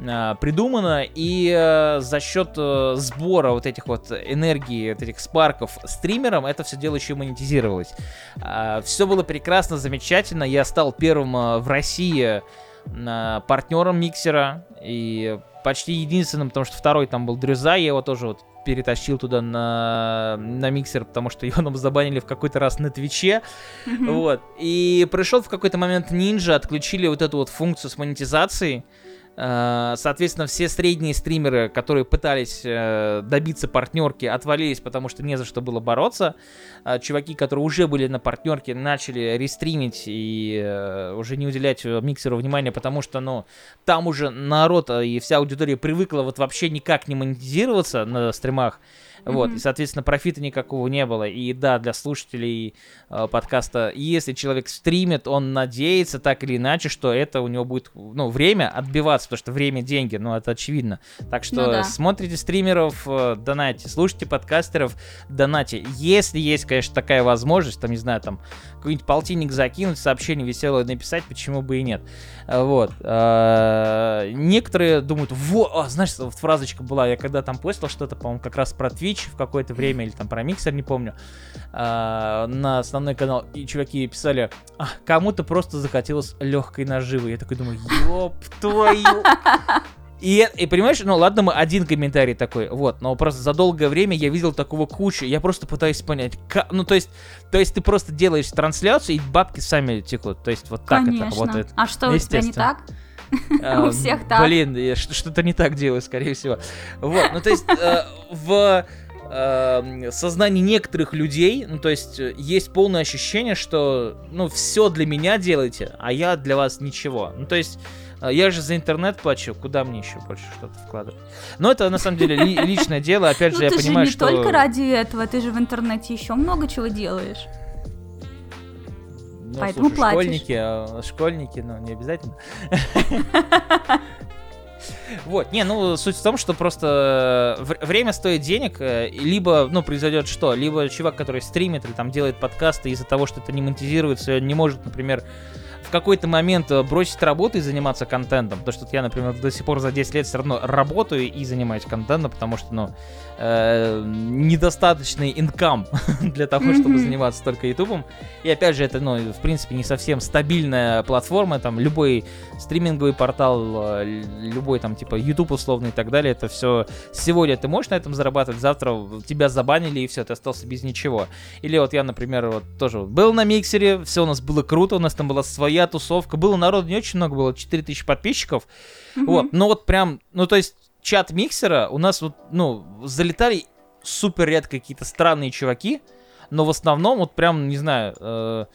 Э, придумано, и э, за счет э, сбора вот этих вот энергии, вот этих спарков стримерам это все дело еще монетизировалось. Э, все было прекрасно, замечательно. Я стал первым э, в России э, партнером миксера и почти единственным, потому что второй там был Дрюза, я его тоже вот перетащил туда на, на миксер, потому что (laughs) его нам забанили в какой-то раз на Твиче. Mm-hmm. Вот. И пришел в какой-то момент Ninja, отключили вот эту вот функцию с монетизацией. Э, соответственно, все средние стримеры, которые пытались э, добиться партнерки, отвалились, потому что не за что было бороться. Э, чуваки, которые уже были на партнерке, начали рестримить и уже не уделять миксеру внимания, потому что, ну, там уже народ и вся аудитория привыкла вот вообще никак не монетизироваться на стримах. Вот, mm-hmm. и, соответственно, профита никакого не было. И да, для слушателей э, подкаста, если человек стримит, он надеется так или иначе, что это у него будет, ну, время отбиваться, потому что время деньги, ну, это очевидно. Так что ну, да. смотрите стримеров, э, донайте, слушайте подкастеров, донайте. Если есть, конечно, такая возможность, там, не знаю, там, какой-нибудь полтинник закинуть, сообщение веселое написать, почему бы и нет. Вот. Э, некоторые думают, во, а, знаешь, вот фразочка была, я когда там постил что-то, по-моему, как раз про Twitch в какое-то время, или там про миксер, не помню, э, на основной канал, и чуваки писали, а, кому-то просто захотелось легкой наживы. Я такой думаю, ёб твою... И, и понимаешь, ну ладно, мы один комментарий такой, вот, но просто за долгое время я видел такого кучу, я просто пытаюсь понять, как, ну то есть, то есть ты просто делаешь трансляцию и бабки сами текут, то есть вот так Конечно. это работает. А что, у тебя не так? (laughs) У всех так. Блин, я что-то не так делаю, скорее всего. Вот, ну то есть э, в э, сознании некоторых людей, ну то есть э, есть полное ощущение, что ну все для меня делаете, а я для вас ничего. Ну то есть я же за интернет плачу, куда мне еще больше что-то вкладывать? Но это на самом деле ли, личное дело, опять же, ну, я понимаю, что... ты же не только ради этого, ты же в интернете еще много чего делаешь. Ну, Поэтому слушай, платишь. Школьники, а, школьники, ну, не обязательно. (laughs) Вот, не, ну, суть в том, что просто э, время стоит денег, э, либо, ну, произойдет что? Либо чувак, который стримит или там делает подкасты из-за того, что это не монетизируется, не может, например, в какой-то момент э, бросить работу и заниматься контентом. Потому что я, например, до сих пор за 10 лет все равно работаю и занимаюсь контентом, потому что, ну, э, недостаточный инкам (laughs) для того, чтобы заниматься только ютубом. И опять же, это, ну, в принципе, не совсем стабильная платформа, там, любой стриминговый портал, э, любой там, типа, YouTube условный и так далее, это все сегодня ты можешь на этом зарабатывать, завтра тебя забанили и все, ты остался без ничего. Или вот я, например, вот тоже был на миксере, все у нас было круто, у нас там была своя тусовка, было народу не очень много, было 4000 подписчиков, вот, но вот прям, ну, то есть чат миксера у нас вот, ну, залетали супер редко какие-то странные чуваки, но в основном вот прям, не знаю, э,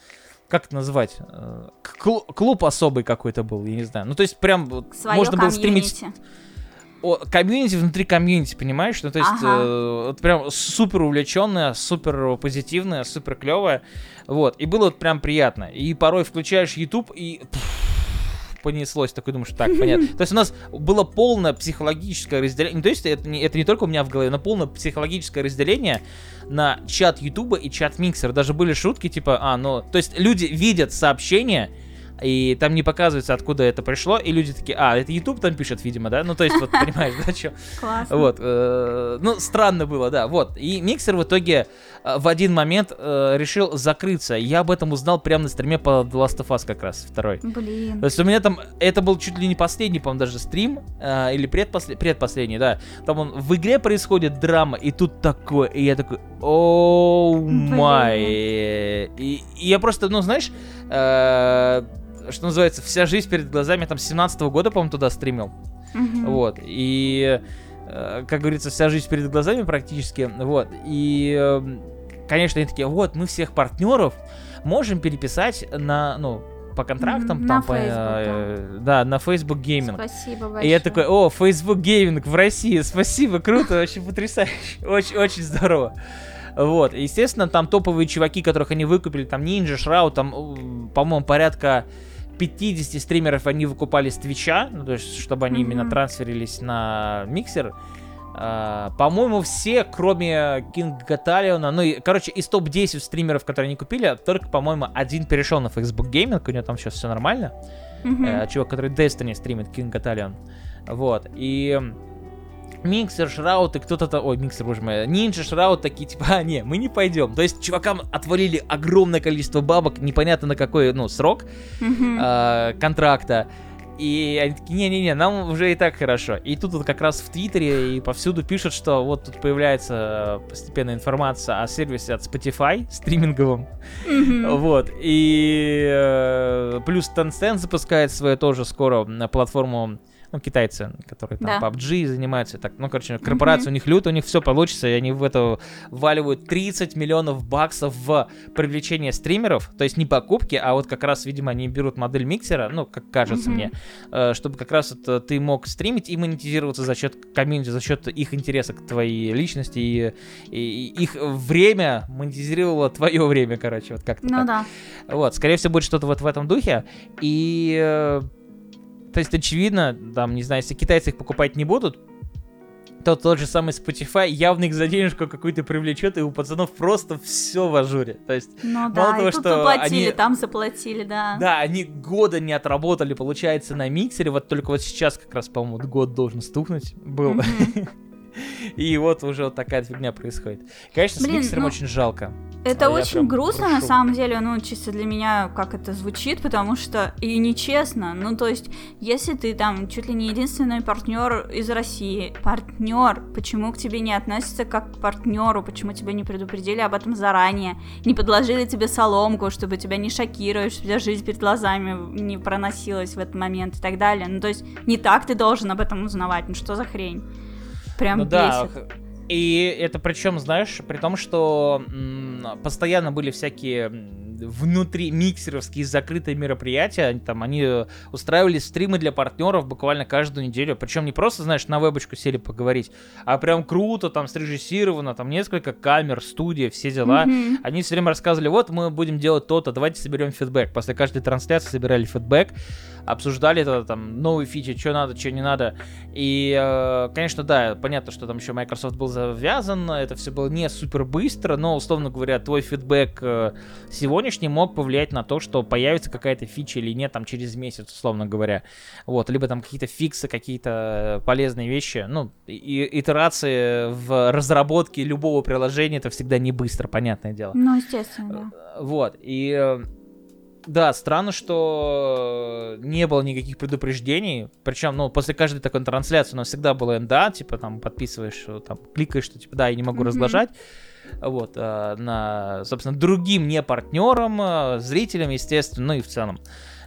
как это называть, э, клуб, клуб особый какой-то был, я не знаю. Ну, то есть прям вот, можно было стремить... О, комьюнити внутри комьюнити, понимаешь? Ну, то есть, ага. э, вот прям супер увлеченная, супер позитивная, супер клевая. Вот. И было вот прям приятно. И порой включаешь YouTube и. Пфф, понеслось, такой думаешь, так, понятно. (laughs) То есть у нас было полное психологическое разделение, то есть это не, это не только у меня в голове, но полное психологическое разделение на чат Ютуба и чат Миксер. Даже были шутки типа, а, ну, то есть люди видят сообщения, и там не показывается, откуда это пришло, и люди такие, а, это YouTube там пишет, видимо, да? Ну, то есть, вот, (laughs) понимаешь, да, что? Классно. Вот, э, ну, странно было, да, вот. И миксер в итоге э, в один момент э, решил закрыться. Я об этом узнал прямо на стриме по The Last of Us как раз, второй. Блин. То есть у меня там, это был чуть ли не последний, по-моему, даже стрим, э, или предпослед... предпоследний, да. Там он, в игре происходит драма, и тут такое, и я такой, о май. И, и я просто, ну, знаешь, э, что называется, вся жизнь перед глазами, там, 17 -го года, по-моему, туда стримил. Mm-hmm. Вот, и, э, как говорится, вся жизнь перед глазами практически, вот, и, э, конечно, они такие, вот, мы всех партнеров можем переписать на, ну, по контрактам, на там, Facebook, по, э, да. да, на Facebook Gaming. Спасибо большое. И я такой, о, Facebook Gaming в России, спасибо, круто, очень потрясающе, (laughs) очень, очень здорово. Вот, естественно, там топовые чуваки, которых они выкупили, там Ninja, Shroud, там, по-моему, порядка 50 стримеров они выкупали с Твича, ну, то есть, чтобы они mm-hmm. именно трансферились на миксер. Э, по-моему, все, кроме King Gothalion а, ну, и, короче, из топ-10 стримеров, которые они купили, только, по-моему, один перешел на Facebook Gaming, у него там сейчас все нормально. Mm-hmm. Э, чувак, который Destiny стримит, King Gothalion. Вот, и Mixer, Shroud и кто-то там... Ой, Миксер, боже мой. Ninja, Shroud такие, типа, а, не, мы не пойдем. То есть чувакам отвалили огромное количество бабок, непонятно на какой, ну, срок mm-hmm. э, контракта. И они такие, не-не-не, нам уже и так хорошо. И тут вот как раз в Твиттере и повсюду пишут, что вот тут появляется постепенно информация о сервисе от Spotify стриминговом. Mm-hmm. Вот. И э, плюс Tencent запускает свою тоже скоро на платформу ну, китайцы, которые там да. PUBG занимаются, так, ну, короче, корпорация mm-hmm. у них лют, у них все получится, и они в это валивают 30 миллионов баксов в привлечение стримеров, то есть не покупки, а вот как раз, видимо, они берут модель миксера, ну, как кажется mm-hmm. мне, э, чтобы как раз это ты мог стримить и монетизироваться за счет комьюнити, за счет их интереса к твоей личности, и, и, их время монетизировало твое время, короче, вот как-то Ну так. да. Вот, скорее всего, будет что-то вот в этом духе, и э, то есть, очевидно, там, не знаю, если китайцы их покупать не будут, то тот же самый Spotify явно их за денежку какую-то привлечет, и у пацанов просто все в ажуре. То есть, ну, да, мало того, что заплатили, они... там заплатили, да. Да, они года не отработали, получается, на миксере, вот только вот сейчас как раз, по-моему, год должен стукнуть был. Mm-hmm. (laughs) И вот уже вот такая фигня происходит. Конечно, Блин, с миксером ну, очень жалко. Это а очень грустно, прошу. на самом деле, ну, чисто для меня, как это звучит, потому что и нечестно. Ну, то есть, если ты там чуть ли не единственный партнер из России, партнер, почему к тебе не относятся как к партнеру, почему тебя не предупредили об этом заранее, не подложили тебе соломку, чтобы тебя не шокировать, чтобы тебя жизнь перед глазами не проносилась в этот момент и так далее. Ну, то есть, не так ты должен об этом узнавать, ну, что за хрень? Прям ну, бесит. Да. И это причем, знаешь, при том, что постоянно были всякие внутри миксеровские закрытые мероприятия, они, там, они устраивали стримы для партнеров буквально каждую неделю, причем не просто, знаешь, на вебочку сели поговорить, а прям круто, там, срежиссировано, там, несколько камер, студия, все дела. Mm-hmm. Они все время рассказывали, вот, мы будем делать то-то, давайте соберем фидбэк. После каждой трансляции собирали фидбэк, обсуждали это, там, новые фичи, что надо, что не надо. И, э, конечно, да, понятно, что там еще Microsoft был завязан, это все было не супер быстро, но, условно говоря, твой фидбэк э, сегодняшний мог повлиять на то, что появится какая-то фича или нет там через месяц, условно говоря. Вот, либо там какие-то фиксы, какие-то полезные вещи. Ну, и итерации в разработке любого приложения это всегда не быстро, понятное дело. Ну, естественно, да. Вот, и да, странно, что не было никаких предупреждений. Причем, ну, после каждой такой трансляции у нас всегда было НДА, типа там подписываешь, там кликаешь, что типа да, я не могу mm-hmm. разглашать. Вот, а, на, собственно, другим не партнерам, а, зрителям, естественно, ну и в целом.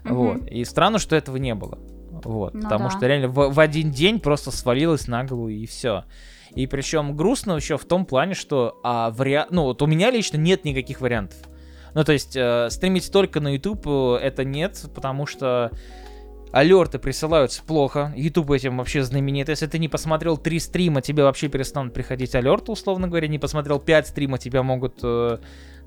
Mm-hmm. Вот. И странно, что этого не было. Вот. Ну, потому да. что реально в, в один день просто свалилось на голову и все. И причем грустно еще в том плане, что а, вариа... ну, вот у меня лично нет никаких вариантов. Ну, то есть, э, стримить только на YouTube э, это нет, потому что алерты присылаются плохо. YouTube этим вообще знаменит. Если ты не посмотрел три стрима, тебе вообще перестанут приходить алерты, условно говоря. Не посмотрел пять стрима, тебя могут... Э,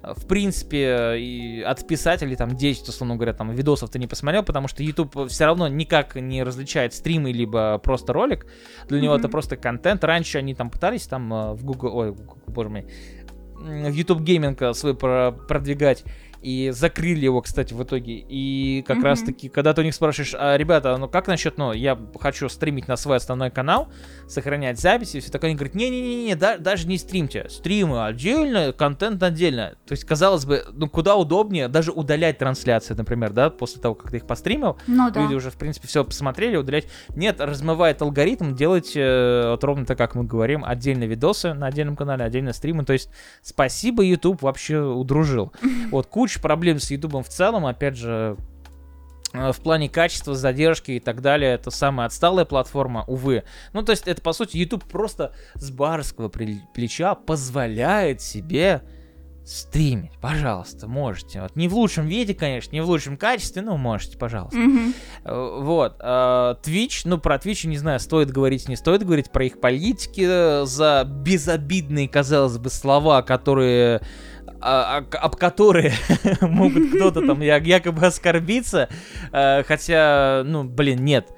в принципе, и отписать или там 10, условно говоря, там видосов ты не посмотрел, потому что YouTube все равно никак не различает стримы либо просто ролик. Для mm-hmm. него это просто контент. Раньше они там пытались там э, в Google, ой, боже мой, в YouTube Gaming свой продвигать и закрыли его, кстати, в итоге. И как mm-hmm. раз таки, когда ты у них спрашиваешь, а, ребята, ну как насчет, ну, я хочу стримить на свой основной канал, сохранять записи, и все такое, они говорят, не-не-не, да, даже не стримьте, стримы отдельно, контент отдельно. То есть, казалось бы, ну, куда удобнее даже удалять трансляции, например, да, после того, как ты их постримил, ну, да. люди уже, в принципе, все посмотрели, удалять. Нет, размывает алгоритм, делать э, вот ровно так, как мы говорим, отдельно видосы на отдельном канале, отдельно стримы, то есть, спасибо, YouTube вообще удружил. (laughs) Вот, куча куча проблем с Ютубом в целом, опять же, э, в плане качества, задержки и так далее, это самая отсталая платформа, увы. Ну, то есть, это, по сути, YouTube просто с барского плеча позволяет себе стримить, пожалуйста, можете. Вот не в лучшем виде, конечно, не в лучшем качестве, но можете, пожалуйста. Mm-hmm. Вот. А, Twitch, ну, про Twitch, не знаю, стоит говорить, не стоит говорить про их политики за безобидные, казалось бы, слова, которые а, а, об которые (laughs) могут кто-то там якобы оскорбиться, а, хотя, ну, блин, нет.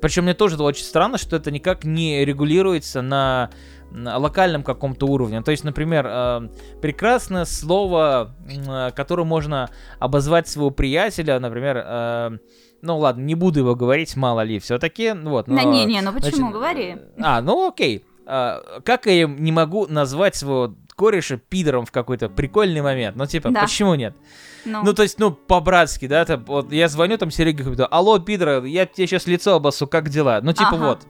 Причем мне тоже очень странно, что это никак не регулируется на, на локальном каком-то уровне. То есть, например, э, прекрасное слово, э, которое можно обозвать своего приятеля, например, э, ну ладно, не буду его говорить, мало ли, все-таки, вот. Но, не, не, ну почему, значит, говори. А, ну окей. Uh, как я не могу назвать своего кореша пидором в какой-то прикольный момент. Ну, типа, да. почему нет? Ну. ну, то есть, ну, по-братски, да, это, вот я звоню там Сереге, говорю, алло, пидора, я тебе сейчас лицо обоссу, как дела? Ну, типа, ага. вот.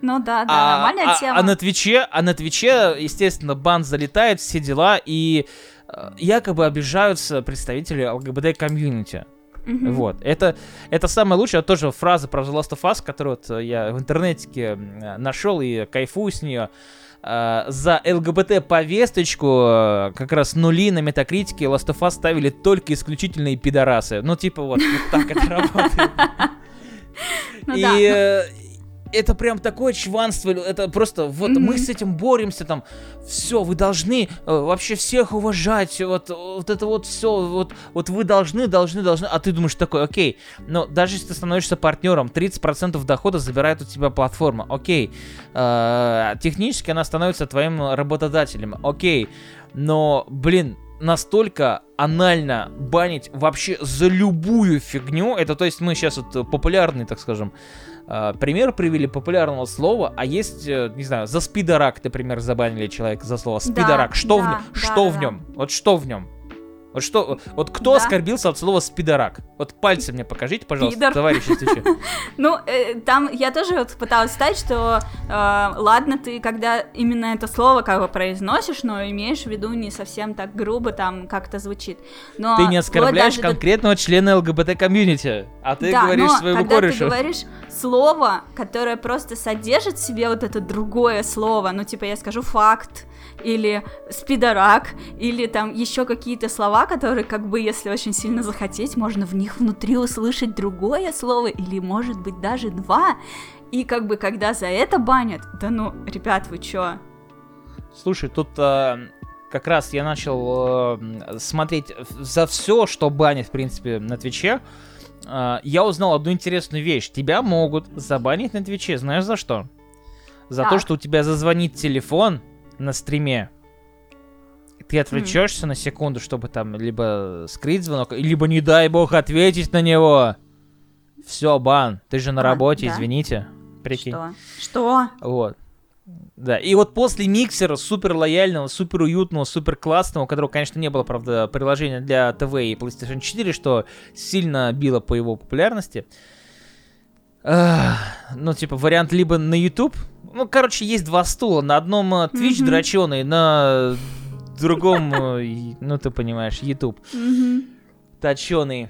Ну да, да, а, нормальная а, тема. А на Твиче, а на Твиче, естественно, бан залетает, все дела, и э, якобы обижаются представители ЛГБТ-комьюнити. Mm-hmm. Вот. Это, это самое лучшее. Это тоже фраза про The Last of Us, которую вот я в интернете нашел и кайфую с нее. Э, за ЛГБТ-повесточку э, как раз нули на метакритике Last of Us ставили только исключительные пидорасы. Ну, типа вот, вот так это работает. (laughs) Ну, и, да. Э, это прям такое чванство, это просто вот mm-hmm. мы с этим боремся, там, все, вы должны э, вообще всех уважать, вот, вот это вот все, вот, вот вы должны, должны, должны, а ты думаешь такой, окей, но даже если ты становишься партнером, 30% дохода забирает у тебя платформа, окей, э, технически она становится твоим работодателем, окей, но, блин, настолько анально банить вообще за любую фигню, это то есть мы сейчас вот популярный, так скажем, пример привели популярного слова, а есть, э, не знаю, за спидорак, например, забанили человека за слово спидорак. Да, что да, в нем? Да, что да, в нем? Вот что в нем? Вот что, вот кто да. оскорбился от слова спидорак? Вот пальцем мне покажите, пожалуйста, Пидор. товарищ (laughs) Ну, э, там я тоже вот пыталась сказать, что э, ладно, ты когда именно это слово как бы произносишь, но имеешь в виду не совсем так грубо там как-то звучит. Но ты не оскорбляешь конкретного члена ЛГБТ-комьюнити, а ты говоришь своему корешу. ты говоришь слово, которое просто содержит в себе вот это другое слово, ну, типа, я скажу факт, или спидорак, или там еще какие-то слова, которые, как бы, если очень сильно захотеть, можно в них внутри услышать другое слово, или, может быть, даже два. И, как бы, когда за это банят, да ну, ребят, вы чё? Слушай, тут э, как раз я начал э, смотреть за все, что банят, в принципе, на Твиче. Э, я узнал одну интересную вещь. Тебя могут забанить на Твиче, знаешь за что? За Так. то, что у тебя зазвонит телефон на стриме. Ты отвлечешься на секунду, чтобы там либо скрыть звонок, либо, не дай бог, ответить на него. Все, бан. Ты же на А, работе, да. извините. Прикинь. Что? Что? Вот. Да, и вот после миксера супер лояльного, супер уютного, супер классного, у которого, конечно, не было, правда, приложения для ТВ и PlayStation 4, что сильно било по его популярности. Ну, типа, вариант либо на YouTube. Ну, короче, есть два стула. На одном э, Twitch Мгм. дроченый, на другом, э, ну, ты понимаешь, YouTube Мгм. точеный.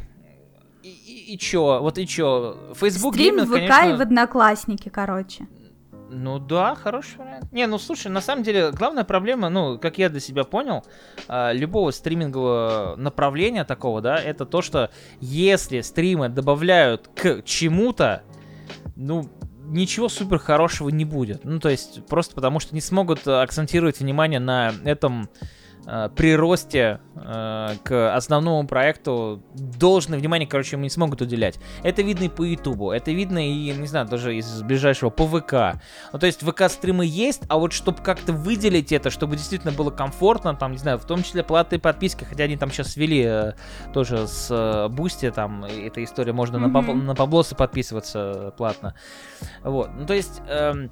И, и, и чё? Вот и чё? Facebook Стрим Gaming, в ВК конечно... и в Одноклассники, короче. Ну да, хороший вариант. Не, ну слушай, на самом деле, главная проблема, ну, как я для себя понял, а, любого стримингового направления такого, да, это то, что если стримы добавляют к чему-то, ну, ничего супер хорошего не будет. Ну, то есть, просто потому что не смогут акцентировать внимание на этом э, приросте э, к основному проекту должное внимание, короче, им не смогут уделять. Это видно и по Ютубу, это видно и, не знаю, даже из ближайшего по ВК. Ну, то есть ВК-стримы есть, а вот чтобы как-то выделить это, чтобы действительно было комфортно, там, не знаю, в том числе платные подписки, хотя они там сейчас ввели э, тоже с э, Бусти, там, эта история, можно на, паб- Мгм. на паблосы подписываться э, платно. Вот, ну, то есть... эм,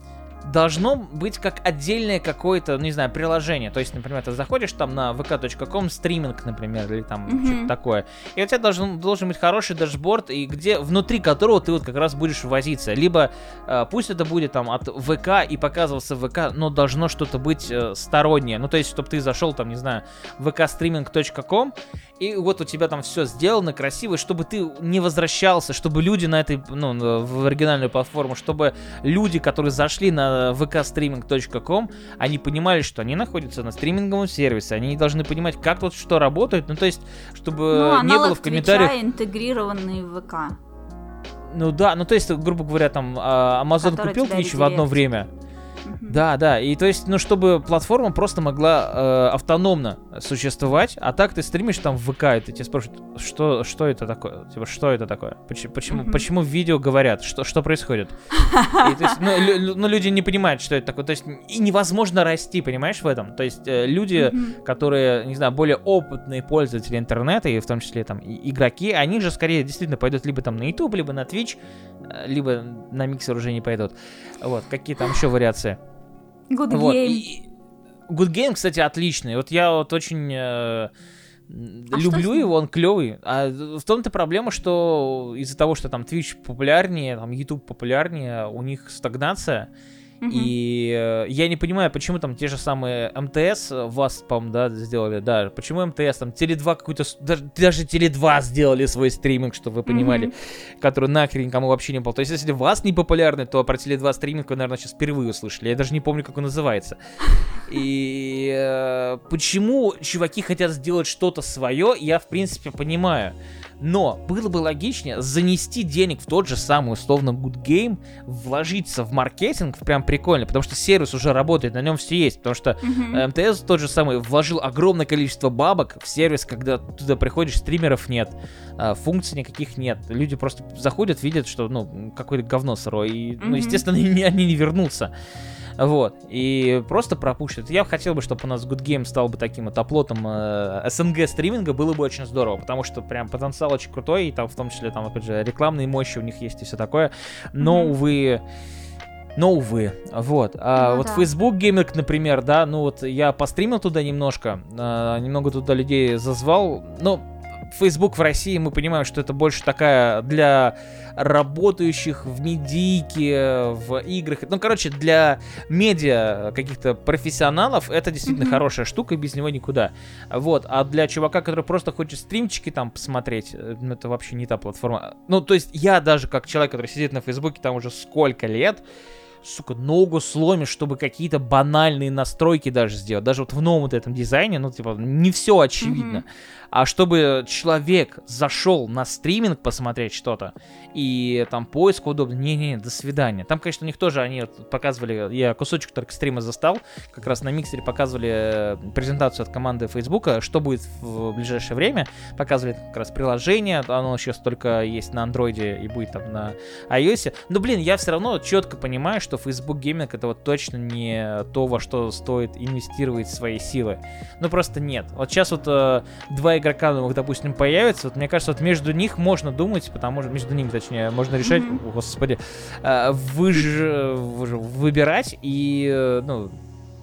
Должно быть как отдельное какое-то, ну, не знаю, приложение. То есть, например, ты заходишь там на vk.com стриминг, например, или там Мгм. что-то такое. И у тебя должен, должен быть хороший дашборд, и где внутри которого ты вот как раз будешь возиться. Либо э, пусть это будет там от ВК и показывался в ВК, но должно что-то быть э, стороннее. Ну, то есть, чтобы ты зашел там, не знаю, vkstreaming.com, и вот у тебя там все сделано красиво, чтобы ты не возвращался, чтобы люди на этой, ну, в оригинальную платформу, чтобы люди, которые зашли на vkstreaming.com, они понимали, что они находятся на стриминговом сервисе, они должны понимать, как тут что работает, ну, то есть, чтобы ну, не было в комментариях... Твича, интегрированный в ВК. Ну да, ну то есть, грубо говоря, там а, Amazon Который купил Twitch в одно время. Да, да, и то есть, ну, чтобы платформа просто могла э, автономно существовать, а так ты стримишь там в ВК, и ты тебе спрашивают, что, что это такое? Типа, что это такое? Почему, почему, Мгм. почему в видео говорят, что, что происходит? (laughs) И, то есть, ну, лю- ну, люди не понимают, что это такое. То есть, и невозможно расти, понимаешь, в этом? То есть, э, люди, Мгм. которые, не знаю, более опытные пользователи интернета, и в том числе там и- игроки, они же скорее действительно пойдут либо там на YouTube, либо на Twitch, э, либо на миксер уже не пойдут. Вот, какие там еще вариации. Good Вот. game. И- Good Game, кстати, отличный. Вот я вот очень э, А люблю его, он клевый. А в том-то проблема, что из-за того, что там Twitch популярнее, там YouTube популярнее, у них стагнация. И э, я не понимаю, почему там те же самые МТС, э, вас, по-моему, да, сделали, да, почему МТС, там Теле2 какой-то, даже, даже Теле2 сделали свой стриминг, чтобы вы понимали, Мгм. который нахрен никому вообще не был. То есть, если вас не популярный, то про Теле2 стриминг вы, наверное, сейчас впервые услышали. Я даже не помню, как он называется. (laughs) И э, почему чуваки хотят сделать что-то свое, я, в принципе, понимаю. Но было бы логичнее занести денег в тот же самый условно Good Game, вложиться в маркетинг, прям прикольно, потому что сервис уже работает, на нем все есть, потому что э, МТС тот же самый вложил огромное количество бабок в сервис, когда туда приходишь, стримеров нет, а, функций никаких нет. Люди просто заходят, видят, что, ну, какое-то говно сырое, и, ну, Мгм. естественно, (laughs) они, они не вернутся. Вот, и просто пропустят. Я хотел бы, чтобы у нас Good Game стал бы таким вот оплотом э, СНГ стриминга, было бы очень здорово, потому что прям потенциал очень крутой, и там в том числе, там, опять же, рекламные мощи у них есть и все такое, но, Мгм. увы, но, увы, вот. А Ну вот да. Facebook Gaming, например, да, ну вот я постримил туда немножко, а, немного туда людей зазвал, но Facebook в России, мы понимаем, что это больше такая для работающих в медийке, в играх, ну, короче, для медиа каких-то профессионалов это действительно Мгм. хорошая штука, без него никуда. Вот, а для чувака, который просто хочет стримчики там посмотреть, э, ну, это вообще не та платформа. Ну, то есть я даже как человек, который сидит на Фейсбуке там уже сколько лет, сука, ногу сломишь, чтобы какие-то банальные настройки даже сделать. Даже вот в новом вот этом дизайне, ну, типа, не все очевидно. Мгм. А чтобы человек зашел на стриминг посмотреть что-то, и там поиск удобно, не-не, до свидания. Там, конечно, у них тоже, они показывали, я кусочек только стрима застал, как раз на миксере показывали э, презентацию от команды Фейсбука, что будет в ближайшее время, показывали как раз приложение, оно сейчас только есть на андроиде и будет там на iOS. Но, блин, я все равно четко понимаю, что Facebook Gaming это вот точно не то, во что стоит инвестировать свои силы. Ну, просто нет. Вот сейчас вот э, два игрока новых, допустим, появятся, вот мне кажется, вот между них можно думать, потому что между ними, точнее, можно решать, mm-hmm. господи, э, выж, выбирать и, э, ну,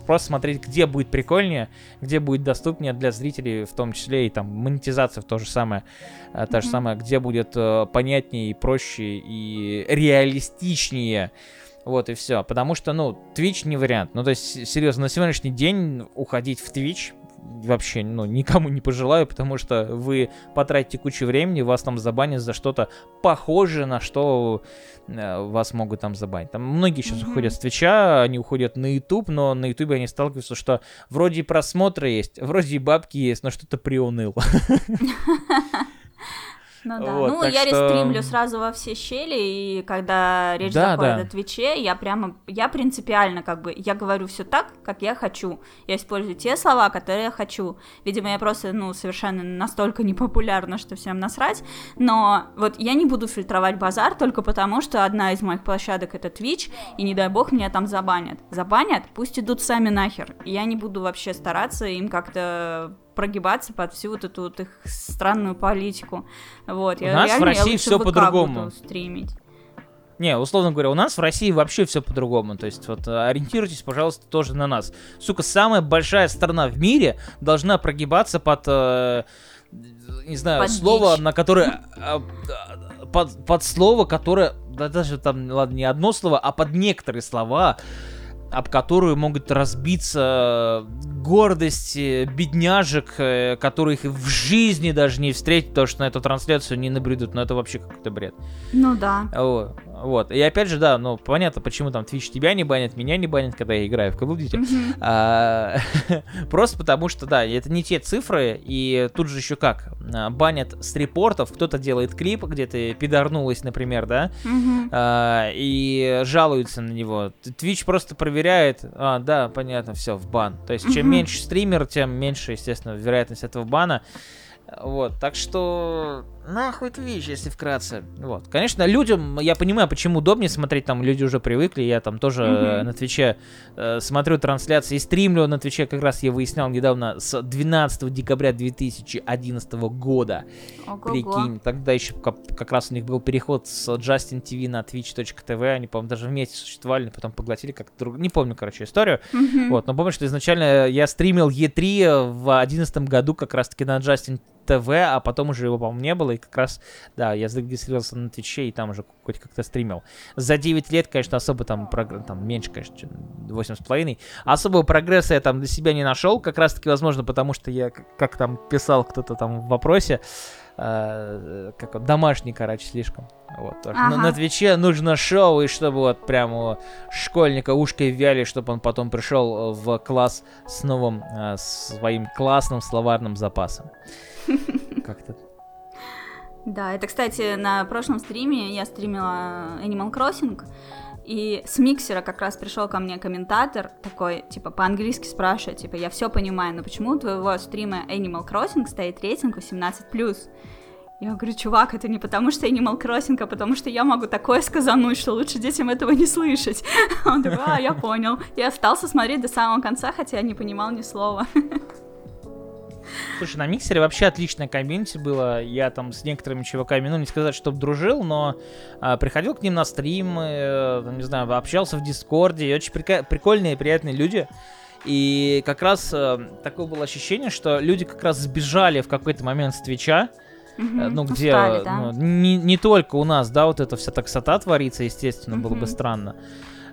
просто смотреть, где будет прикольнее, где будет доступнее для зрителей, в том числе и там монетизация в то же самое, mm-hmm. та же самая, где будет э, понятнее и проще и реалистичнее. Вот и все. Потому что, ну, Twitch не вариант. Ну, то есть, серьезно, на сегодняшний день уходить в Twitch вообще, ну, никому не пожелаю, потому что вы потратите кучу времени, вас там забанят за что-то похожее на что э, вас могут там забанить. Там многие сейчас mm-hmm. уходят с Твича, они уходят на YouTube, но на YouTube они сталкиваются, что вроде просмотры есть, вроде и бабки есть, но что-то приуныл. (laughs) (laughs) Ну да. Вот, ну, я что... рестримлю сразу во все щели, и когда речь да, заходит да. о Твиче, я прямо, я принципиально как бы, я говорю все так, как я хочу. Я использую те слова, которые я хочу. Видимо, я просто, ну, совершенно настолько непопулярна, что всем насрать, но вот я не буду фильтровать базар только потому, что одна из моих площадок это Twitch, и не дай бог меня там забанят. Забанят, пусть идут сами нахер. Я не буду вообще стараться им как-то прогибаться под всю вот эту вот их странную политику. Вот, у я, нас реально, в России все по-другому. стримить. Не, условно говоря, у нас в России вообще все по-другому. То есть вот ориентируйтесь, пожалуйста, тоже на нас. Сука, самая большая страна в мире должна прогибаться под, э, не знаю, под слово, дичь. на которое... Э, под, под слово, которое... Да даже там, ладно, не одно слово, а под некоторые слова об которую могут разбиться гордости бедняжек, э, которых в жизни даже не встретить, потому что на эту трансляцию не набредут. Но это вообще какой-то бред. Ну да. Вот. Вот. И опять же, да, ну, понятно, почему там Twitch тебя не банит, меня не банит, когда я играю в Call of Duty. А, (laughs) просто потому что, да, это не те цифры, и тут же еще как, а, банят с репортов, кто-то делает клип, где ты пидорнулась, например, да, а, и жалуются на него. Twitch просто проверяет, а, да, понятно, все, в бан. То есть, чем меньше стример, тем меньше, естественно, вероятность этого бана. Вот, так что нахуй Twitch, если вкратце. Вот. Конечно, людям, я понимаю, почему удобнее смотреть, там люди уже привыкли, я там тоже mm-hmm. на Твиче э, смотрю трансляции и стримлю на Твиче, как раз я выяснял недавно, с 12 декабря 2011 года. Ого-го. Прикинь, тогда еще как, как раз у них был переход с Justin TV на twitch.tv, они, по-моему, даже вместе существовали, потом поглотили как друг... Не помню, короче, историю. Mm-hmm. Вот, но помню, что изначально я стримил E3 в 2011 году как раз-таки на Justin ТВ, а потом уже его, по-моему, не было, и как раз, да, я зарегистрировался на Твиче и там уже хоть как-то стримил. За 9 лет, конечно, особо там, прогр... там меньше, конечно, 8,5. Особого прогресса я там для себя не нашел, как раз-таки, возможно, потому что я, как там писал кто-то там в вопросе, э, как домашний, короче, слишком. Вот, ага. на, на Твиче нужно шоу, и чтобы вот прям у школьника ушко вяли, чтобы он потом пришел в класс с новым э, своим классным словарным запасом. (laughs) Как-то да, это, кстати, на прошлом стриме я стримила Animal Crossing, и с миксера как раз пришел ко мне комментатор такой, типа, по-английски спрашивает, типа, я все понимаю, но почему у твоего стрима Animal Crossing стоит рейтинг 18+. Я говорю, чувак, это не потому что Animal Crossing, а потому что я могу такое сказануть, что лучше детям этого не слышать. (laughs) Он такой, а, я понял. И остался смотреть до самого конца, хотя я не понимал ни слова. (laughs) Слушай, на миксере вообще отличное комьюнити было. Я там с некоторыми чуваками, ну, не сказать, чтобы дружил, но а, приходил к ним на стримы, э, там, не знаю, общался в Дискорде. Очень прика- прикольные, приятные люди. И как раз э, такое было ощущение, что люди как раз сбежали в какой-то момент с Твича. Mm-hmm. Ну, где Устали, да? ну, не, не только у нас, да, вот это вся токсота творится, естественно, mm-hmm. было бы странно.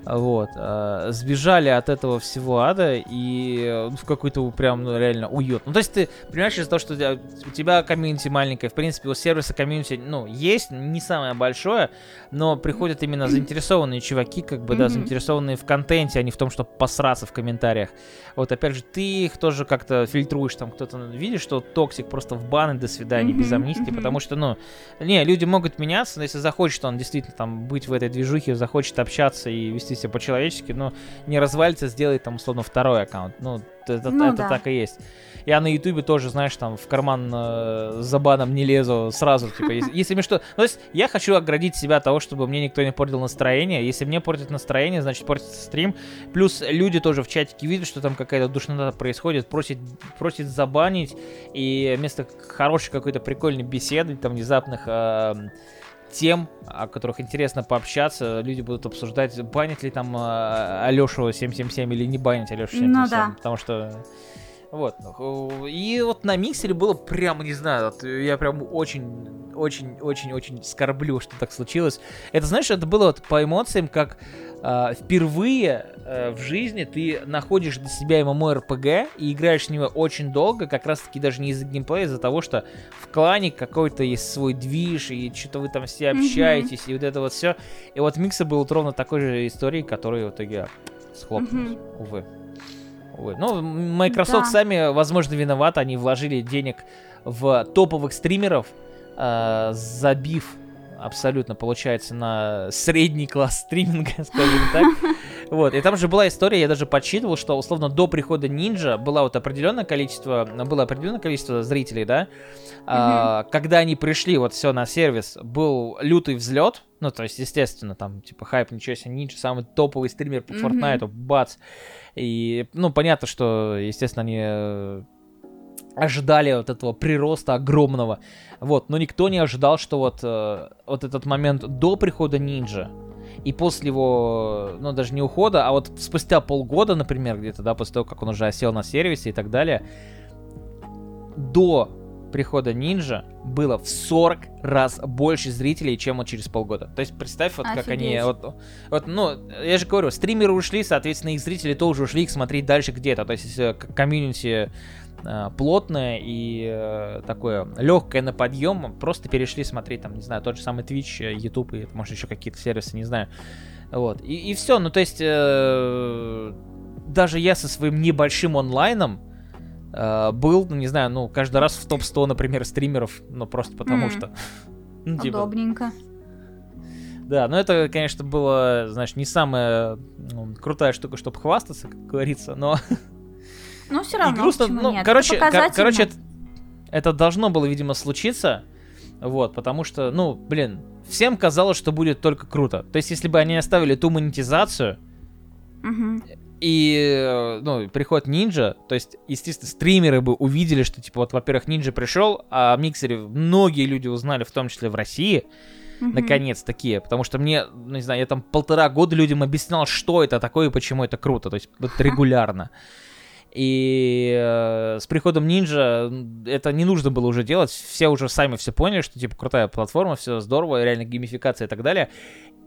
Вот, э, сбежали от этого всего ада и э, в какой-то прям, ну, реально уют. Ну, то есть ты понимаешь из-за того, что у тебя комьюнити маленькое, в принципе, у сервиса комьюнити, ну, есть, не самое большое, но приходят именно заинтересованные чуваки, как бы, да, заинтересованные в контенте, а не в том, чтобы посраться в комментариях. Вот, опять же, ты их тоже как-то фильтруешь, там кто-то видишь, что токсик просто в баны, до свидания, без амнистии, потому что, ну, не, люди могут меняться, но если захочет он действительно там быть в этой движухе, захочет общаться и вести себя по-человечески, но не развалится, сделает там условно второй аккаунт. Ну, это, ну, это да. так и есть. Я на Ютубе тоже, знаешь, там в карман э, за баном не лезу сразу, типа, если, если мне что... Ну, то есть я хочу оградить себя от того, чтобы мне никто не портил настроение. Если мне портит настроение, значит портится стрим. Плюс люди тоже в чатике видят, что там какая-то душнота происходит, просит, просит забанить, и вместо хорошей какой-то прикольной беседы, там, внезапных... Э, тем, о которых интересно пообщаться. Люди будут обсуждать, банить ли там э, Алешу 777 или не банить Алешу 777. Ну, да. Потому что... Вот. И вот на миксере было прям, не знаю, вот я прям очень, очень, очень, очень скорблю, что так случилось. Это, знаешь, это было вот по эмоциям, как э, впервые э, в жизни ты находишь для себя MMORPG и играешь с него очень долго, как раз таки даже не из-за геймплея, а из-за того, что в клане какой-то есть свой движ, и что-то вы там все общаетесь, mm-hmm. и вот это вот все. И вот Миксер был ровно такой же историей, которая в итоге схлопнулась, mm-hmm. увы. Увы. Ну, Microsoft да. сами, возможно, виноваты, они вложили денег в топовых стримеров, э, забив абсолютно, получается, на средний класс стриминга, (laughs) скажем так. Вот, и там же была история, я даже подсчитывал, что, условно, до прихода Ninja было вот определенное количество, было определенное количество зрителей, да, а, когда они пришли, вот все на сервис, был лютый взлет, ну, то есть, естественно, там, типа, хайп, ничего себе, Ninja, самый топовый стример по Fortnite, бац, и, ну, понятно, что, естественно, они э, ожидали вот этого прироста огромного. Вот, но никто не ожидал, что вот, э, вот этот момент до прихода Нинджа и после его, ну, даже не ухода, а вот спустя полгода, например, где-то, да, после того, как он уже осел на сервисе и так далее, до прихода Нинджа было в 40 раз больше зрителей, чем вот через полгода. То есть представь, вот Офигеть. как они... Вот, вот, ну, я же говорю, стримеры ушли, соответственно, их зрители тоже ушли их смотреть дальше где-то. То есть э, комьюнити Э, плотное и э, такое легкое на подъем, просто перешли смотреть там, не знаю, тот же самый Twitch, э, YouTube и может еще какие-то сервисы, не знаю. Вот. И, и все, ну то есть э, даже я со своим небольшим онлайном э, был, ну не знаю, ну каждый раз в топ-100, например, стримеров, ну просто потому mm. что... (laughs) Ну, типа, Удобненько. Да, но это, конечно, было, знаешь, не самая ну, крутая штука, чтобы хвастаться, как говорится, но (laughs) Ну, все равно, и грустно, ну, нет? короче, кор- короче, это, это должно было, видимо, случиться, вот, потому что, ну, блин, всем казалось, что будет только круто. То есть, если бы они оставили ту монетизацию, угу. И, ну, приход Нинджа, то есть, естественно, стримеры бы увидели, что, типа, вот, во-первых, Нинджа пришел, а в миксере многие люди узнали, в том числе в России, Mm-hmm. наконец такие, потому что мне, ну, не знаю, я там полтора года людям объяснял, что это такое и почему это круто, то есть вот (laughs) регулярно. И э, с приходом Ninja это не нужно было уже делать. Все уже сами все поняли, что типа крутая платформа, все здорово, реально геймификация и так далее.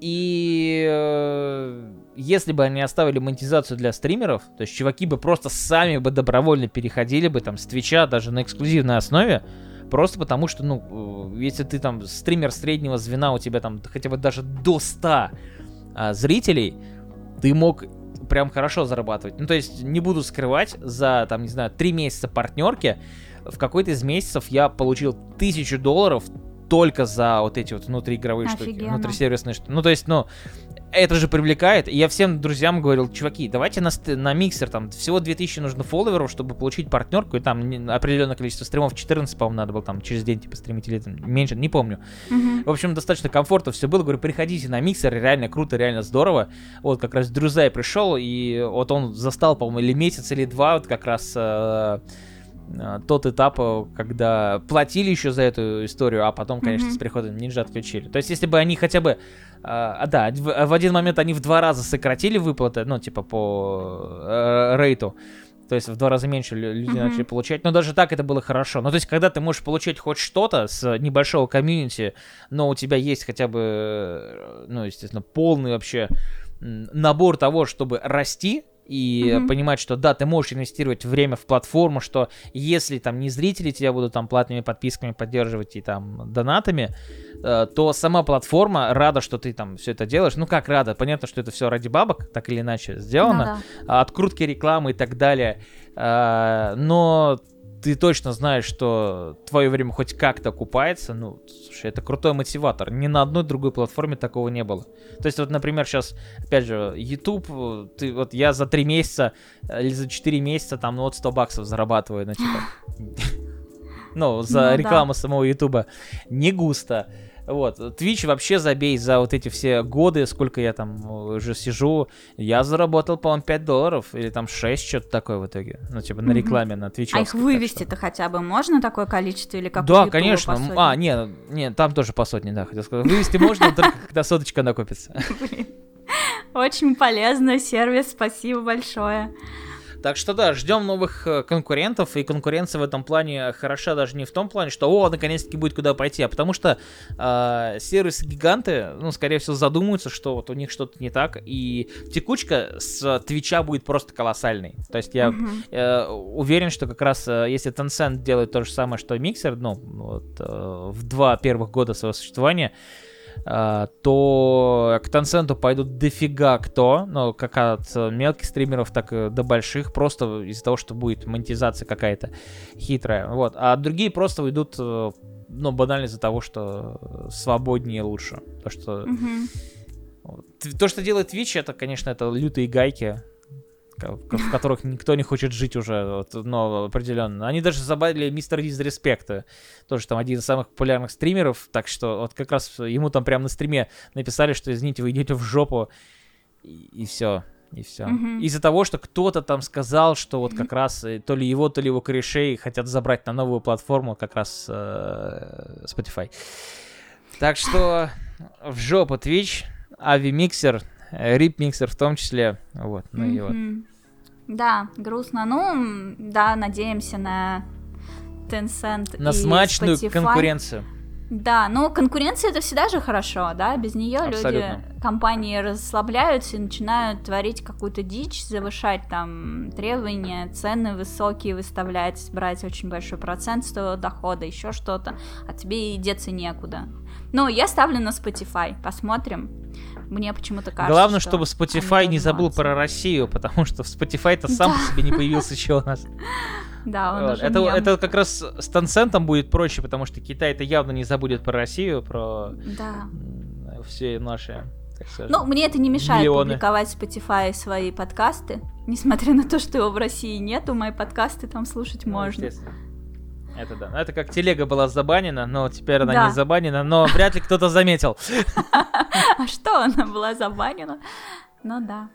И э, если бы они оставили монетизацию для стримеров, то есть чуваки бы просто сами бы добровольно переходили бы там с Твича даже на эксклюзивной основе, просто потому что, ну, э, если ты там стример среднего звена, у тебя там хотя бы даже до 100 а, зрителей, ты мог прям хорошо зарабатывать. Ну, то есть, не буду скрывать, за, там, не знаю, три месяца партнерки, в какой-то из месяцев я получил тысячу долларов только за вот эти вот внутриигровые Офигенно. штуки, внутрисервисные штуки. Ну, то есть, ну, это же привлекает. И я всем друзьям говорил, чуваки, давайте на, на миксер, там, всего 2000 нужно фолловеров, чтобы получить партнерку, и там определенное количество стримов, 14, по-моему, надо было там через день, типа, стримить, или там, меньше, не помню. Mm-hmm. В общем, достаточно комфортно все было. Говорю, приходите на миксер, реально круто, реально здорово. Вот как раз Друзай пришел, и вот он застал, по-моему, или месяц, или два, вот как раз... Э, э тот этап, э, когда платили еще за эту историю, а потом, конечно, mm-hmm. с приходом Ninja отключили. То есть, если бы они хотя бы а, да, в, в один момент они в два раза сократили выплаты, ну, типа по э, рейту. То есть в два раза меньше люди mm-hmm. начали получать. Но даже так это было хорошо. Ну, то есть, когда ты можешь получать хоть что-то с небольшого комьюнити, но у тебя есть хотя бы, э, ну, естественно, полный вообще набор того, чтобы расти, и mm-hmm. понимать, что да, ты можешь инвестировать время в платформу, что если там не зрители тебя будут там платными подписками поддерживать и там донатами, э, то сама платформа рада, что ты там все это делаешь. Ну как рада? Понятно, что это все ради бабок, так или иначе сделано, ну, да. открутки рекламы и так далее. Э, но ты точно знаешь, что твое время хоть как-то окупается, ну, слушай, это крутой мотиватор. Ни на одной другой платформе такого не было. То есть, вот, например, сейчас, опять же, YouTube, ты, вот я за 3 месяца э, или за 4 месяца там, ну, вот 100 баксов зарабатываю, ну, типа, (gasps) ну, за рекламу самого YouTube. Не густо. Вот. Twitch вообще забей за вот эти все годы, сколько я там уже сижу. Я заработал, по-моему, 5 долларов или там 6, что-то такое в итоге. Ну, типа на рекламе, на Twitch. А их вывести-то хотя бы можно такое количество или как Да, конечно. А, не, не, там тоже по сотне, да, хотел сказать. Вывести можно только когда соточка накопится. (laughs) Очень полезный сервис, спасибо большое. Так что да, ждем новых э, конкурентов, и конкуренция в этом плане хороша даже не в том плане, что о, наконец-таки будет куда пойти, а потому что э, сервисы-гиганты, ну, скорее всего, задумаются, что вот у них что-то не так, и текучка с Твича будет просто колоссальной. То есть я mm-hmm. э, уверен, что как раз э, если Tencent делает то же самое, что Mixer, ну, вот, э, в два первых года своего существования, а, то к Tencent пойдут дофига кто, ну, как от мелких стримеров, так и до больших, просто из-за того, что будет монетизация какая-то хитрая, вот. А другие просто уйдут, э, ну, банально из-за того, что свободнее лучше. То, что... Mm-hmm. То, что делает Twitch, это, конечно, это лютые гайки, в которых никто не хочет жить уже, вот, но определенно. Они даже забавили мистер Дизреспекта, тоже там один из самых популярных стримеров, так что вот как раз ему там прямо на стриме написали, что, извините, вы идете в жопу, и, и все. И все. Mm-hmm. Из-за того, что кто-то там сказал, что вот как раз э, то ли его, то ли его корешей хотят забрать на новую платформу, как раз э, Spotify. Так что в жопу Twitch, Ави Миксер, Рип Миксер в том числе. Вот, ну mm-hmm. и вот. Да, грустно. Ну, да, надеемся на Tencent На и смачную Spotify. конкуренцию. Да, но конкуренция это всегда же хорошо, да, без нее люди, компании расслабляются и начинают творить какую-то дичь, завышать там требования, цены высокие выставлять, брать очень большой процент своего дохода, еще что-то, а тебе и деться некуда. Но я ставлю на Spotify, посмотрим. Мне почему-то кажется, Главное, что чтобы Spotify не забыл про Россию, потому что в Spotify-то сам по себе не появился еще у нас. (laughs) Да, он уже это, это как раз с Tencent будет проще, потому что Китай это явно не забудет про Россию, про да. все наши ну, мне это не мешает миллионы. публиковать в Spotify свои подкасты, несмотря на то, что его в России нету, мои подкасты там слушать ну, можно. Это да. Это как телега была забанена, но теперь она да. не забанена, но вряд ли кто-то заметил. (laughs) А что она была забанена? Ну да.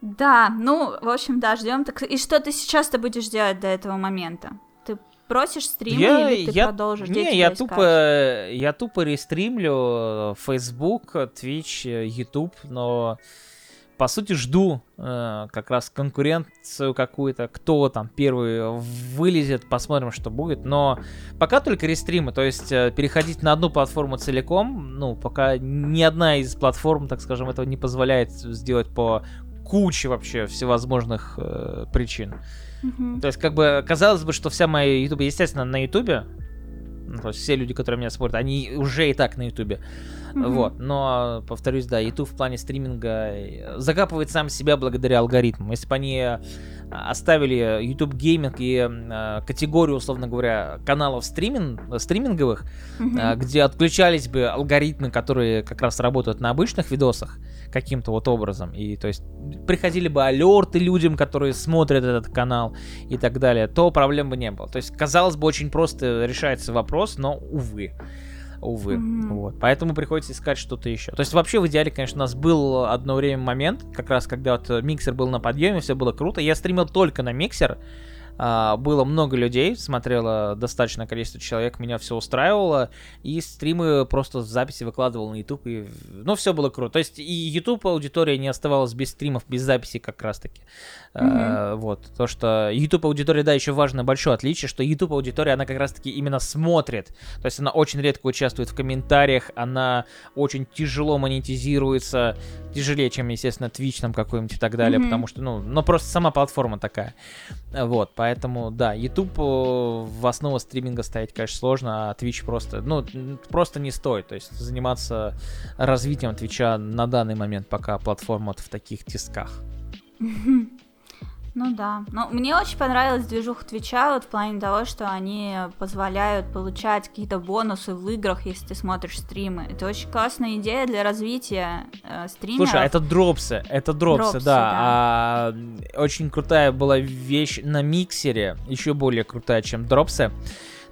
Да, ну, в общем, да, ждем. Так, и что ты сейчас то будешь делать до этого момента? Ты бросишь стрим или ты я, продолжишь? Не, я тупо, я тупо рестримлю Facebook, Twitch, YouTube, но по сути, жду э, как раз конкуренцию какую-то, кто там первый вылезет, посмотрим, что будет. Но пока только рестримы, то есть э, переходить на одну платформу целиком, ну, пока ни одна из платформ, так скажем, этого не позволяет сделать по куче вообще всевозможных э, причин. Mm-hmm. То есть, как бы, казалось бы, что вся моя YouTube, естественно, на YouTube, ну, то есть все люди, которые меня смотрят, они уже и так на YouTube. Mm-hmm. Вот, но, повторюсь, да, YouTube в плане стриминга э, закапывает сам себя благодаря алгоритмам. Если бы они э, оставили YouTube гейминг и э, категорию, условно говоря, каналов стриминг, стриминговых, mm-hmm. э, где отключались бы алгоритмы, которые как раз работают на обычных видосах каким-то вот образом, и то есть приходили бы алерты людям, которые смотрят этот канал и так далее, то проблем бы не было. То есть, казалось бы, очень просто решается вопрос, но, увы увы. Mm-hmm. Вот. Поэтому приходится искать что-то еще. То есть вообще в идеале, конечно, у нас был одно время момент, как раз когда вот миксер был на подъеме, все было круто. Я стримил только на миксер, а, было много людей, смотрело достаточное количество человек, меня все устраивало, и стримы просто в записи выкладывал на YouTube, и, ну, все было круто. То есть и YouTube аудитория не оставалась без стримов, без записи как раз-таки. Mm-hmm. А, вот, то, что YouTube аудитория, да, еще важное большое отличие, что YouTube аудитория, она как раз-таки именно смотрит, то есть она очень редко участвует в комментариях, она очень тяжело монетизируется, тяжелее, чем, естественно, Twitch там какой-нибудь и так далее, mm-hmm. потому что, ну, ну, просто сама платформа такая. Вот, поэтому, да, YouTube э, в основу стриминга ставить, конечно, сложно, а Twitch просто, ну, просто не стоит, то есть заниматься развитием Твича на данный момент, пока платформа вот в таких тисках. Ну да. Но мне очень понравилась движуха Твича вот в плане того, что они позволяют получать какие-то бонусы в играх, если ты смотришь стримы. Это очень классная идея для развития э, стримеров. Слушай, а это дропсы, это дропсы, дропсы да. да. А, очень крутая была вещь на миксере, еще более крутая, чем дропсы.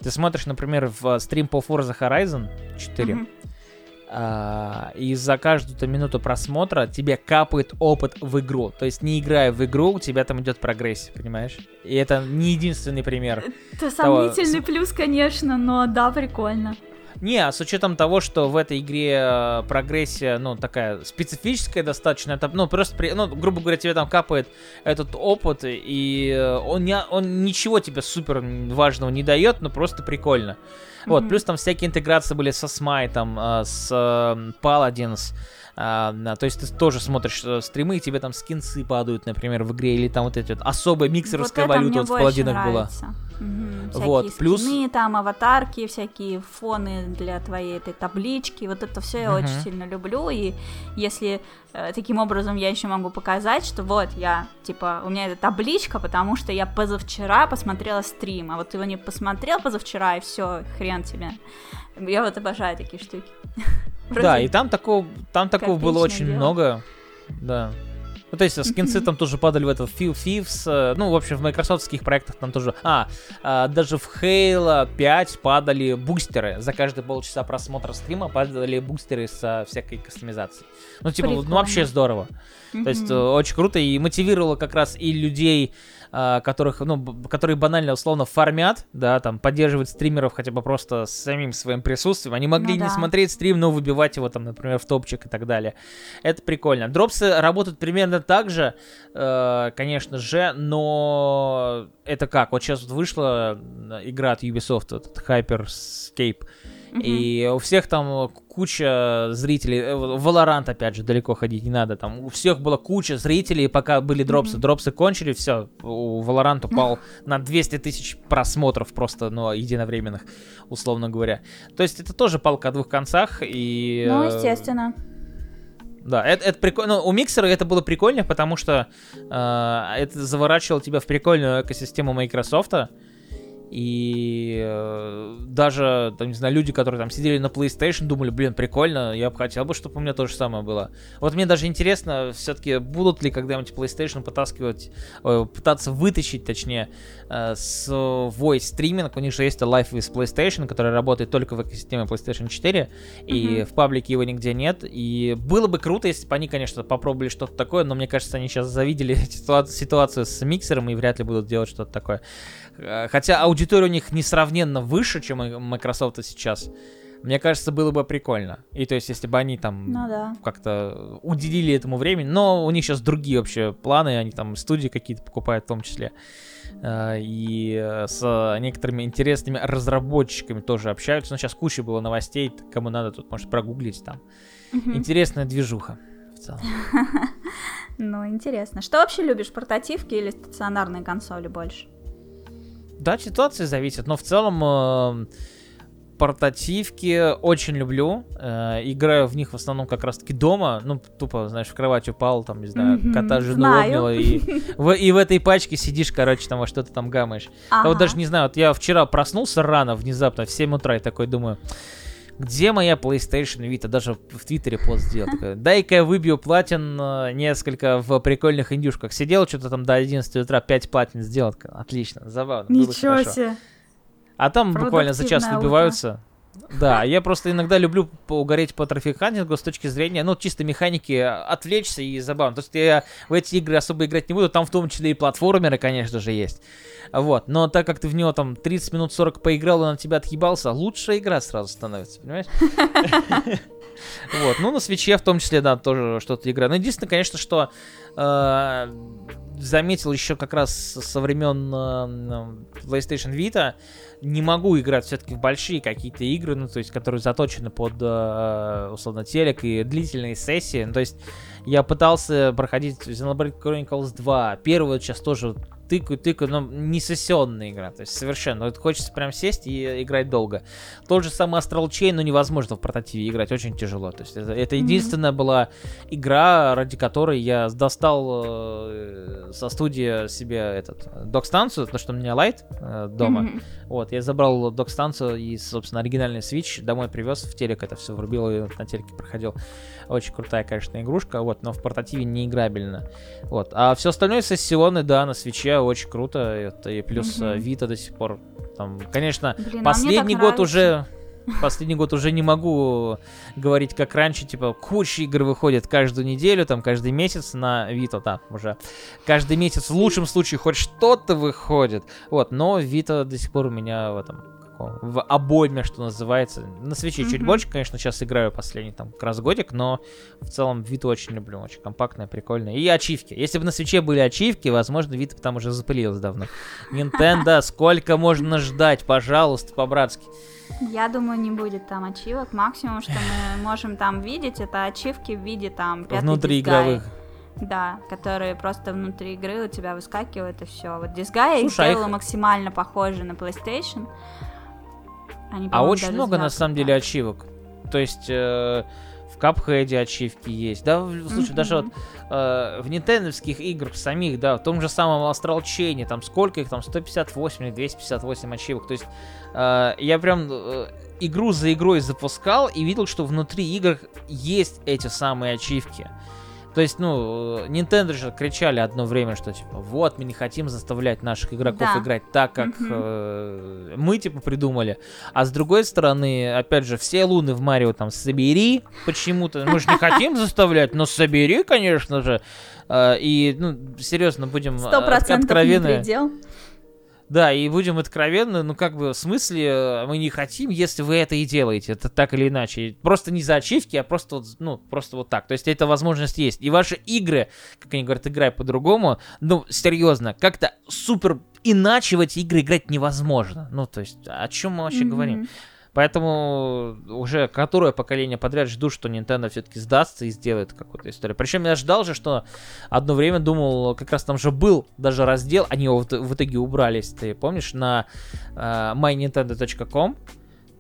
Ты смотришь, например, в стрим по Forza Horizon 4, mm-hmm и за каждую минуту просмотра тебе капает опыт в игру. То есть не играя в игру, у тебя там идет прогрессия, понимаешь? И это не единственный пример. Это сомнительный того... плюс, конечно, но да, прикольно. Не, а с учетом того, что в этой игре э, прогрессия, ну, такая специфическая достаточно, это, ну, просто, при, ну, грубо говоря, тебе там капает этот опыт, и э, он, не, он ничего тебе супер важного не дает, но просто прикольно. Вот, плюс там всякие интеграции были со Смайтом, э, с Paladins, а, то есть ты тоже смотришь э, стримы, и тебе там скинсы падают, например, в игре, или там вот эти вот особая миксерская вот валюта вот в паладинах была. Угу. Вот, всякие плюс... скины, там аватарки, всякие фоны для твоей этой таблички, вот это все я угу. очень сильно люблю, и если таким образом я еще могу показать, что вот я, типа, у меня эта табличка, потому что я позавчера посмотрела стрим, а вот ты его не посмотрел позавчера, и все, хрен тебе. Я вот обожаю такие штуки. (laughs) Да, и там такого, там такого было очень дело. много. Да. Ну, то есть скинцы там тоже падали в этот Thieves, э, ну, в общем, в майкрософтских проектах там тоже... А, а, даже в Halo 5 падали бустеры. За каждые полчаса просмотра стрима падали бустеры со всякой кастомизацией. Ну, типа, Прикольно. ну, вообще здорово. То есть э, очень круто и мотивировало как раз и людей которых, ну, которые банально условно фармят, да, там, поддерживают стримеров хотя бы просто с самим своим присутствием. Они могли ну, да. не смотреть стрим, но выбивать его там, например, в топчик и так далее. Это прикольно. Дропсы работают примерно так же, э, конечно же, но это как? Вот сейчас вот вышла игра от Ubisoft, вот, Hyperscape, и у всех там куча зрителей. Э, Valorant, опять же, далеко ходить не надо. Там у всех была куча зрителей, пока были дропсы. Дропсы кончили, все. У Valorant упал (laughs) на 200 тысяч просмотров просто, ну, единовременных, условно говоря. То есть это тоже палка о двух концах. И, ну, э, естественно. Да, это, это прикольно. Ну, у миксера это было прикольно, потому что э, это заворачивало тебя в прикольную экосистему Microsoft. И э, даже, там, не знаю, люди, которые там сидели на PlayStation, думали, блин, прикольно, я бы хотел бы, чтобы у меня то же самое было. Вот мне даже интересно, все-таки будут ли когда-нибудь PlayStation потаскивать, э, пытаться вытащить, точнее, э, свой стриминг. У них же есть Live with PlayStation, который работает только в экосистеме PlayStation 4, mm-hmm. и в паблике его нигде нет. И было бы круто, если бы они, конечно, попробовали что-то такое, но мне кажется, они сейчас завидели (laughs) ситуацию с миксером и вряд ли будут делать что-то такое. Э, хотя аудитория у них несравненно выше, чем у Microsoft сейчас. Мне кажется, было бы прикольно. И то есть, если бы они там ну, да. как-то уделили этому времени, но у них сейчас другие вообще планы, они там студии какие-то покупают в том числе. Э, и с некоторыми интересными разработчиками тоже общаются. Но сейчас куча было новостей, кому надо, тут может прогуглить там. Интересная движуха в целом. (laughs) Ну, интересно. Что вообще любишь, портативки или стационарные консоли больше? Да, ситуация зависит, но в целом э, портативки очень люблю. Э, играю в них в основном как раз-таки дома. Ну, тупо, знаешь, в кровать упал, там, не знаю, mm-hmm, кота жену обняла, и в, и в этой пачке сидишь, короче, там во что-то там гамаешь. Ага. А вот даже не знаю, вот я вчера проснулся рано, внезапно, в 7 утра, и такой думаю где моя PlayStation Vita? Даже в Твиттере пост сделал. Дай-ка я выбью платин э, несколько в прикольных индюшках. Сидел что-то там до 11 утра, 5 платин сделал. Отлично, забавно. Ничего себе. А там буквально за час выбиваются. Да, я просто иногда люблю угореть по трафикантингу с точки зрения, ну, чисто механики, отвлечься и забавно. То есть я в эти игры особо играть не буду, там в том числе и платформеры, конечно же, есть. Вот, но так как ты в него там 30 минут 40 поиграл, и он от тебя отъебался, лучшая игра сразу становится, понимаешь? (laughs) Вот, ну на свече в том числе, да, тоже что-то игра. Но единственное, конечно, что э, заметил еще как раз со времен э, PlayStation Vita, не могу играть все-таки в большие какие-то игры, ну, то есть, которые заточены под, э, условно, телек и длительные сессии. Ну, то есть, я пытался проходить Xenoblade Chronicles 2. Первую сейчас тоже тыкаю, тыкаю, но не сессионная игра, то есть совершенно. Вот хочется прям сесть и играть долго. Тот же самый Astral Chain, но невозможно в портативе играть, очень тяжело. То есть это, это единственная mm-hmm. была игра, ради которой я достал э, со студии себе этот док-станцию, потому что у меня лайт э, дома. Mm-hmm. Вот, я забрал док-станцию и, собственно, оригинальный Switch домой привез в телек, это все врубил и на телеке проходил. Очень крутая, конечно, игрушка, вот, но в портативе не играбельно. Вот. А все остальное сессионы, да, на свече очень круто. Это и плюс mm-hmm. Vita до сих пор. Там, конечно, Блин, а последний а год нравится. уже. Последний год уже не могу говорить как раньше, типа, куча игр выходит каждую неделю, там, каждый месяц на Vita, да, уже каждый месяц в лучшем случае хоть что-то выходит, вот, но Vita до сих пор у меня в этом в обойме, что называется. На свече mm-hmm. чуть больше, конечно, сейчас играю последний там как раз годик, но в целом вид очень люблю, очень компактная, прикольная. И ачивки. Если бы на свече были ачивки, возможно, вид там уже запылилась давно. Nintendo, (laughs) сколько можно ждать, пожалуйста, по-братски. Я думаю, не будет там ачивок. Максимум, что мы (laughs) можем там видеть, это ачивки в виде там Внутри игровых. Да, которые просто внутри игры у тебя выскакивают и все. Вот Disgaea их а сделала их... максимально похоже на PlayStation. Они, а очень много на самом деле ачивок. То есть э, в Капхеде ачивки есть. Да, слушай, mm-hmm. даже вот э, в нинтендовских играх самих, да, в том же самом Astral Chain, там сколько их там, 158 или 258 ачивок. То есть э, я прям э, игру за игрой запускал и видел, что внутри игр есть эти самые ачивки. То есть, ну, Nintendo же кричали одно время, что типа, вот, мы не хотим заставлять наших игроков да. играть так, как mm-hmm. э, мы, типа, придумали. А с другой стороны, опять же, все луны в Марио там собери почему-то. Мы же не хотим (laughs) заставлять, но собери, конечно же. Э, и, ну, серьезно, будем э, откровенны. Да, и будем откровенны, ну как бы в смысле э, мы не хотим, если вы это и делаете, это так или иначе. Просто не за ачивки, а просто вот, ну, просто вот так. То есть эта возможность есть. И ваши игры, как они говорят, играй по-другому, ну, серьезно, как-то супер иначе в эти игры играть невозможно. Ну, то есть, о чем мы вообще mm-hmm. говорим? Поэтому уже которое поколение подряд жду, что Nintendo все-таки сдастся и сделает какую-то историю. Причем я ждал же, что одно время думал, как раз там же был даже раздел, они его в, итоге убрались, ты помнишь, на uh, mynintendo.com.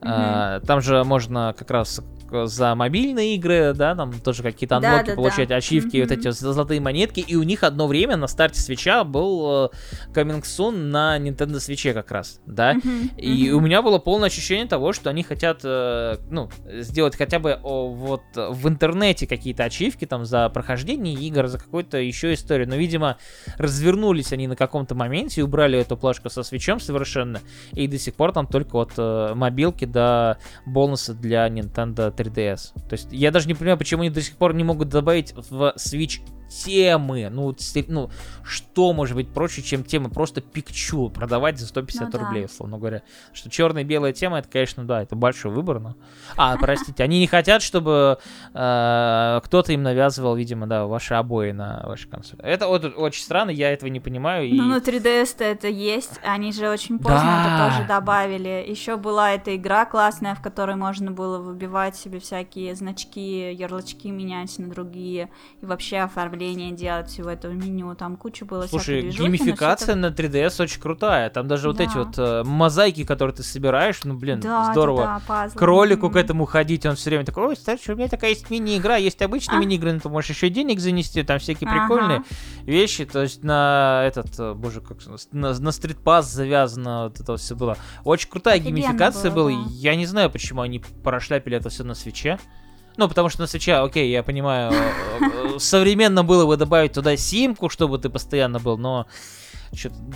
Mm-hmm. Uh, там же можно как раз за мобильные игры, да, там тоже какие-то анлоки да, да, получать, да. ачивки, mm-hmm. вот эти золотые монетки. И у них одно время на старте свеча был э, Coming Soon на Nintendo Switch как раз, да. Mm-hmm. И mm-hmm. у меня было полное ощущение того, что они хотят, э, ну, сделать хотя бы вот в интернете какие-то ачивки там за прохождение игр, за какую-то еще историю. Но, видимо, развернулись они на каком-то моменте и убрали эту плашку со свечом совершенно. И до сих пор там только вот э, мобилки до бонуса для Nintendo 3DS. То есть я даже не понимаю, почему они до сих пор не могут добавить в Switch темы. Ну, ну, что может быть проще, чем тема просто пикчу продавать за 150 ну, рублей, да. условно говоря. Что черная и белая тема, это, конечно, да, это большой выбор, но... А, (laughs) простите, они не хотят, чтобы э, кто-то им навязывал, видимо, да, ваши обои на вашей консоли. Это вот очень странно, я этого не понимаю. И... Ну, на 3DS-то это есть, они же очень поздно да. это тоже добавили. Еще была эта игра классная, в которой можно было выбивать себе всякие значки, ярлычки менять на другие, и вообще оформлять управление делать всего этого меню, там куча было Слушай, геймификация на 3DS очень крутая, там даже да. вот эти вот э, мозаики, которые ты собираешь, ну, блин, да, здорово. Да, да, Кролику mm-hmm. к этому ходить, он все время такой, ой, кстати, у меня такая есть мини-игра, есть обычные а? мини-игры, но ты можешь еще денег занести, там всякие ага. прикольные вещи, то есть на этот, э, боже, как на, на стритпас завязано вот это все было. Очень крутая Офигенно геймификация была, да. я не знаю, почему они прошляпили это все на свече. Ну, потому что на свеча, окей, я понимаю, э, э, современно было бы добавить туда симку, чтобы ты постоянно был, но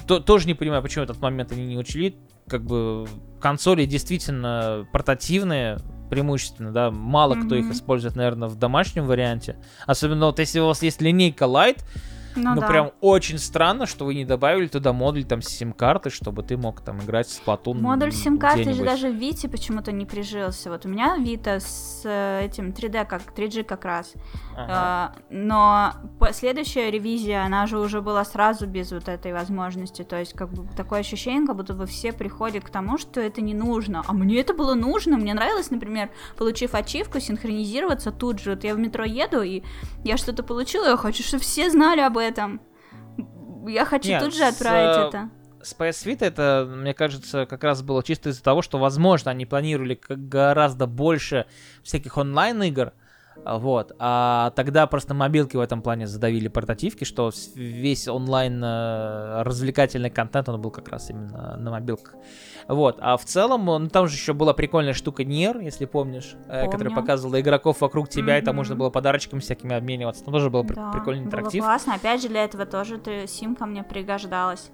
то, тоже не понимаю, почему этот момент они не учли. Как бы консоли действительно портативные, преимущественно, да, мало mm-hmm. кто их использует, наверное, в домашнем варианте. Особенно вот если у вас есть линейка Lite, ну, ну да. прям очень странно, что вы не добавили туда модуль там сим-карты, чтобы ты мог там играть с Splatoon. Модуль сим-карты же даже в Вите почему-то не прижился. Вот у меня Вита с э, этим 3D, как 3G как раз. Ага. Э, но следующая ревизия, она же уже была сразу без вот этой возможности. То есть как бы такое ощущение, как будто бы все приходят к тому, что это не нужно. А мне это было нужно. Мне нравилось, например, получив ачивку, синхронизироваться тут же. Вот я в метро еду, и я что-то получила, я хочу, чтобы все знали об этом. Я хочу Нет, тут же отправить с, это. С PS Vita это, мне кажется, как раз было чисто из-за того, что, возможно, они планировали гораздо больше всяких онлайн-игр, вот. А тогда просто мобилки в этом плане задавили портативки, что весь онлайн э, развлекательный контент, он был как раз именно на мобилках. Вот. А в целом, ну, там же еще была прикольная штука Нер, если помнишь, э, Помню. которая показывала игроков вокруг тебя, mm-hmm. и там можно было подарочками всякими обмениваться. Там тоже был да, прикольный интерактив. Было классно. Опять же, для этого тоже симка мне пригождалась.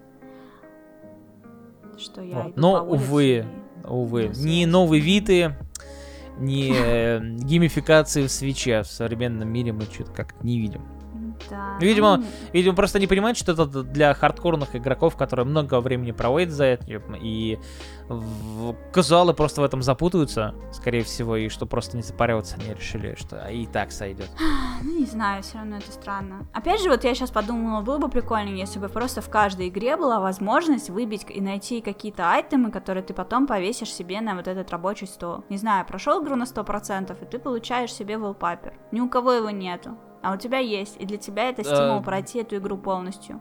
Что я вот. Но, увы, и... увы, не новые виды, ни э, геймификации в свече в современном мире мы что-то как-то не видим. Да. Видимо, ну... видимо, просто не понимают, что это для хардкорных игроков, которые много времени проводят за этим, и в... казуалы просто в этом запутаются, скорее всего, и что просто не запариваться они решили, что и так сойдет. (gasps) Ну, не знаю, все равно это странно. Опять же, вот я сейчас подумала, было бы прикольно, если бы просто в каждой игре была возможность выбить и найти какие-то айтемы, которые ты потом повесишь себе на вот этот рабочий стол. Не знаю, прошел игру на 100%, и ты получаешь себе wallpaper. Ни у кого его нету а у тебя есть, и для тебя это стимул э, пройти эту игру полностью.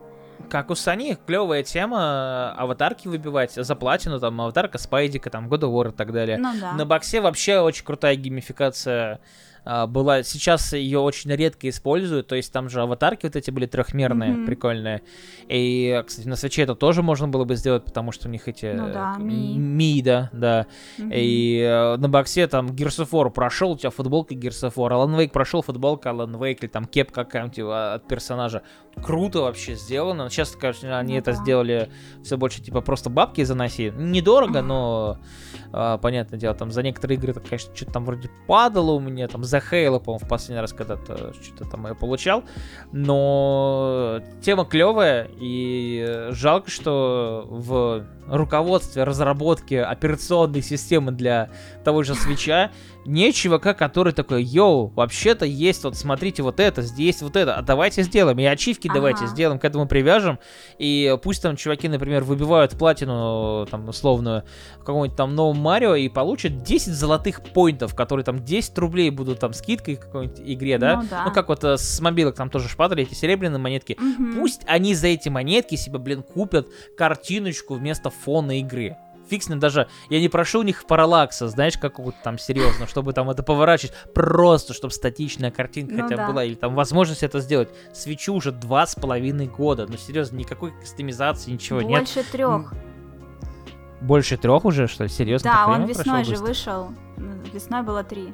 Как у Sony, клевая тема, аватарки выбивать за платину, там, аватарка Спайдика, там, God of War и так далее. Ну, да. На боксе вообще очень крутая геймификация была. Сейчас ее очень редко используют, то есть там же аватарки вот эти были трехмерные, mm-hmm. прикольные. И, кстати, на свече это тоже можно было бы сделать, потому что у них эти... Ну да, Ми. Ми, да, да. Mm-hmm. И э, на боксе там War прошел, у тебя футболка War, Alan Wake прошел, футболка Alan Wake, или там кепка какая-нибудь а, от персонажа. Круто вообще сделано. Сейчас, конечно, они ну, это да. сделали все больше, типа, просто бабки заноси. Недорого, но, а, понятное дело, там за некоторые игры, конечно, что-то там вроде падало у меня, там за Хейла, по-моему, в последний раз когда-то что-то там я получал. Но тема клевая, и жалко, что в руководстве разработки операционной системы для того же свеча не чувака, который такой, йоу, вообще-то есть, вот смотрите, вот это, здесь вот это, а давайте сделаем, и ачивки ага. давайте сделаем, к этому привяжем, и пусть там чуваки, например, выбивают платину, там, условную, в каком-нибудь там новом Марио, и получат 10 золотых поинтов, которые там 10 рублей будут там скидкой в какой-нибудь игре, да? Ну, да. ну как вот э, с мобилок там тоже шпадали эти серебряные монетки, угу. пусть они за эти монетки себе, блин, купят картиночку вместо фона игры. Ним даже, я не прошу у них параллакса, знаешь, какого-то там серьезно, чтобы там это поворачивать, просто, чтобы статичная картинка ну, хотя бы да. была, или там возможность это сделать. Свечу уже два с половиной года, ну серьезно, никакой кастомизации, ничего Больше нет. Больше трех. Больше трех уже, что ли? Серьезно? Да, он весной же вышел. Весной было три.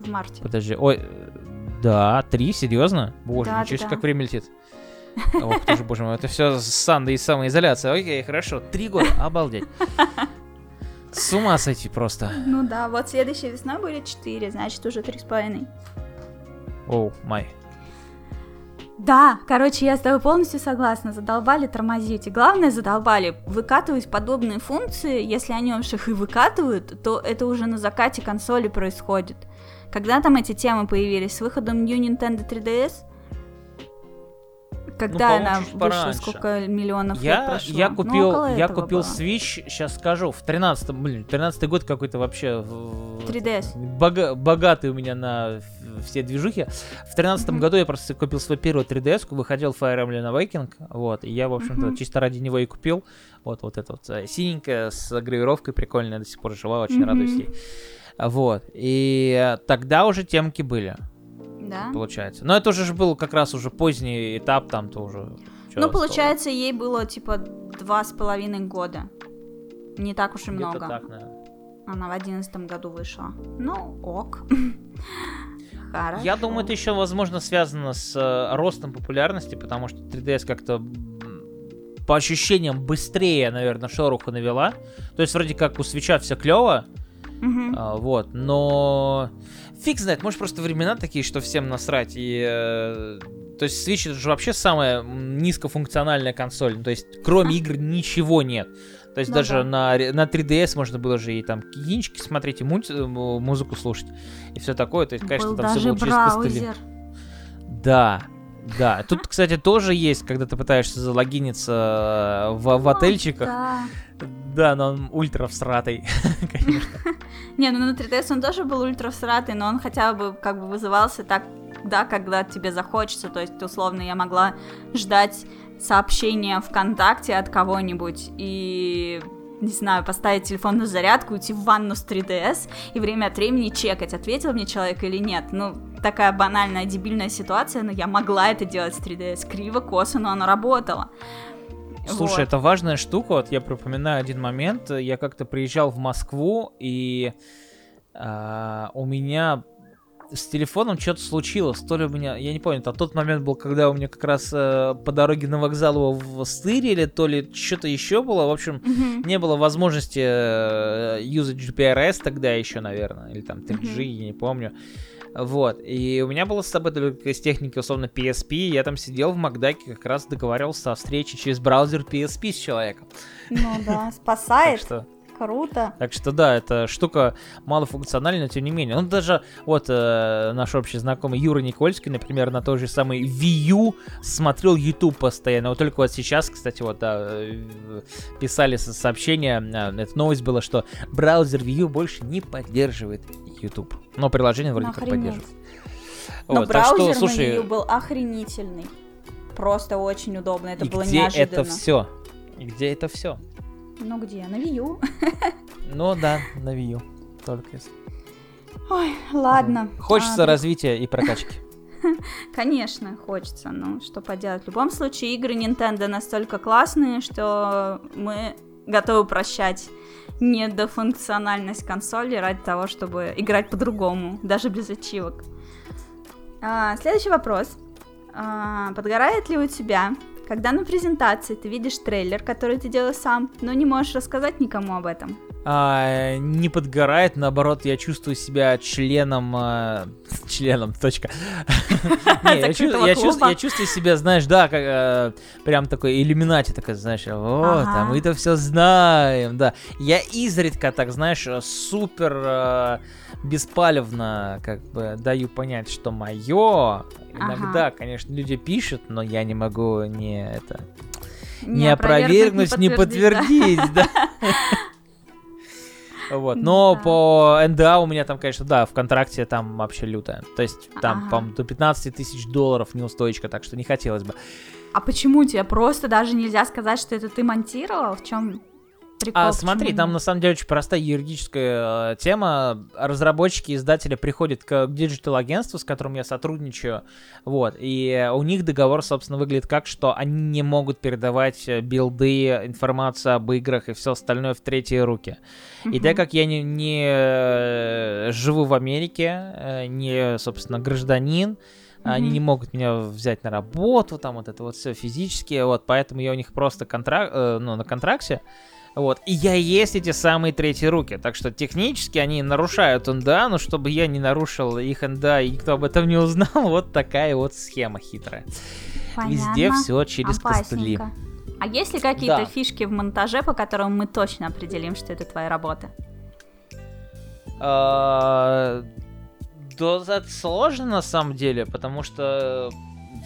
В марте. Подожди, ой, да, три, серьезно? Боже, да, ничего да, как время летит. Ох ты же, боже мой, это все Санда и самоизоляция. Окей, хорошо. Три года, обалдеть. (laughs) С ума сойти просто. Ну да, вот следующей весной будет четыре, значит уже три с половиной. Оу, май. Да, короче, я с тобой полностью согласна. Задолбали тормозить. И главное, задолбали выкатывать подобные функции. Если они уж их и выкатывают, то это уже на закате консоли происходит. Когда там эти темы появились? С выходом New Nintendo 3DS? Когда ну, она вышла, пораньше. сколько миллионов я, лет прошло? Я ну, купил, ну, я купил было. Switch, сейчас скажу, в 13-м, блин, 13 год какой-то вообще... 3DS. Бога, богатый у меня на все движухи. В 13 mm-hmm. году я просто купил свой первый 3DS, выходил Fire Emblem Awakening, вот, и я, в общем-то, mm-hmm. чисто ради него и купил. Вот, вот это вот э, синенькая с гравировкой прикольная, до сих пор жива, очень mm-hmm. радуюсь ей. Вот, и тогда уже темки были да? Получается. Но это уже был как раз уже поздний этап, там то уже... Ну, получается, ей было типа два с половиной года. Не так уж и много. Так, наверное. Она в одиннадцатом году вышла. Ну, ок. (laughs) Хорошо. Я думаю, это еще, возможно, связано с э, ростом популярности, потому что 3DS как-то по ощущениям быстрее, наверное, шороху навела. То есть вроде как у свеча все клево, Мгм. а, вот, но фиг знает, может просто времена такие, что всем насрать. И, э, то есть Switch это же вообще самая низкофункциональная консоль. То есть кроме игр ничего нет. То есть Ну даже да. на, на 3DS можно было же и там кинчики смотреть, и мульти- э, му- музыку слушать, и все такое. То есть, конечно, Был там все даже было через костыли. браузер. Да, да. Тут, кстати, тоже есть, когда ты пытаешься залогиниться э, в, в отельчиках. Да. Да, но он ультра всратый, (laughs) конечно. (laughs) Не, ну на 3DS он тоже был ультра всратый, но он хотя бы как бы вызывался так, да, когда тебе захочется. То есть, условно, я могла ждать сообщения ВКонтакте от кого-нибудь и не знаю, поставить телефон на зарядку, уйти в ванну с 3DS и время от времени чекать, ответил мне человек или нет. Ну, такая банальная, дебильная ситуация, но я могла это делать с 3DS. Криво, косо, но оно работало. Слушай, Вот. это важная штука. Вот я припоминаю один момент. Я как-то приезжал в Москву, и а, у меня с телефоном что-то случилось. То ли у меня, я не помню, это тот момент был, когда у меня как раз э, по дороге на вокзал его в- стырили, то ли что-то еще было. В общем, не было возможности э, юзать GPRS тогда еще, наверное, или там 3G, Мгм. я не помню. Вот, и у меня было с собой только из техники, условно, PSP, я там сидел в Макдаке, как раз договаривался о встрече через браузер PSP с человеком. Ну да, (laughs) Так спасает, что, круто. так что да, эта штука малофункциональна, но тем не менее. Ну, даже вот э, наш общий знакомый Юра Никольский, например, на той же самой Wii U смотрел YouTube постоянно. Вот только вот сейчас, кстати, вот да, э, писали со- сообщение, э, эта новость была, что браузер Wii U больше не поддерживает YouTube. Но приложение вроде как Охренеть. поддерживает. Но Вот, так что, браузер слушай, на Wii U был охренительный. Просто очень удобно. Это и было где неожиданно. это все? Где это все? Ну где? На U. Ну да, на U. Только если. Ой, ладно. Хочется А, развития и прокачки. (laughs) Конечно, хочется. Ну, что поделать. В любом случае, игры Nintendo настолько классные, что мы готовы прощать недофункциональность консоли ради того, чтобы играть по-другому, даже без ачивок. А, следующий вопрос. А, подгорает ли у тебя, когда на презентации ты видишь трейлер, который ты делал сам, но не можешь рассказать никому об этом? А, не подгорает, наоборот, я чувствую себя членом... а, членом, точка. (laughs) Не, я чу- чувствую себя, знаешь, да, как э, прям такой иллюминати, такой, знаешь, вот, а мы-то все знаем, да. Я изредка, так, знаешь, супер э, беспалевно, как бы, даю понять, что мое. Иногда, конечно, люди пишут, но я не могу не это не опровергнуть, не подтвердить, да. (laughs) Вот, но Да. по НДА у меня там, конечно, да, в контракте там вообще лютая. То есть там, Ага. по-моему, до 15 тысяч долларов неустойка, так что не хотелось бы. А почему тебе просто даже нельзя сказать, что это ты монтировал? В чем прикол? А смотри, там на самом деле очень простая юридическая э, тема. Разработчики, издатели приходят к digital -агентству, с которым я сотрудничаю, вот, и у них договор, собственно, выглядит как, что они не могут передавать э, билды, информацию об играх и все остальное в третьи руки. И Мгм. так как я не, не э, живу в Америке, э, не, собственно, гражданин, они Мгм. не могут меня взять на работу, там вот это вот все физически, вот, поэтому я у них просто контракт, ну, на контракте, вот, и я есть эти самые третьи руки, так что технически они нарушают НДА, но чтобы я не нарушил их НДА и никто об этом не узнал, (laughs) вот такая вот схема хитрая. Везде Понятно. все через костыли. А есть ли какие-то Да. фишки в монтаже, по которым мы точно определим, что это твоя работа? А, Да, это сложно на самом деле, потому что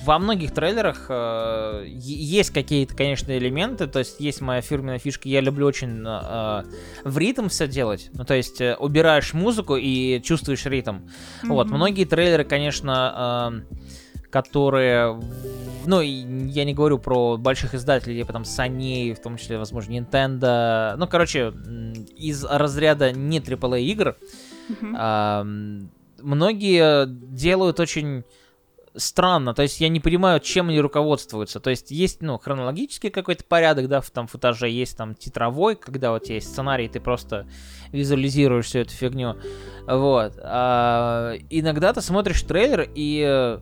во многих трейлерах э, есть какие-то, конечно, элементы, то есть есть моя фирменная фишка, я люблю очень э, в ритм все делать, ну то есть э, убираешь музыку и чувствуешь ритм. Вот, Мгм. многие трейлеры, конечно, э, которые, ну, я не говорю про больших издателей, типа там Sony, в том числе, возможно, Nintendo, ну, короче, из разряда не AAA игр, Мгм. Ам, многие делают очень странно, то есть я не понимаю, чем они руководствуются. То есть есть, ну, хронологический какой-то порядок, да, в там футаже, есть там титровой, когда вот есть сценарий, ты просто визуализируешь всю эту фигню. Вот. А, иногда ты смотришь трейлер и э,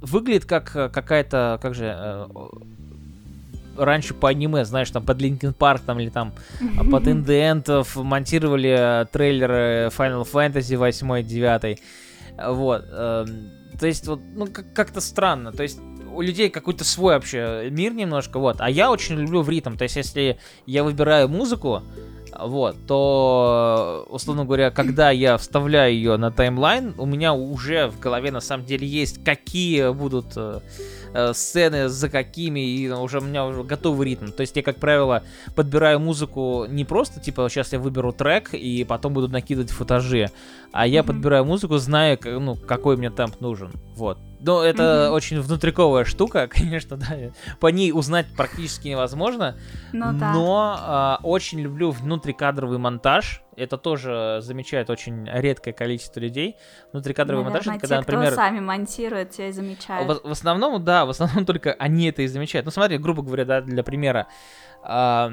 выглядит как э, какая-то, как же, э, раньше по аниме, знаешь, там под Линкен Парк там или там (laughs) под Индиентов монтировали трейлеры Final Fantasy 8 9 вот. То есть, вот, ну, как-то странно. То есть, у людей какой-то свой вообще мир немножко, вот. А я очень люблю в ритм. То есть, если я выбираю музыку, вот, то, условно говоря, когда я вставляю ее на таймлайн, у меня уже в голове на самом деле есть, какие будут э, э, сцены, за какими, и уже у меня уже готовый ритм. То есть я, как правило, подбираю музыку не просто, типа, сейчас я выберу трек, и потом буду накидывать футажи, а я mm-hmm. подбираю музыку, зная, ну, какой мне темп нужен. Вот. Но это mm-hmm. очень внутриковая штука, (laughs) конечно, да. По ней узнать практически невозможно. Ну, да. Но а, очень люблю внутрикадровый монтаж. Это тоже замечает очень редкое количество людей. Внутрикадровый Наверное, монтаж, это когда, те, например... Кто сами монтируют, те и замечают. В, в основном, да, в основном (laughs) только они это и замечают. Ну, смотри, грубо говоря, да, для примера. А,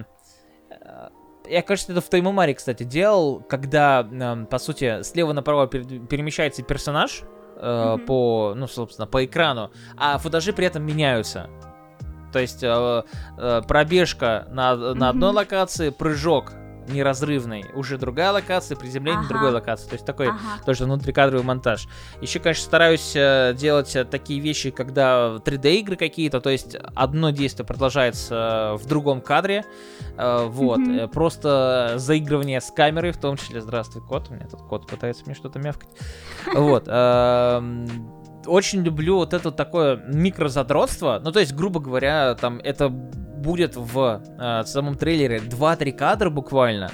я, кажется, это в Таймумаре, кстати, делал, когда, по сути, слева направо перемещается персонаж, mm-hmm. по, ну, собственно, по экрану, а футажи при этом меняются. То есть э, э, пробежка на, на mm-hmm. одной локации, прыжок неразрывный. Уже другая локация, приземление ага. другой локации. То есть такой ага. тоже внутрикадровый монтаж. Еще, конечно, стараюсь э, делать э, такие вещи, когда 3D игры какие-то, то есть одно действие продолжается в другом кадре. Э, вот. Mm-hmm. Просто заигрывание с камерой, в том числе. Здравствуй, кот. У меня тут кот пытается мне что-то мявкать. (laughs) Вот. Эм, очень люблю вот это такое микрозадротство. Ну, то есть, грубо говоря, там это будет в э, самом трейлере 2-3 кадра буквально.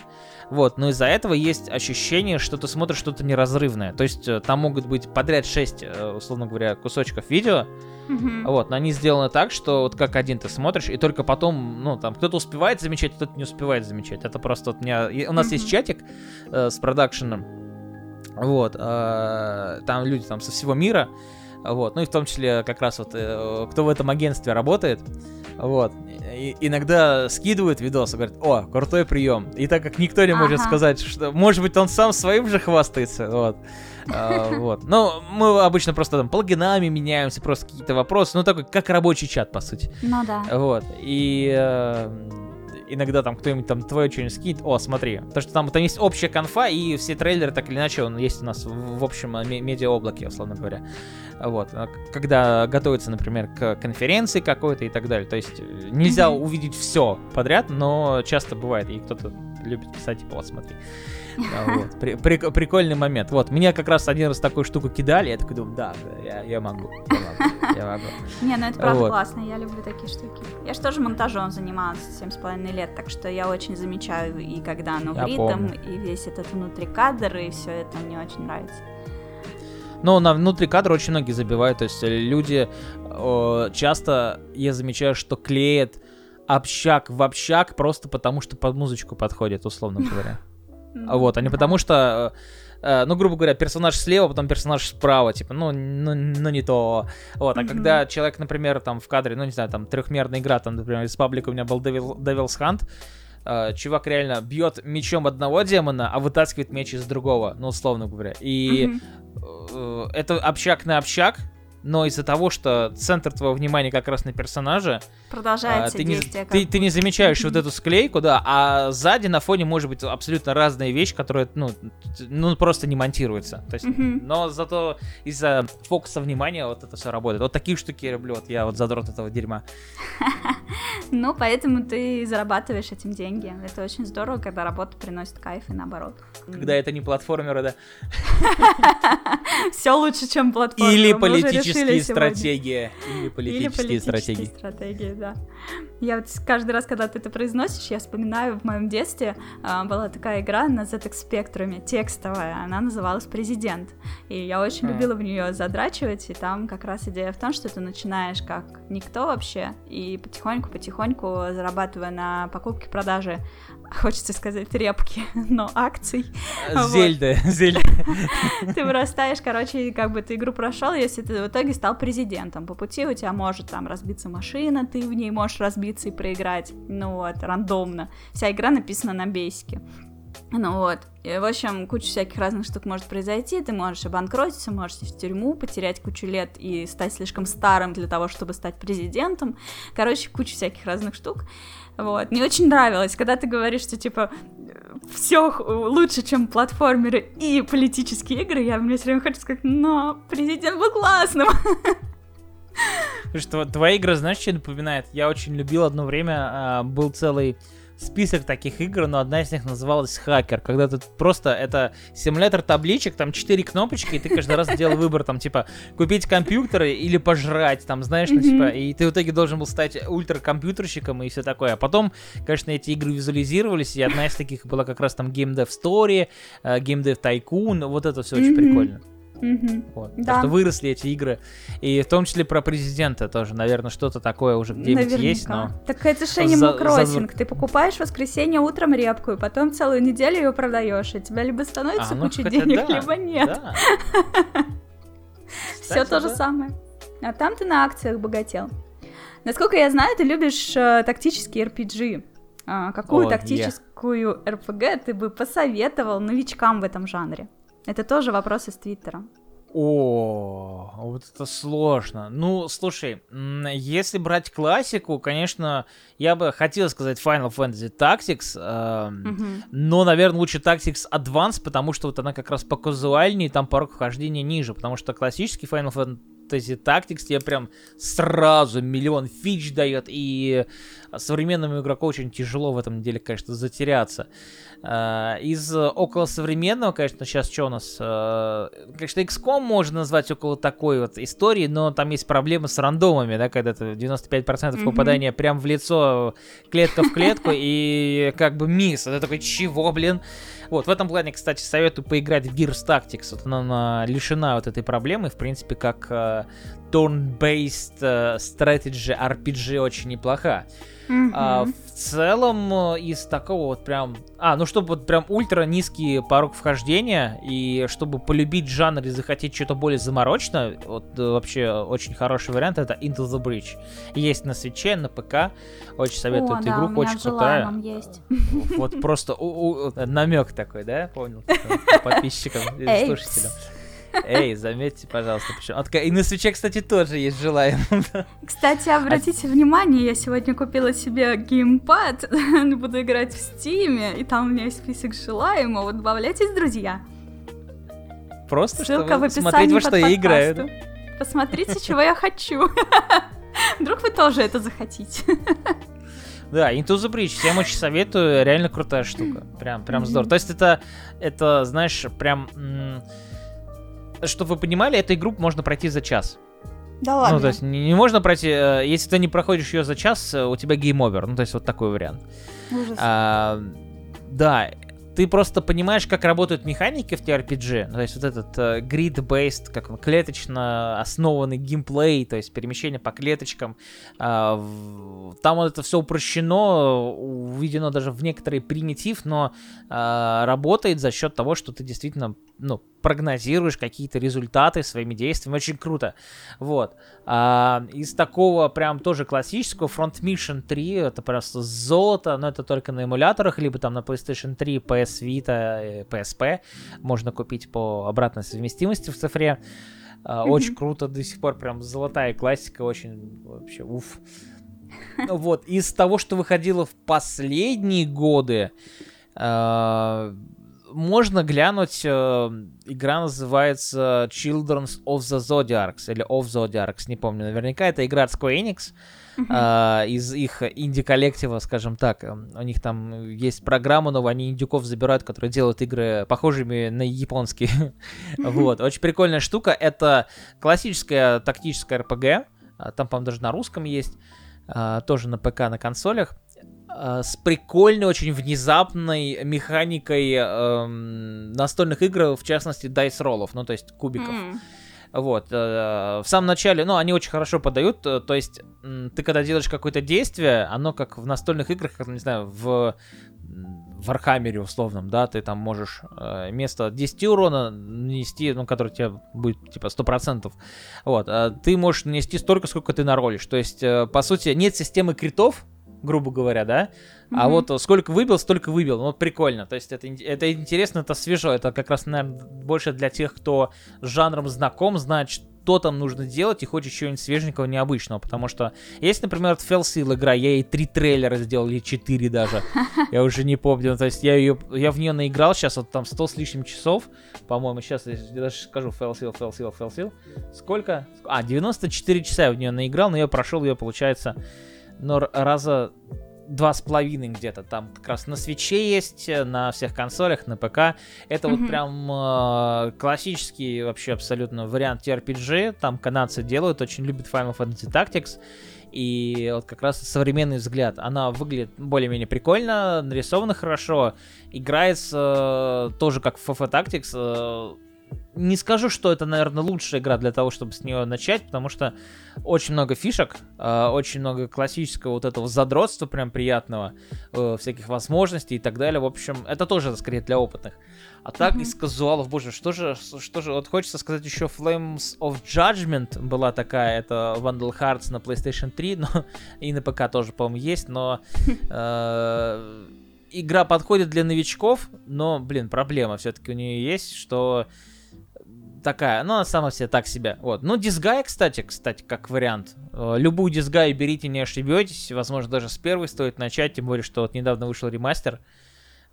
Вот, но из-за этого есть ощущение, что ты смотришь что-то неразрывное. То есть э, там могут быть подряд 6, э, условно говоря, кусочков видео. Mm-hmm. Вот, но они сделаны так, что вот как один ты смотришь, и только потом, ну, там, кто-то успевает замечать, кто-то не успевает замечать. Это просто вот у меня... У нас mm-hmm. есть чатик э, с продакшеном. Вот, э, там люди там со всего мира. Вот, ну и в том числе как раз вот э, кто в этом агентстве работает. Вот. И, иногда скидывают видос и говорят, о, крутой прием. И так как никто не ага. может сказать, что, может быть, он сам своим же хвастается, вот. А, (laughs) вот. Ну, мы обычно просто там плагинами меняемся, просто какие-то вопросы, ну, такой, как рабочий чат, по сути. Ну да. Вот. И э, иногда там кто-нибудь там твое что-нибудь скинет, о, смотри, то что там, там есть общая конфа, и все трейлеры так или иначе, он есть у нас в, в общем э, медиа-облаке, условно говоря. Вот. А когда готовится, например, к конференции какой-то и так далее. То есть э, нельзя mm-hmm. увидеть все подряд, но часто бывает, и кто-то любит писать, типа, вот смотри. Вот. При, при, прикольный момент. Вот, меня как раз один раз такую штуку кидали, я такой думаю, да, я, я могу, я могу. Не, ну это правда вот. классно, я люблю такие штуки. Я же тоже монтажом занималась семь с половиной лет, так что я очень замечаю и когда оно в ритм, и весь этот внутри кадр, и все это мне очень нравится. Но на внутри кадра очень многие забивают. То есть люди э, часто, я замечаю, что клеят общак в общак просто потому, что под музычку подходит, условно говоря. Вот, а не потому что э, ну, грубо говоря, персонаж слева, потом персонаж справа, типа, ну, ну, ну не то. Вот, а mm-hmm. когда человек, например, там в кадре, ну, не знаю, там трехмерная игра, там, например, из паблика у меня был Devil, Devil's Hunt, э, чувак реально бьет мечом одного демона, а вытаскивает меч из другого, ну, условно говоря. И mm-hmm. э, это общак на общак, но из-за того, что центр твоего внимания как раз на персонаже, продолжается а, ты, не, ты, ты не замечаешь вот (laughs) эту склейку, да, а сзади на фоне может быть абсолютно разная вещь, которая, ну, ну просто не монтируется. То есть, но зато из-за фокуса внимания вот это все работает. Вот такие штуки я люблю, вот я вот задрот этого дерьма. (laughs) Ну, поэтому ты зарабатываешь этим деньги. Это очень здорово, когда работа приносит кайф и наоборот. Когда это не платформеры, да? (laughs) Все лучше, чем платформеры. Или политические стратегии. Или политические стратегии. Да. Я вот каждый раз, когда ты это произносишь, я вспоминаю, в моем детстве а, была такая игра на ZX Spectrum, текстовая, она называлась «Президент». И я очень любила в нее задрачивать, и там как раз идея в том, что ты начинаешь как никто вообще, и потихоньку-потихоньку зарабатывая на покупке-продаже хочется сказать репки, (laughs) но акций. Зельда, вот. зельда. (laughs) (laughs) Ты вырастаешь, короче, как бы ты игру прошел, если ты в итоге стал президентом. По пути у тебя может там разбиться машина, ты в ней можешь разбиться и проиграть. Ну вот, рандомно. Вся игра написана на бейсике. Ну вот, и, в общем, куча всяких разных штук может произойти, ты можешь обанкротиться, можешь в тюрьму, потерять кучу лет и стать слишком старым для того, чтобы стать президентом, короче, куча всяких разных штук, вот, мне очень нравилось, когда ты говоришь, что, типа, все лучше, чем платформеры и политические игры, я мне все время хочу сказать, но президент был классным. Что твоя игра, знаешь, что напоминает? Я очень любил одно время, а, был целый список таких игр, но одна из них называлась Хакер, когда ты просто, это симулятор табличек, там четыре кнопочки, и ты каждый раз делал выбор, там, типа, купить компьютер или пожрать, там, знаешь, ну, типа, и ты в итоге должен был стать ультракомпьютерщиком и все такое. А потом, конечно, эти игры визуализировались, и одна из таких была как раз там Game Dev Story, Game Dev Tycoon, вот это все очень прикольно. Угу. Вот. Да. Потому что выросли эти игры. И в том числе про президента тоже, наверное, что-то такое уже где-нибудь есть, но... Так это же Animal Crossing. За... Ты покупаешь в воскресенье утром репку, и потом целую неделю ее продаешь, и тебя либо становится а, ну, куча денег, да, либо нет. (laughs) Все то же самое. А там ты на акциях богател. Насколько я знаю, ты любишь э, тактические RPG. А, какую О, тактическую yeah. RPG ты бы посоветовал новичкам в этом жанре? Это тоже вопрос из Твиттера. О, вот это сложно. Ну, слушай, если брать классику, конечно, я бы хотел сказать Final Fantasy Tactics, э, mm-hmm. но, наверное, лучше Tactics Advance, потому что вот она как раз по казуальнее, там порог вхождения ниже, потому что классический Final Fantasy Tactics тебе прям сразу миллион фич дает, и современному игроку очень тяжело в этом деле, конечно, затеряться. Э, из около современного, конечно, сейчас что у нас? Э, конечно, XCOM можно назвать около такой вот истории, но там есть проблемы с рандомами, да, когда ты 95% mm-hmm. попадания прям в лицо, клетка в клетку, и как бы мисс. Это такой, чего, блин? Вот, в этом плане, кстати, советую поиграть в Gears Tactics. Вот она, она лишена вот этой проблемы, в принципе, как uh, turn-based uh, strategy RPG очень неплоха. Mm-hmm. А, целом, э, из такого вот прям... А, ну чтобы вот прям ультра низкий порог вхождения, и чтобы полюбить жанр и захотеть что-то более заморочно, вот э, вообще очень хороший вариант, это Into the Bridge. Есть на свече, на ПК. Очень советую О, эту да, игру, очень крутая. Есть. Вот просто намек такой, да, понял? (laughs) Подписчикам и слушателям. Эй, заметьте, пожалуйста, почему. Такая, и на свече, кстати, тоже есть желаем. Кстати, обратите а... внимание, я сегодня купила себе геймпад, (laughs) буду играть в Стиме, и там у меня есть список желаемого, добавляйтесь, друзья. Просто Ссылка чтобы в смотреть, во что я играю. Посмотрите, чего я хочу. (laughs) Вдруг вы тоже это захотите. (laughs) Да, Into the Bridge, всем очень советую, реально крутая штука. Прям, прям здорово. То есть это, это, знаешь, прям чтобы вы понимали, эту игру можно пройти за час. Да ладно. Ну, то есть не, не можно пройти, э, если ты не проходишь ее за час, э, у тебя game over. Ну, то есть вот такой вариант. Ужас. А, да, ты просто понимаешь, как работают механики в TRPG, ну, то есть вот этот uh, grid-based, как он, клеточно основанный геймплей, то есть перемещение по клеточкам, в... там вот это все упрощено, уведено даже в некоторый примитив, но uh, работает за счет того, что ты действительно, ну, прогнозируешь какие-то результаты своими действиями, очень круто. Вот. А, из такого прям тоже классического Front Mission 3, это просто золото, но это только на эмуляторах, либо там на PlayStation 3, PS Vita, PSP, можно купить по обратной совместимости в цифре. А, очень круто, до сих пор прям золотая классика, очень вообще уф. Вот, из того, что выходило в последние годы, а, можно глянуть, э, игра называется Children's of the Zodiacs, или of Zodiacs, не помню, наверняка это игра от Square Enix, э, из их инди-коллектива, скажем так. У них там есть программа, но они индюков забирают, которые делают игры похожими на японские. (laughs) вот, очень прикольная штука, это классическая тактическая RPG, а, там, по-моему, даже на русском есть, а, тоже на ПК, на консолях. Э, с прикольной, очень внезапной механикой эм, настольных игр, в частности, дайс роллов, ну, то есть кубиков. Mm. Вот. Э, в самом начале, ну, они очень хорошо подают, э, то есть ты когда делаешь какое-то действие, оно как в настольных играх, как, не знаю, в в Архамере условном, да, ты там можешь э, вместо 10 урона нанести, ну, который тебе будет, типа, 100%, вот, э, ты можешь нанести столько, сколько ты наролишь, то есть, э, по сути, нет системы критов, грубо говоря, да? А Мгм. вот сколько выбил, столько выбил. Вот прикольно. То есть это, это интересно, это свежо. Это как раз, наверное, больше для тех, кто с жанром знаком, знает, что там нужно делать и хочет чего-нибудь свеженького, необычного. Потому что есть, например, вот Fellsil игра, я ей три трейлера сделал, или четыре даже. (laughs) Я уже не помню. То есть я ее, я в нее наиграл сейчас, вот там 100 с лишним часов. По-моему, сейчас я даже скажу Fellsil, Fellsil, Fellsil. Сколько? А, 94 часа я в нее наиграл, но я прошел ее, получается, но раза два с половиной где-то. Там как раз на свече есть, на всех консолях, на ПК. Это вот Мгм. прям э, классический вообще абсолютно вариант TRPG. Там канадцы делают, очень любят Final Fantasy Tactics. И вот как раз современный взгляд. Она выглядит более-менее прикольно, нарисована хорошо. Играется э, тоже как в FF Tactics. э, не скажу, что это, наверное, лучшая игра для того, чтобы с нее начать, потому что очень много фишек, э, очень много классического вот этого задротства прям приятного, э, всяких возможностей и так далее. В общем, это тоже скорее для опытных. А так Мгм. из казуалов, боже, что же, что же, вот хочется сказать еще Flames of Judgment была такая, это Vandal Hearts на PlayStation 3, но (laughs) и на ПК тоже, по-моему, есть, но (laughs) э, игра подходит для новичков, но, блин, проблема все-таки у нее есть, что такая, ну, она сама себе так себе. Вот. Ну, дисгай, кстати, кстати, как вариант. Э, Любую дисгай берите, не ошибетесь. Возможно, даже с первой стоит начать, тем более, что вот недавно вышел ремастер.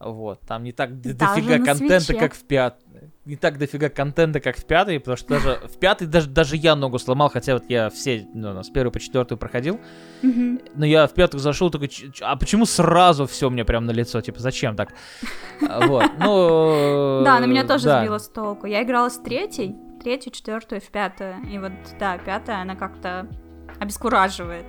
Вот, там не так Даже дофига на контента, свече. как в пят... Не так дофига контента, как в пятой, потому что даже в пятой даже, даже я ногу сломал, хотя вот я все, ну, с первой по четвертую проходил. Но я в пятую зашел, такой, «Ч- ч- а почему сразу все мне прям на лицо? Типа, зачем так? Вот, ну... Да, она меня тоже да. сбила с толку. Я играла с третьей, третью, четвертую, в пятую. И вот, да, пятая, она как-то обескураживает.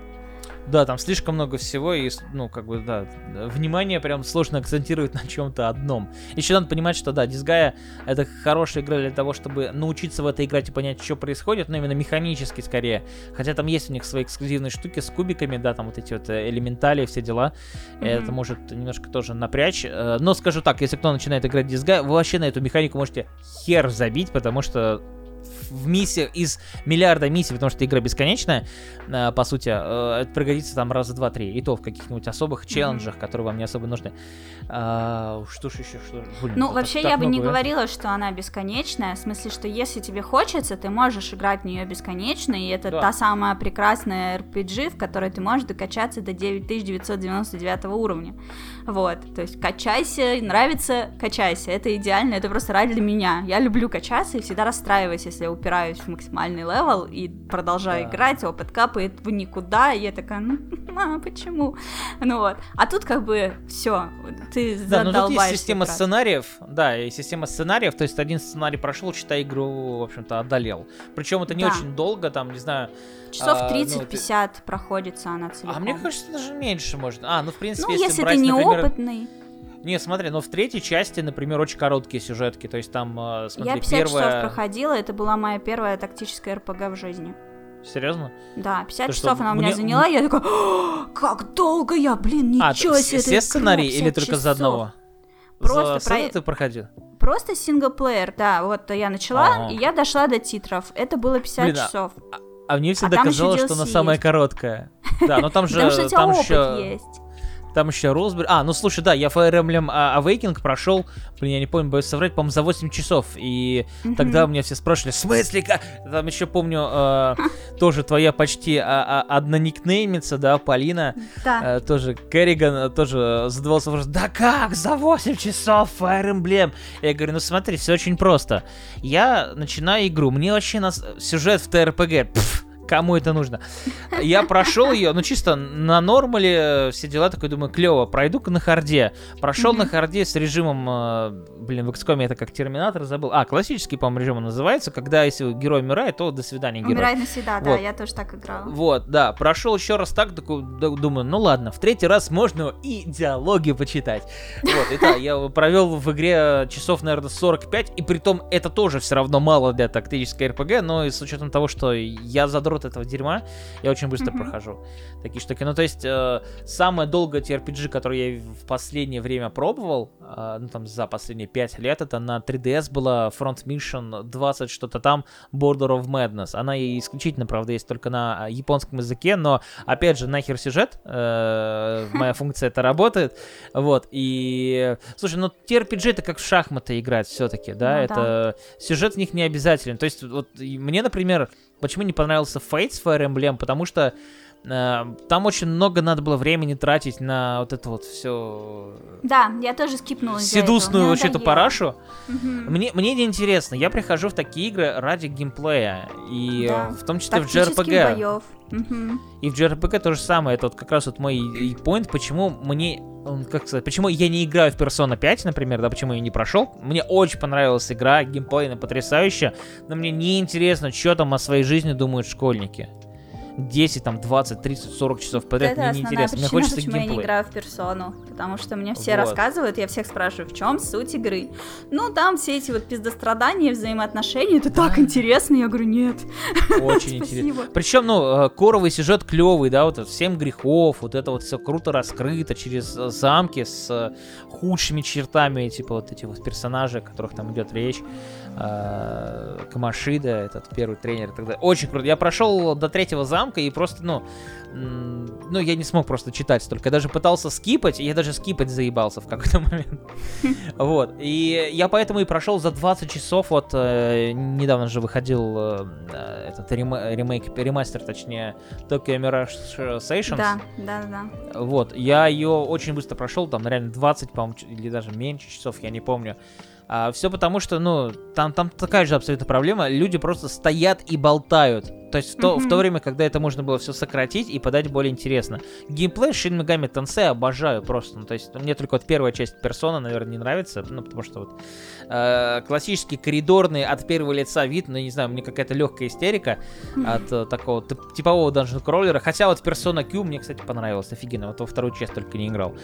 Да, там слишком много всего, и, ну, как бы, да, внимание прям сложно акцентировать (laughs) на чем-то одном. Еще надо понимать, что, да, Дисгая — это хорошая игра для того, чтобы научиться в это играть и понять, что происходит, но именно механически скорее. Хотя там есть у них свои эксклюзивные штуки с кубиками, да, там вот эти вот э, элементали, все дела. Это Мгм. может немножко тоже напрячь. Э, Но скажу так, если кто начинает играть в Disgaea, вы вообще на эту механику можете хер забить, потому что в миссии из миллиарда миссий, потому что игра бесконечная, э, по сути, э, это пригодится там раза два-три. И то в каких-нибудь особых челленджах, которые вам не особо нужны. А, что ж еще, что блин, Ну, вообще, так я бы не да? говорила, что она бесконечная. В смысле, что если тебе хочется, ты можешь играть в нее бесконечно. И это Да. та самая прекрасная RPG, в которой ты можешь докачаться до 9999 уровня. Вот. То есть качайся, нравится, качайся. Это идеально, это просто рай для меня. Я люблю качаться и всегда расстраиваюсь, если я упираюсь в максимальный level и продолжаю Да. играть, опыт капает в никуда, и я такая, ну, а, почему? Ну вот. А тут как бы все, ты Да, но тут есть система играть. сценариев, да, и система сценариев, то есть один сценарий прошел, считай, игру, в общем-то, одолел. Причем это не Да. очень долго, там, не знаю, Часов А, ну, 30-50 проходится она целиком. а мне кажется, даже меньше может. А, ну, в принципе, ну, если, если брать, ты например, неопытный, Не, смотри, но в третьей части, например, очень короткие сюжетки, то есть там, э, смотри, я 50 часов первая... проходила, это была моя первая тактическая РПГ в жизни. Серьезно? Да, 50 То, что часов она у меня мне- заняла, я такая, «О, как долго я, блин, А, ничего все, себе. все сценарии или 50 только за часов». одного? Просто за про- ты проходил? Просто синглплеер, да, вот я начала, Ага. и я дошла до титров, это было 50 Блин, а- часов. А мне всегда еще казалось, что она самая короткая. Да, но там (laughs) же... Потому что у тебя опыт есть. Там еще Росбери. А, ну слушай, да, я Fire Emblem а, Awakening прошел, блин, я не помню, боюсь соврать, по-моему, за 8 часов. И тогда Мгм. меня все спрашивали, в смысле, как? Там еще помню, э, (laughs) тоже твоя почти а, а, одна никнеймица, да, Полина, Да. э, тоже Керриган тоже задавался вопросом, да как, за 8 часов Fire Emblem? Я говорю, ну смотри, все очень просто. Я начинаю игру, мне вообще нас... сюжет в TRPG, пф, Кому это нужно? Я прошел ее, ну чисто на нормале, э, все дела, такой думаю, клево, пройду-ка на харде. Прошел Мгм. на харде с режимом, э, блин, в XCOM это как термин-то забыл. А, классический, по-моему, режим он называется, когда если герой умирает, то до свидания, герой. Умирает навсегда, да, Вот. я тоже так играла. Вот, да, прошел еще раз так, такой, думаю, ну ладно, в третий раз можно и диалоги почитать. Вот, и да, я провел в игре часов, наверное, 45, и при том это тоже все равно мало для тактической РПГ, но и с учетом того, что я задрот вот этого дерьма, я очень быстро mm-hmm. прохожу такие штуки. Ну, то есть, э, самое долгое TRPG, которое я в последнее время пробовал, э, ну, там, за последние 5 лет, это на 3DS была Front Mission 20 что-то там, Border of Madness. Она и исключительно, правда, есть только на японском языке, но, опять же, нахер сюжет, э, (laughs) моя функция это работает, вот, и, слушай, ну, TRPG это как в шахматы играть все-таки, да, ну, это, да. сюжет в них не обязателен, то есть, вот, мне, например, почему не понравился Fates Fire Emblem, потому что там очень много надо было времени тратить на вот это вот все. Да, я тоже скипнула. Седусную вообще эту парашу. Угу. Мне, мне не интересно. Я прихожу в такие игры ради геймплея. И да. в том числе в JRPG. Боев. Угу. И в JRPG то же самое. Это вот как раз вот мой и point, почему мне как сказать, почему я не играю в Persona 5, например, да, почему я не прошел. Мне очень понравилась игра, геймплей потрясающая, но мне не интересно, что там о своей жизни думают школьники. 10, там, 20, 30, 40 часов подряд, это мне неинтересно. Мне хочется почему геймплей. я не играю в персону, потому что мне все вот. рассказывают, я всех спрашиваю, в чем суть игры. Ну, там все эти вот пиздострадания, взаимоотношения, это да. так интересно, я говорю, нет. Очень (laughs) интересно. Причем, ну, э, коровый сюжет клевый, да, вот семь грехов, вот это вот все круто раскрыто через э, замки с э, худшими чертами, типа вот эти вот персонажи, о которых там идет речь. Камашида, этот первый тренер и так далее. Очень круто. Я прошел до третьего замка, и просто, ну, ну, я не смог просто читать столько. Я даже пытался скипать, и я даже скипать заебался в какой-то (laughs) момент. Вот. И я поэтому и прошел за 20 часов. Вот э, недавно же выходил э, этот ремейк, ремастер, точнее, Tokyo Mirage Sessions. Да, да, да. Вот. Я ее очень быстро прошел, там, реально 20, по-моему, или даже меньше часов, я не помню. А, все потому, что, ну, там, там такая же абсолютно проблема. Люди просто стоят и болтают. То есть в то, mm-hmm. в то время, когда это можно было все сократить и подать более интересно. Геймплей Shin Megami Tensei обожаю просто. Ну, то есть мне только вот первая часть персона, наверное, не нравится. Ну, потому что вот э, классический коридорный от первого лица вид, ну, не знаю, мне какая-то легкая истерика mm-hmm. от э, такого типового данжен кроллера. Хотя вот персона Q мне, кстати, понравилось офигенно. Вот во вторую часть только не играл.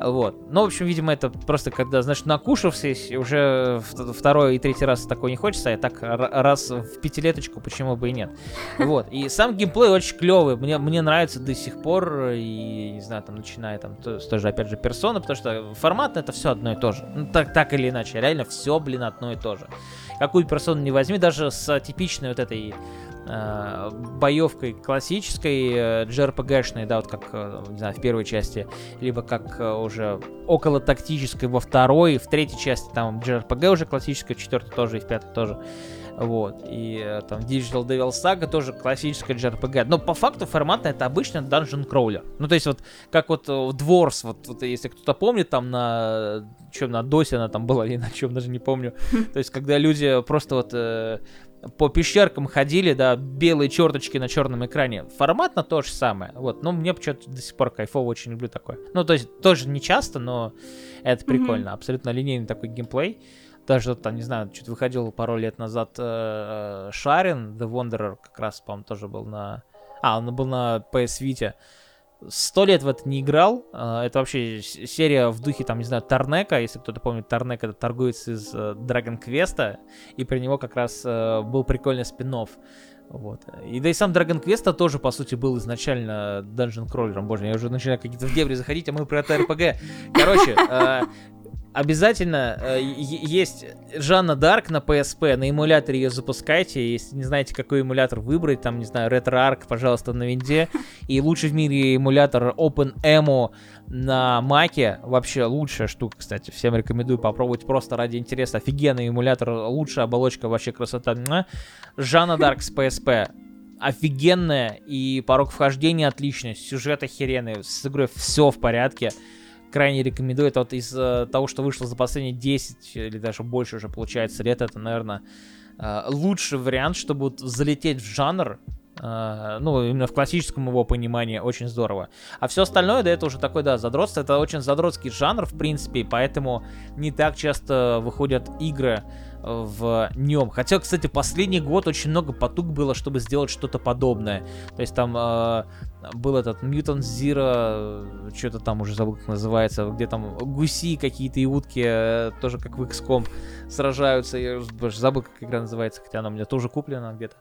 Вот. Ну, в общем, видимо, это просто когда, знаешь, накушавшись, уже второй и третий раз такой не хочется, а так раз в пятилеточку, почему бы и нет. Вот. И сам геймплей очень клевый. Мне, мне нравится до сих пор. И, не знаю, там, начиная там то, с той же, опять же, персона, потому что формат это все одно и то же. Ну, так, так или иначе. Реально все, блин, одно и то же. Какую персону не возьми, даже с типичной вот этой э, боевкой классической, э, JRPG-шной, да, вот как, э, не знаю, в первой части, либо как э, уже около тактической во второй, в третьей части там JRPG уже классическая, в четвертой тоже и в пятой тоже. Вот. И э, там Digital Devil Saga тоже классическая JRPG. Но по факту форматно это обычно Dungeon Crawler. Ну, то есть вот как вот в Dwarfs, вот, вот если кто-то помнит, там на чем на досе она там была, (laughs) или на чем даже не помню. (laughs) То есть когда люди просто вот э, по пещеркам ходили, да, белые черточки на черном экране. Форматно то же самое. Вот, но мне почему-то до сих пор кайфово, очень люблю такое. Ну, то есть тоже не часто, но это прикольно. Mm-hmm. Абсолютно линейный такой геймплей. Даже там, не знаю, что-то выходил пару лет назад э, Шарин, The Wanderer, как раз, по-моему, тоже был на... А, он был на PS Vita. Сто лет в это не играл. Э, это вообще серия в духе, там, не знаю, Тарнека. Если кто-то помнит, Тарнек это торговец из э, Dragon Quest. И при него как раз был прикольный спин -офф. Вот. И да и сам Dragon Quest тоже, по сути, был изначально Dungeon Crawler. Боже, я уже начинаю какие-то в дебри заходить, а мы про это RPG. Короче, обязательно э, есть Жанна Дарк на PSP, на эмуляторе ее запускайте, если не знаете, какой эмулятор выбрать, там, не знаю, RetroArch, пожалуйста, на винде, и лучший в мире эмулятор OpenEMO на Маке, вообще лучшая штука, кстати, всем рекомендую попробовать просто ради интереса, офигенный эмулятор, лучшая оболочка, вообще красота. Жанна Дарк с PSP, офигенная, и порог вхождения отличный, сюжет охеренный, с игрой все в порядке крайне рекомендую. Это вот из э, того, что вышло за последние 10 или даже больше уже получается лет, это, наверное, э, лучший вариант, чтобы вот залететь в жанр, ну, именно в классическом его понимании очень здорово. А все остальное, да, это уже такой, да, задротство. Это очень задротский жанр, в принципе, поэтому не так часто выходят игры, в нем. Хотя, кстати, последний год очень много потуг было, чтобы сделать что-то подобное. То есть там э, был этот Mutant Zero, что-то там уже забыл, как называется, где там гуси какие-то и утки, э, тоже как в XCOM сражаются. Я забыл, как игра называется, хотя она у меня тоже куплена где-то.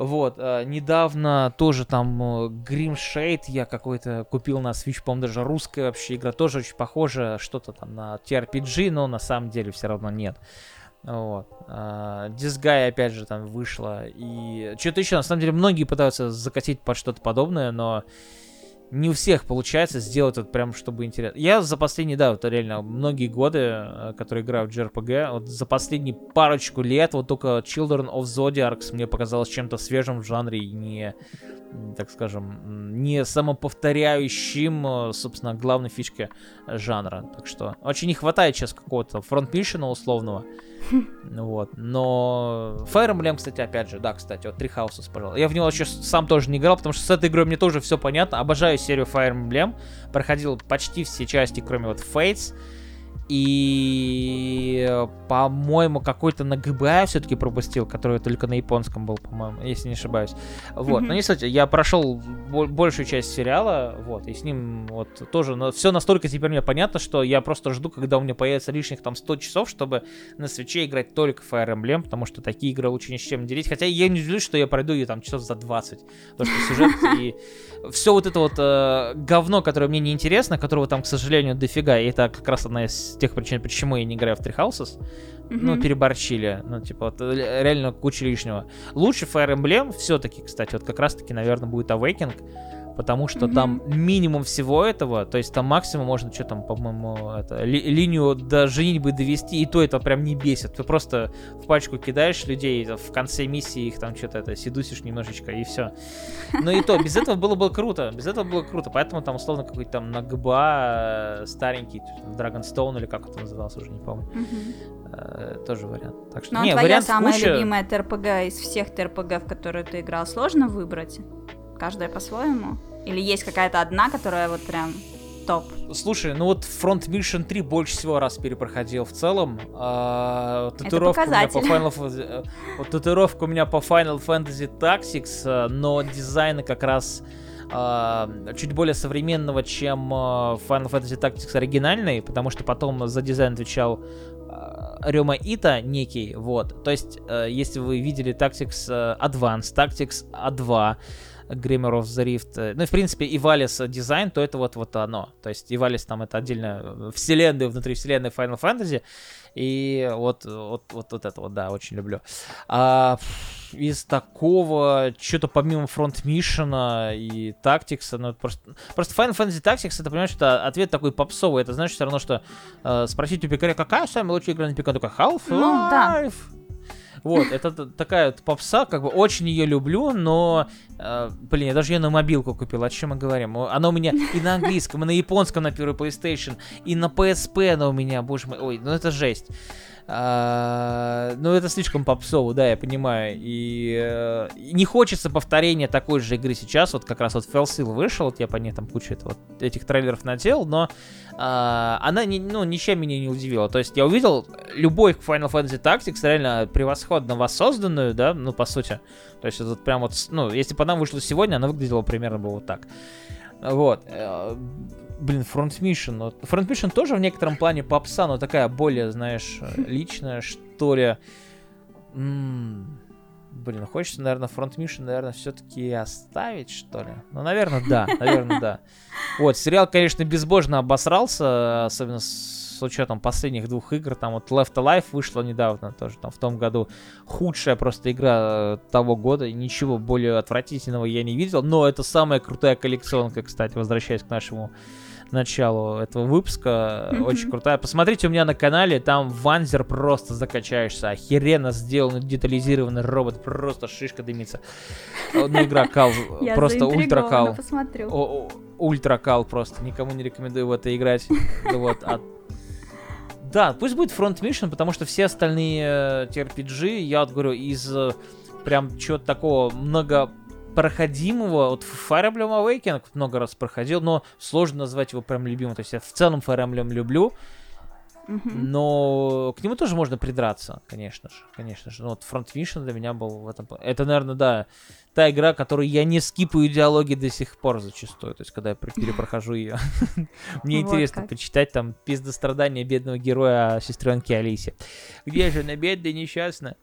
Вот, э, недавно тоже там э, Grim Shade я какой-то купил на Switch, по-моему, даже русская вообще игра, тоже очень похожа, что-то там на TRPG, но на самом деле все равно нет. Вот. Uh, Disguy, опять же, там вышла. И что-то еще, на самом деле, многие пытаются закатить под что-то подобное, но не у всех получается сделать это прям, чтобы интересно. Я за последние, да, вот реально многие годы, э, которые играю в JRPG, вот за последние парочку лет вот только Children of Zodiacs мне показалось чем-то свежим в жанре и не, так скажем, не самоповторяющим, э, собственно, главной фишки жанра. Так что очень не хватает сейчас какого-то фронт-мишена условного. Вот. Но Fire Emblem, кстати, опять же, да, кстати, вот Three Houses, пожалуй. Я в него еще сам тоже не играл, потому что с этой игрой мне тоже все понятно. Обожаю серию Fire Emblem. Проходил почти все части, кроме вот Fates. И, по-моему, какой-то на ГБА все-таки пропустил, который только на японском был, по-моему, если не ошибаюсь. Вот, mm-hmm. но не суть, я прошел большую часть сериала, вот, и с ним вот тоже, но все настолько теперь мне понятно, что я просто жду, когда у меня появится лишних там 100 часов, чтобы на свече играть только Fire Emblem, потому что такие игры лучше ни с чем делить. Хотя я не удивлюсь, что я пройду ее там часов за 20, потому что сюжет и все вот это вот э, говно, которое мне не интересно, которого там, к сожалению, дофига, и это как раз одна из тех причин, почему я не играю в Three Houses. Mm-hmm. Ну, переборчили. Ну, типа, вот, реально куча лишнего. Лучше Fire Emblem все-таки, кстати, вот как раз-таки, наверное, будет Awakening потому что mm-hmm. там минимум всего этого, то есть там максимум можно что там, по-моему, это, ли, линию до женитьбы довести, и то это прям не бесит. Ты просто в пачку кидаешь людей, в конце миссии их там что-то это седусишь немножечко, и все. Но и то, без этого было бы круто, без этого было круто, поэтому там условно какой-то там на ГБА старенький, Dragonstone или как это назывался, уже не помню. Mm-hmm. Тоже вариант. Так что, Но не, твоя самая куча... любимая ТРПГ из всех ТРПГ, в которые ты играл, сложно выбрать? Каждая по-своему? Или есть какая-то одна, которая вот прям топ? Слушай, ну вот Front Mission 3 больше всего раз перепроходил в целом. А, татуировка, у меня по Final, э, вот, татуировка у меня по Final Fantasy Tactics, э, но дизайны как раз Uh, чуть более современного, чем uh, Final Fantasy Tactics оригинальный, потому что потом за дизайн отвечал Рёма Ита некий, вот. То есть, если вы видели Tactics Advance, Tactics A2, Grimmer of the Rift. Э, ну в принципе, и Валис дизайн, то это вот, вот оно. То есть и Валис там это отдельная э, вселенная внутри вселенной Final Fantasy. И вот, вот, вот, вот это вот, да, очень люблю. А, из такого, что-то помимо фронт мишена и тактикса, ну, просто, просто Final Fantasy Tactics, это, понимаешь, это ответ такой попсовый. Это значит все равно, что э, спросить у пекаря, какая самая лучшая игра на пекаря, такой Half-Life. Ну, да. Вот, это такая попса, как бы очень ее люблю, но, э, блин, я даже ее на мобилку купил, о чем мы говорим? Она у меня и на английском, и на японском на первый PlayStation, и на PSP она у меня, боже мой, ой, ну это жесть. А, ну, это слишком попсово, да, я понимаю. И э, не хочется повторения такой же игры сейчас. Вот как раз вот Fellsil вышел, вот я по ней там кучу это, вот, этих трейлеров надел, но а, она не, ну, ничем меня не удивила. То есть я увидел любой Final Fantasy Tactics реально превосходно воссозданную, да, ну, по сути. То есть это прям вот, ну, если бы она вышла сегодня, она выглядела примерно бы вот так. Вот. Э, блин, Front Mission. Front Mission тоже в некотором плане попса, но такая более, знаешь, (laughs) личная, что ли. М-м, блин, хочется, наверное, Front Mission, наверное, все-таки оставить, что ли? Ну, наверное, да, наверное, да. (laughs) Вот, сериал, конечно, безбожно обосрался, особенно с с учетом последних двух игр, там вот Left Alive вышла недавно, тоже там в том году худшая просто игра э, того года, ничего более отвратительного я не видел, но это самая крутая коллекционка, кстати, возвращаясь к нашему началу этого выпуска. Mm-hmm. Очень крутая. Посмотрите у меня на канале, там ванзер просто закачаешься. Охеренно сделанный, детализированный робот, просто шишка дымится. Ну, игра кал, (laughs) просто ультра кал. Ультра кал просто. Никому не рекомендую в это играть. Вот, а да, пусть будет Front Mission, потому что все остальные э, TRPG, я вот говорю, из э, прям чего-то такого много проходимого, вот Fire Emblem Awakening много раз проходил, но сложно назвать его прям любимым. То есть я в целом Fire Emblem люблю, но к нему тоже можно придраться, конечно же, конечно же. Ну, вот Front Mission для меня был в этом... Это, наверное, да, та игра, которую я не скипаю диалоги до сих пор зачастую, то есть когда я перепрохожу ее. (laughs) Мне интересно почитать там пиздострадания бедного героя сестренки Алисе. Где же она бедная, несчастная?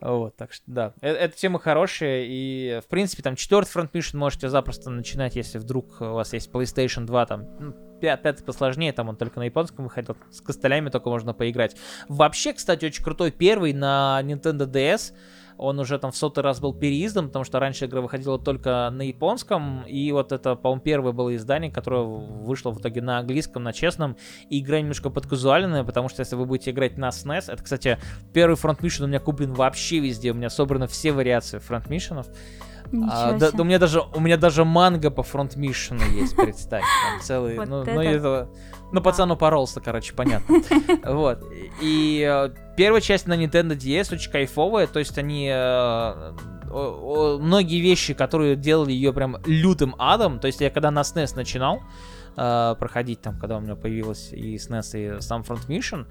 Вот, так что да, э, эта тема хорошая, и в принципе там четвертый Front Mission можете запросто начинать, если вдруг у вас есть PlayStation 2, там, ну, пятый посложнее, там он только на японском выходил, с костылями только можно поиграть. Вообще, кстати, очень крутой первый на Nintendo DS, он уже там в сотый раз был переиздом, потому что раньше игра выходила только на японском, и вот это, по-моему, первое было издание, которое вышло в итоге на английском, на честном, и игра немножко подказуальная, потому что если вы будете играть на SNES, это, кстати, первый Front Mission у меня куплен вообще везде, у меня собраны все вариации Front Mission'ов, а, да, у меня даже у меня даже манга по фронт мишину есть, представь, там целый, (laughs) вот ну, это... ну, это, ну пацан упоролся, короче, понятно, (laughs) вот. И э, первая часть на Nintendo DS очень кайфовая, то есть они э, многие вещи, которые делали ее прям лютым адом, то есть я когда на SNES начинал э, проходить там, когда у меня появилась и SNES и сам Front Mission,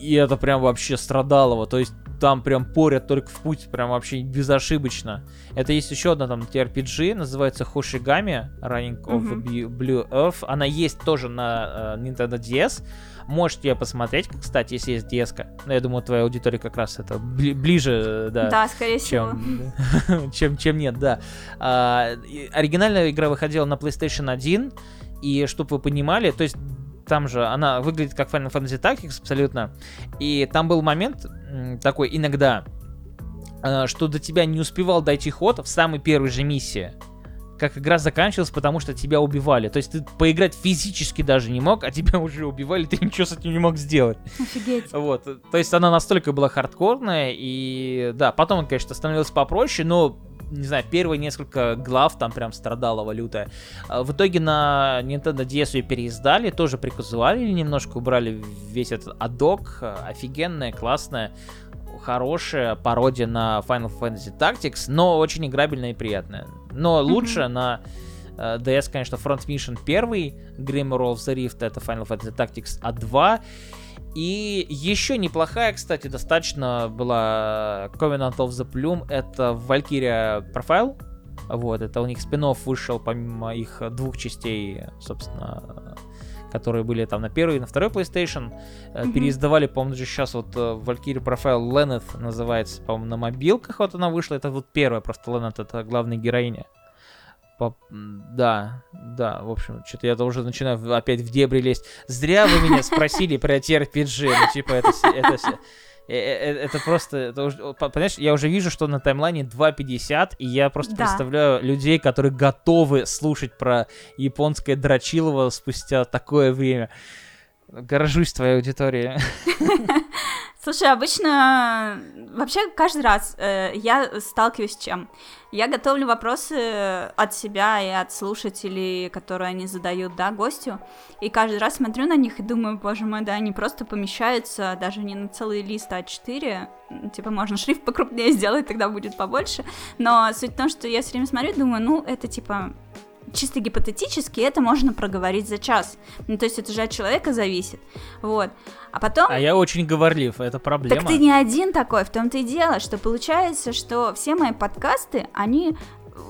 и это прям вообще страдалово. То есть там прям порят только в путь, прям вообще безошибочно. Это есть еще одна там TRPG, называется Hoshigami, Running of mm-hmm. Blue Earth. Она есть тоже на uh, Nintendo DS. Можете ее посмотреть, кстати, если есть DS. -ка. Но я думаю, твоя аудитория как раз это бли- ближе, да. Да, скорее чем, всего. (laughs) чем, чем нет, да. А, оригинальная игра выходила на PlayStation 1. И чтобы вы понимали, то есть там же она выглядит как Final Fantasy Tactics абсолютно. И там был момент такой иногда, э, что до тебя не успевал дойти ход в самой первой же миссии как игра заканчивалась, потому что тебя убивали. То есть ты поиграть физически даже не мог, а тебя (laughs) уже убивали, ты ничего с этим не мог сделать. Офигеть. (laughs) Вот. То есть она настолько была хардкорная, и да, потом, конечно, становилось попроще, но не знаю, первые несколько глав там прям страдала валюта. А в итоге на Nintendo DS ее переиздали, тоже приказывали немножко, убрали весь этот адок, офигенная, классная хорошая пародия на Final Fantasy Tactics, но очень играбельная и приятная. Но лучше mm-hmm. на uh, DS, конечно, Front Mission 1, Grimmer of the Rift, это Final Fantasy Tactics A2, и еще неплохая, кстати, достаточно была Covenant of the Plume. Это Valkyria Profile. Вот, это у них спин вышел помимо их двух частей, собственно, которые были там на первой и на второй PlayStation. Mm-hmm. Переиздавали, по-моему, даже сейчас вот э, Valkyrie Profile Lenneth называется, по-моему, на мобилках вот она вышла. Это вот первая просто Lenneth, это главная героиня. По... Да, да, в общем, что-то я уже начинаю опять в дебри лезть. Зря вы меня спросили про TRPG, ну типа это... это э, э, это просто, это, понимаешь, я уже вижу, что на таймлайне 2.50, и я просто да. представляю людей, которые готовы слушать про японское дрочилово спустя такое время. Горжусь твоей аудиторией. (laughs) Слушай, обычно вообще каждый раз э, я сталкиваюсь с чем? Я готовлю вопросы от себя и от слушателей, которые они задают, да, гостю, и каждый раз смотрю на них и думаю, боже мой, да, они просто помещаются даже не на целый лист А4, типа можно шрифт покрупнее сделать, тогда будет побольше, но суть в том, что я все время смотрю и думаю, ну, это типа чисто гипотетически это можно проговорить за час. Ну, то есть это же от человека зависит. Вот. А потом... А я очень говорлив, это проблема. Так ты не один такой, в том-то и дело, что получается, что все мои подкасты, они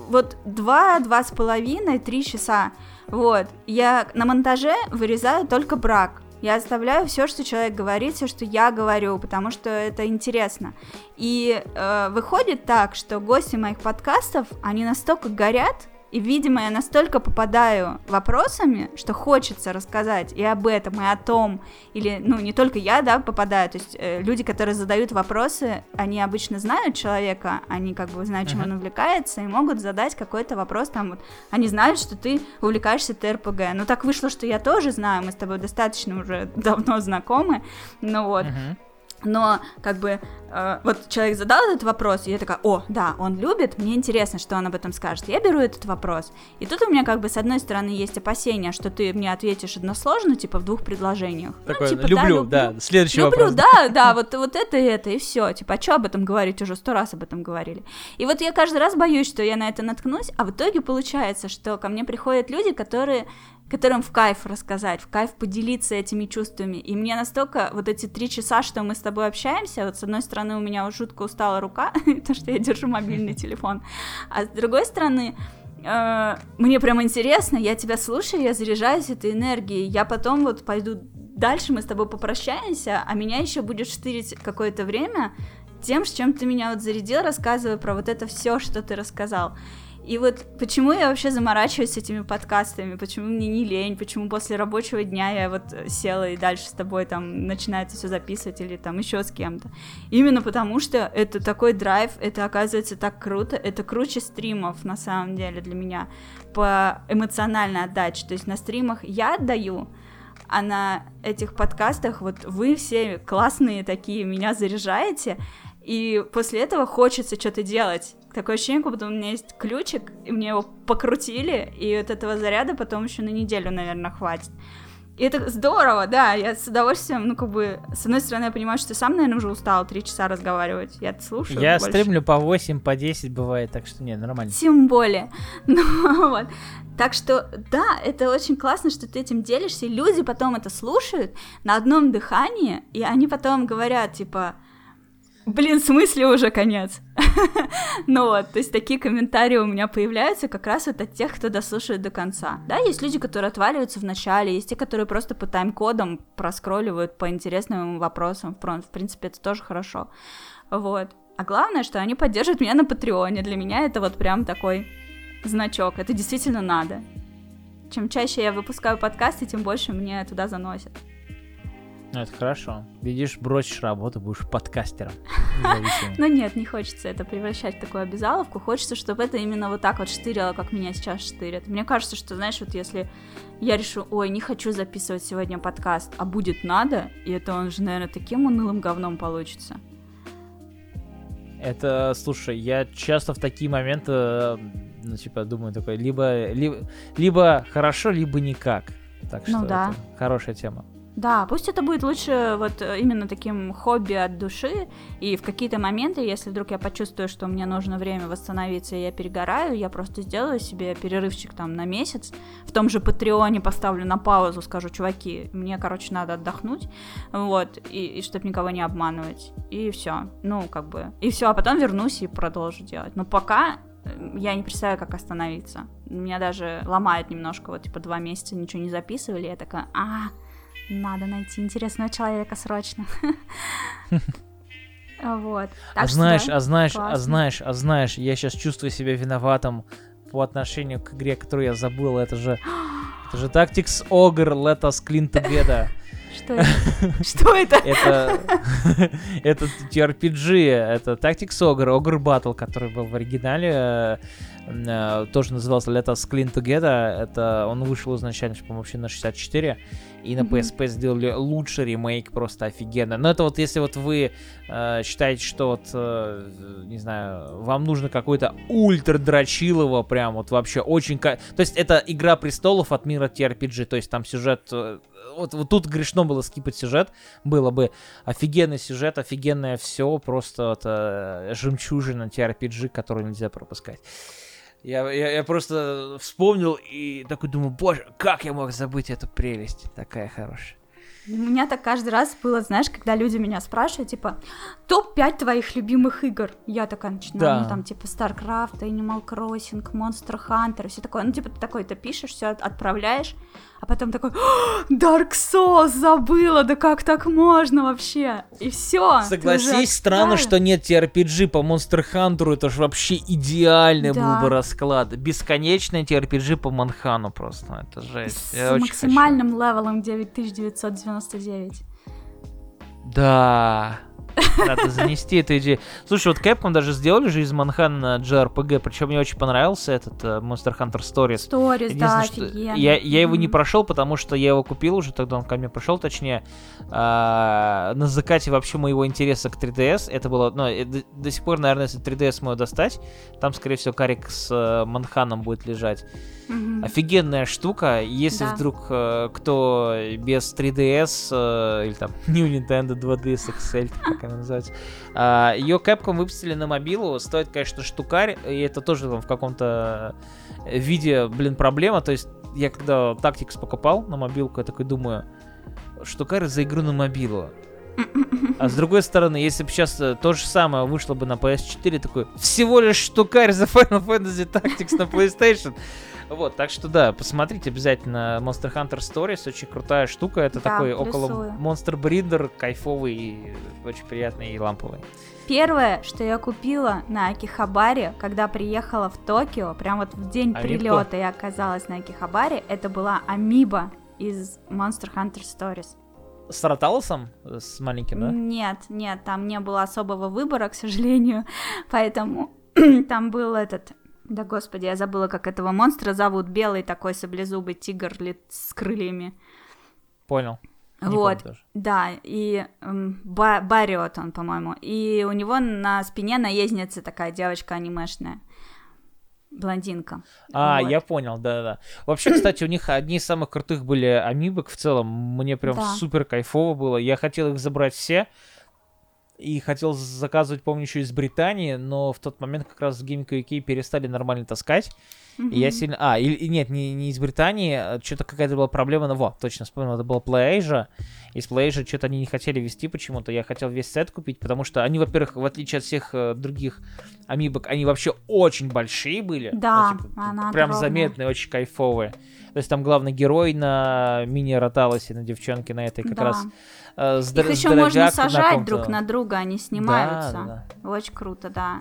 вот два, два с половиной, три часа. Вот. Я на монтаже вырезаю только брак. Я оставляю все, что человек говорит, все, что я говорю, потому что это интересно. И э, выходит так, что гости моих подкастов, они настолько горят, и, видимо, я настолько попадаю вопросами, что хочется рассказать и об этом, и о том. Или, ну, не только я, да, попадаю. То есть э, люди, которые задают вопросы, они обычно знают человека, они как бы знают, чем uh-huh. он увлекается, и могут задать какой-то вопрос там вот. Они знают, что ты увлекаешься ТРПГ. Ну, так вышло, что я тоже знаю, мы с тобой достаточно уже (laughs) давно знакомы. Ну вот. Uh-huh. Но как бы э, вот человек задал этот вопрос, и я такая, о, да, он любит, мне интересно, что он об этом скажет. Я беру этот вопрос, и тут у меня как бы с одной стороны есть опасения, что ты мне ответишь односложно, типа в двух предложениях. Такое, ну, типа, люблю, да, следующий люблю, вопрос. да, да, вот, вот это и это, и все. Типа, а что об этом говорить? Уже сто раз об этом говорили. И вот я каждый раз боюсь, что я на это наткнусь, а в итоге получается, что ко мне приходят люди, которые которым в кайф рассказать, в кайф поделиться этими чувствами. И мне настолько вот эти три часа, что мы с тобой общаемся, вот с одной стороны у меня жутко устала рука, (laughs) потому что я держу мобильный (laughs) телефон, а с другой стороны э, мне прям интересно, я тебя слушаю, я заряжаюсь этой энергией, я потом вот пойду дальше, мы с тобой попрощаемся, а меня еще будет штырить какое-то время тем, с чем ты меня вот зарядил, рассказывая про вот это все, что ты рассказал. И вот почему я вообще заморачиваюсь с этими подкастами, почему мне не лень, почему после рабочего дня я вот села и дальше с тобой там начинаю это все записывать или там еще с кем-то. Именно потому что это такой драйв, это оказывается так круто, это круче стримов на самом деле для меня по эмоциональной отдаче. То есть на стримах я отдаю, а на этих подкастах вот вы все классные такие, меня заряжаете, и после этого хочется что-то делать. Такое ощущение, как будто у меня есть ключик, и мне его покрутили, и от этого заряда потом еще на неделю, наверное, хватит. И это здорово, да, я с удовольствием, ну, как бы, с одной стороны, я понимаю, что ты сам, наверное, уже устал три часа разговаривать, я это слушаю Я больше. стримлю по 8, по 10 бывает, так что не, нормально. Тем более. (laughs) Ну, вот. Так что, да, это очень классно, что ты этим делишься, и люди потом это слушают на одном дыхании, и они потом говорят, типа, Блин, в смысле уже конец? (laughs) ну вот, то есть такие комментарии у меня появляются как раз вот от тех, кто дослушает до конца. Да, есть люди, которые отваливаются в начале, есть те, которые просто по тайм-кодам проскролливают по интересным вопросам. В принципе, это тоже хорошо. Вот. А главное, что они поддерживают меня на Патреоне. Для меня это вот прям такой значок. Это действительно надо. Чем чаще я выпускаю подкасты, тем больше мне туда заносят. Ну, это хорошо. Видишь, бросишь работу, будешь подкастером. (laughs) Ну нет, не хочется это превращать в такую обязаловку. Хочется, чтобы это именно вот так вот штырило, как меня сейчас штырят. Мне кажется, что, знаешь, вот если я решу, ой, не хочу записывать сегодня подкаст, а будет надо, и это он же, наверное, таким унылым говном получится. Это, слушай, я часто в такие моменты, ну, типа, думаю такой, либо, либо, либо хорошо, либо никак. Так ну что ну, да. это хорошая тема. Да, пусть это будет лучше вот э, именно таким хобби от души, и в какие-то моменты, если вдруг я почувствую, что мне нужно время восстановиться, и я перегораю, я просто сделаю себе перерывчик там на месяц, в том же Патреоне поставлю на паузу, скажу, чуваки, мне, короче, надо отдохнуть, вот, и, и чтобы никого не обманывать, и все, ну, как бы, и все, а потом вернусь и продолжу делать, но пока э, я не представляю, как остановиться. Меня даже ломает немножко, вот, типа, два месяца ничего не записывали, я такая, а, надо найти интересного человека срочно. (laughs) Вот. А знаешь, а знаешь, а знаешь, а знаешь, я сейчас чувствую себя виноватым по отношению к игре, которую я забыл. Это же, (gasps) это же Tactics Ogre Let Us Clean Together. Что это? Что это? (laughs) Это, (laughs) это TRPG, это Tactics Ogre, Ogre Battle, который был в оригинале, э, тоже назывался Let Us Clean Together. Это он вышел изначально, по-моему, вообще на 64 и на PSP сделали лучший ремейк, просто офигенно. Но это вот если вот вы э, считаете, что вот, э, не знаю, вам нужно какой-то ультра дрочилово, прям вот вообще очень... То есть это Игра Престолов от мира TRPG, то есть там сюжет... Э, вот, вот тут грешно было скипать сюжет, было бы офигенный сюжет, офигенное все, просто вот, э, жемчужина TRPG, которую нельзя пропускать. Я, я, я просто вспомнил и такой думаю, боже, как я мог забыть эту прелесть, такая хорошая. У меня так каждый раз было, знаешь, когда люди меня спрашивают, типа, топ-5 твоих любимых игр. Я такая начинаю, да. ну, там, типа, StarCraft, Animal Crossing, Monster Hunter, все такое. Ну, типа, ты такой, ты пишешь, все отправляешь, а потом такой, Dark Souls забыла, да как так можно вообще? И все. Согласись, странно, что нет TRPG по Monster Hunter, это же вообще идеальный да. был бы расклад. Бесконечный TRPG по Манхану просто, это жесть. С максимальным хочу. левелом 9999. Да. Надо занести эту идею. Слушай, вот Capcom даже сделали же из Манхана JRPG, причем мне очень понравился этот uh, Monster Hunter Stories. Stories, да, офигенно. Я, я его не прошел, потому что я его купил уже, тогда он ко мне пришел, точнее, uh, на закате вообще моего интереса к 3DS. Это было, ну, до, до сих пор, наверное, если 3DS мой достать, там, скорее всего, карик с uh, Манханом будет лежать. Mm-hmm. Офигенная штука. Если да. вдруг э, кто без 3DS э, или там (laughs) New Nintendo 2DS XL, как она называется, э, ее Capcom выпустили на мобилу. Стоит, конечно, штукарь, и это тоже там в каком-то виде, блин, проблема. То есть я когда Tactics покупал на мобилку, я такой думаю, штукарь за игру на мобилу. А с другой стороны, если бы сейчас э, то же самое вышло бы на PS4, такой, всего лишь штукарь за Final Fantasy Tactics на PlayStation. Вот, так что да, посмотрите обязательно Monster Hunter Stories, очень крутая штука. Это да, такой плюсую. около Monster Breeder, кайфовый, очень приятный и ламповый. Первое, что я купила на Акихабаре, когда приехала в Токио, прям вот в день Амибо? прилета я оказалась на Акихабаре, это была Амиба из Monster Hunter Stories. С Роталосом? С маленьким, да? Нет, нет, там не было особого выбора, к сожалению, (laughs) поэтому (clears throat) там был этот да господи, я забыла, как этого монстра зовут. Белый такой саблезубый тигр с крыльями. Понял. Не вот, да, и эм, ба- Бариот он, по-моему. И у него на спине наездница такая девочка анимешная. Блондинка. А, вот. я понял, да-да. Вообще, (clears throat) кстати, у них одни из самых крутых были амибок в целом. Мне прям да. супер кайфово было. Я хотел их забрать все, и хотел заказывать, помню, еще из Британии, но в тот момент как раз UK перестали нормально таскать. Mm-hmm. И я сильно... А, и, и нет, не, не из Британии, а что-то какая-то была проблема, ну вот, точно вспомнил, это было PlayAsia. Из PlayAsia что-то они не хотели вести почему-то, я хотел весь сет купить, потому что они, во-первых, в отличие от всех э, других амибок, они вообще очень большие были. Да, ну, типа, она Прям огромная. заметные, очень кайфовые. То есть там главный герой на мини-роталосе, на девчонке на этой как да. раз э, Их еще можно сажать друг на друга, они снимаются. Да, да. Очень круто, да.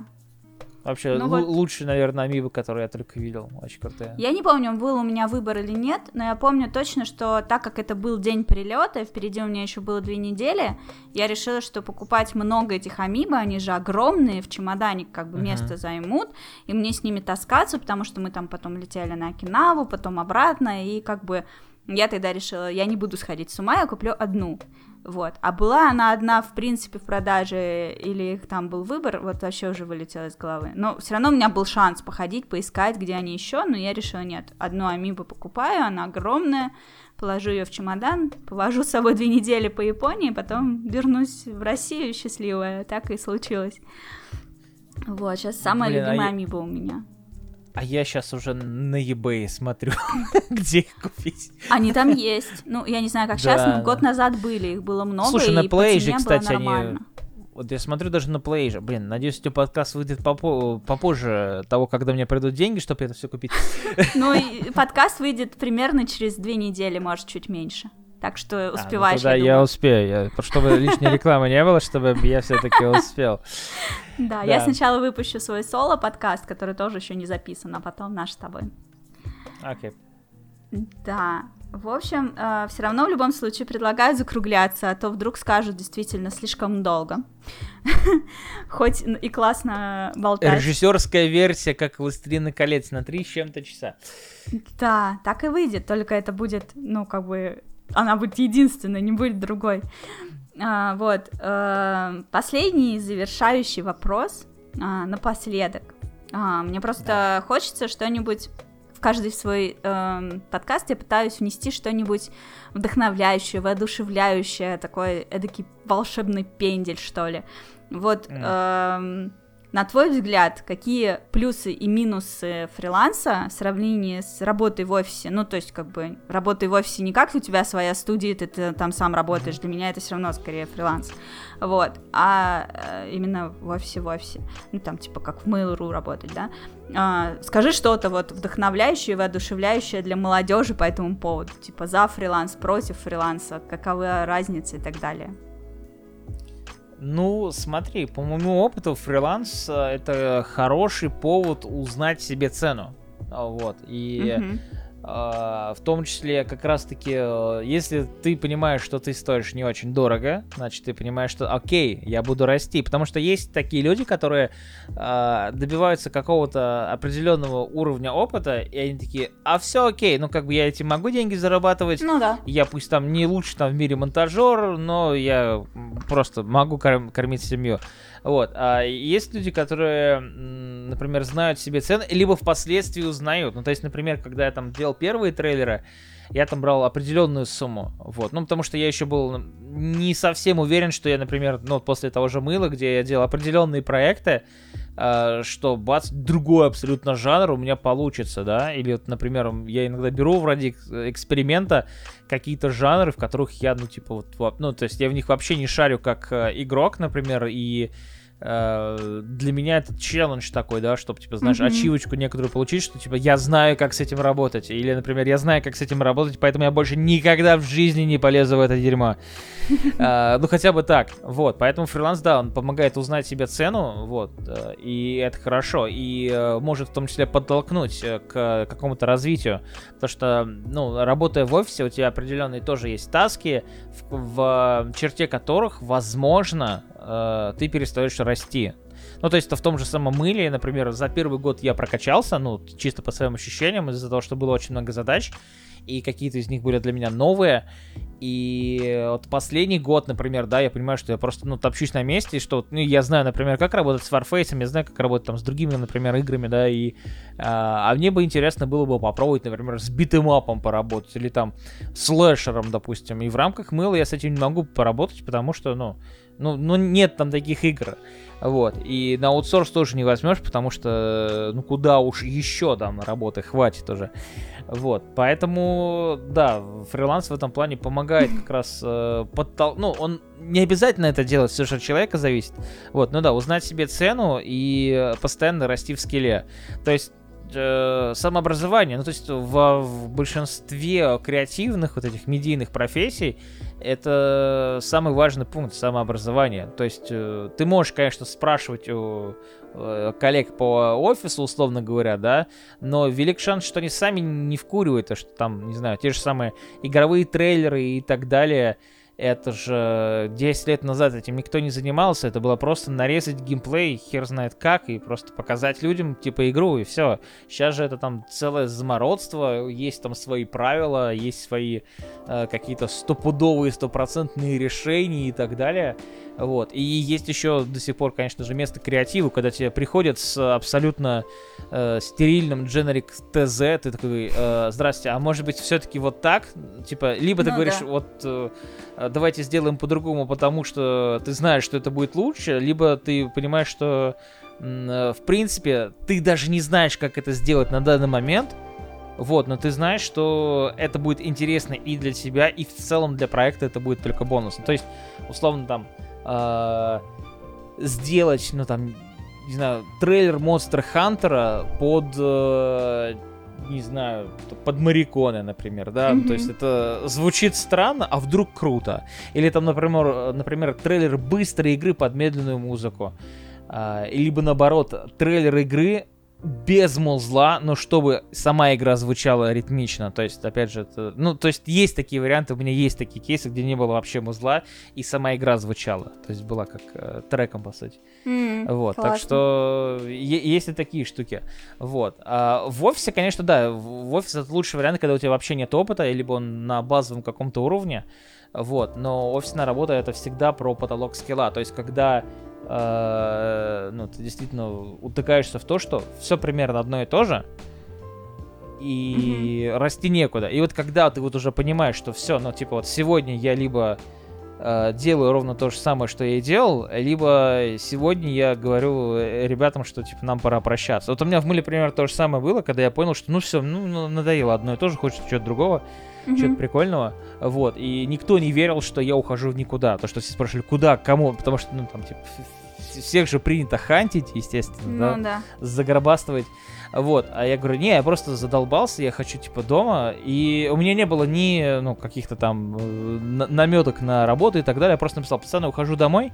Вообще, ну, вот... лучший, наверное, амибы, который я только видел. Очень крутые. Я не помню, был у меня выбор или нет, но я помню точно, что так как это был день прилета, впереди у меня еще было две недели, я решила, что покупать много этих амибы, они же огромные, в чемодане как бы uh-huh. место займут, и мне с ними таскаться, потому что мы там потом летели на Окинаву, потом обратно, и как бы я тогда решила, я не буду сходить с ума, я куплю одну. Вот. А была она одна, в принципе, в продаже, или их там был выбор, вот вообще уже вылетело из головы. Но все равно у меня был шанс походить, поискать, где они еще, но я решила, нет, одну амибу покупаю, она огромная, положу ее в чемодан, повожу с собой две недели по Японии, потом вернусь в Россию счастливая. Так и случилось. Вот, сейчас самая Блин, любимая а амиба у меня. А я сейчас уже на eBay смотрю, (laughs) где их купить. Они там есть. Ну, я не знаю, как сейчас, но год назад были, их было много, Слушай, на Play же, кстати, они... Вот я смотрю даже на Play же. Блин, надеюсь, у тебя подкаст выйдет попо- попозже того, когда мне придут деньги, чтобы это все купить. Ну, (laughs) подкаст выйдет примерно через две недели, может, чуть меньше. Так что успеваешь. А, ну, я, я успею. Я, чтобы лишней рекламы не было, чтобы я все-таки успел. Да, я сначала выпущу свой соло-подкаст, который тоже еще не записан, а потом наш с тобой. Окей. Да. В общем, э, все равно в любом случае предлагаю закругляться, а то вдруг скажут действительно слишком долго. (laughs) Хоть и классно болтать. Режиссерская версия, как «Властелина колец» на три с чем-то часа. Да, так и выйдет, только это будет, ну, как бы она будет единственной, не будет другой. А, вот. А, последний завершающий вопрос а, напоследок. А, мне просто да. хочется что-нибудь в каждый свой э, подкаст я пытаюсь внести что-нибудь вдохновляющее, воодушевляющее, такой эдакий волшебный пендель, что ли. Вот mm. э, на твой взгляд, какие плюсы и минусы фриланса в сравнении с работой в офисе? Ну, то есть, как бы, работой в офисе не как у тебя своя студия, ты, ты там сам работаешь, для меня это все равно скорее фриланс. Вот, а э, именно в офисе, в офисе. Ну, там, типа, как в Mail.ru работать, да? А, скажи что-то вот вдохновляющее, воодушевляющее для молодежи по этому поводу. Типа, за фриланс, против фриланса, каковы разницы и так далее. Ну, смотри, по моему опыту, фриланс это хороший повод узнать себе цену. Вот. И mm в том числе как раз-таки, если ты понимаешь, что ты стоишь не очень дорого, значит, ты понимаешь, что окей, я буду расти. Потому что есть такие люди, которые добиваются какого-то определенного уровня опыта, и они такие, а все окей, ну как бы я этим могу деньги зарабатывать. Ну да. Я пусть там не лучше там в мире монтажер, но я просто могу корм- кормить семью. Вот. А есть люди, которые, например, знают себе цены, либо впоследствии узнают. Ну, то есть, например, когда я там делал первые трейлеры, я там брал определенную сумму. Вот. Ну, потому что я еще был не совсем уверен, что я, например, ну, после того же мыла, где я делал определенные проекты, э, что бац, другой абсолютно жанр у меня получится, да, или вот, например, я иногда беру ради эксперимента какие-то жанры, в которых я, ну, типа, вот, ну, то есть я в них вообще не шарю как э, игрок, например, и для меня это челлендж такой, да, чтобы, типа, знаешь, mm-hmm. ачивочку некоторую получить, что, типа, я знаю, как с этим работать. Или, например, я знаю, как с этим работать, поэтому я больше никогда в жизни не полезу в это дерьмо. uh, (laughs) ну, хотя бы так. Вот, поэтому фриланс, да, он помогает узнать себе цену, вот, uh, и это хорошо. И может в том числе подтолкнуть к какому-то развитию. Потому что, ну, работая в офисе, у тебя определенные тоже есть таски, в, в черте которых, возможно, э, ты перестаешь расти. Ну, то есть, в том же самом мыле, например, за первый год я прокачался, ну, чисто по своим ощущениям, из-за того, что было очень много задач, и какие-то из них были для меня новые. И вот последний год, например, да, я понимаю, что я просто, ну, топчусь на месте, что, ну, я знаю, например, как работать с Warface, я знаю, как работать там с другими, например, играми, да, и, а, а мне бы интересно было бы попробовать, например, с битэмапом поработать, или там слэшером, допустим, и в рамках мыла я с этим не могу поработать, потому что, ну, ну, ну нет там таких игр. Вот. И на аутсорс тоже не возьмешь, потому что, ну, куда уж еще там работы хватит уже. Вот. Поэтому, да, фриланс в этом плане помогает как раз э, подтол... Ну, он не обязательно это делать, все же от человека зависит. Вот, ну да, узнать себе цену и постоянно расти в скилле. То есть э, самообразование, ну то есть в, в большинстве креативных вот этих медийных профессий это самый важный пункт самообразования. То есть э, ты можешь, конечно, спрашивать у э, коллег по офису, условно говоря, да, но велик шанс, что они сами не вкуривают, а что там, не знаю, те же самые игровые трейлеры и так далее, это же 10 лет назад этим никто не занимался, это было просто нарезать геймплей, хер знает как, и просто показать людям, типа, игру, и все. Сейчас же это там целое замородство, есть там свои правила, есть свои э, какие-то стопудовые, стопроцентные решения и так далее. Вот. И есть еще до сих пор, конечно же, место креативу, когда тебе приходят с абсолютно э, стерильным generic ТЗ, ты такой, э, здрасте, а может быть все-таки вот так? Типа, либо ты ну, говоришь, да. вот э, давайте сделаем по-другому, потому что ты знаешь, что это будет лучше, либо ты понимаешь, что э, в принципе ты даже не знаешь, как это сделать на данный момент, вот, но ты знаешь, что это будет интересно и для тебя, и в целом для проекта это будет только бонусом. То есть, условно, там, э, сделать, ну там, не знаю, трейлер Monster Hunter под, э, не знаю, под Мариконы, например, да, mm-hmm. то есть это звучит странно, а вдруг круто. Или там, например, например трейлер быстрой игры под медленную музыку. Uh, либо наоборот, трейлер игры без музла, но чтобы сама игра звучала ритмично. То есть, опять же, это, ну, то есть есть такие варианты, у меня есть такие кейсы, где не было вообще музла, и сама игра звучала. То есть была как э, треком, по сути. Mm, вот, классно. так что есть и такие штуки. Вот. А в офисе, конечно, да, в офисе это лучший вариант, когда у тебя вообще нет опыта, либо он на базовом каком-то уровне. Вот, но офисная работа это всегда про потолок скилла. То есть, когда э, ну, ты действительно утыкаешься в то, что все примерно одно и то же, и mm-hmm. расти некуда. И вот когда ты вот уже понимаешь, что все, ну, типа, вот сегодня я либо э, делаю ровно то же самое, что я и делал, либо сегодня я говорю э, ребятам, что, типа, нам пора прощаться. Вот у меня в мыле, например, то же самое было, когда я понял, что, ну, все, ну, ну надоело одно и то же, хочется чего-то другого mm-hmm. что-то прикольного, вот, и никто не верил, что я ухожу в никуда, то, что все спрашивали, куда, кому, потому что, ну, там, типа, всех же принято хантить, естественно, ну, да, да. загробастывать, вот, а я говорю, не, я просто задолбался, я хочу, типа, дома, и у меня не было ни, ну, каких-то там э, наметок на работу и так далее, я просто написал, пацаны, ухожу домой,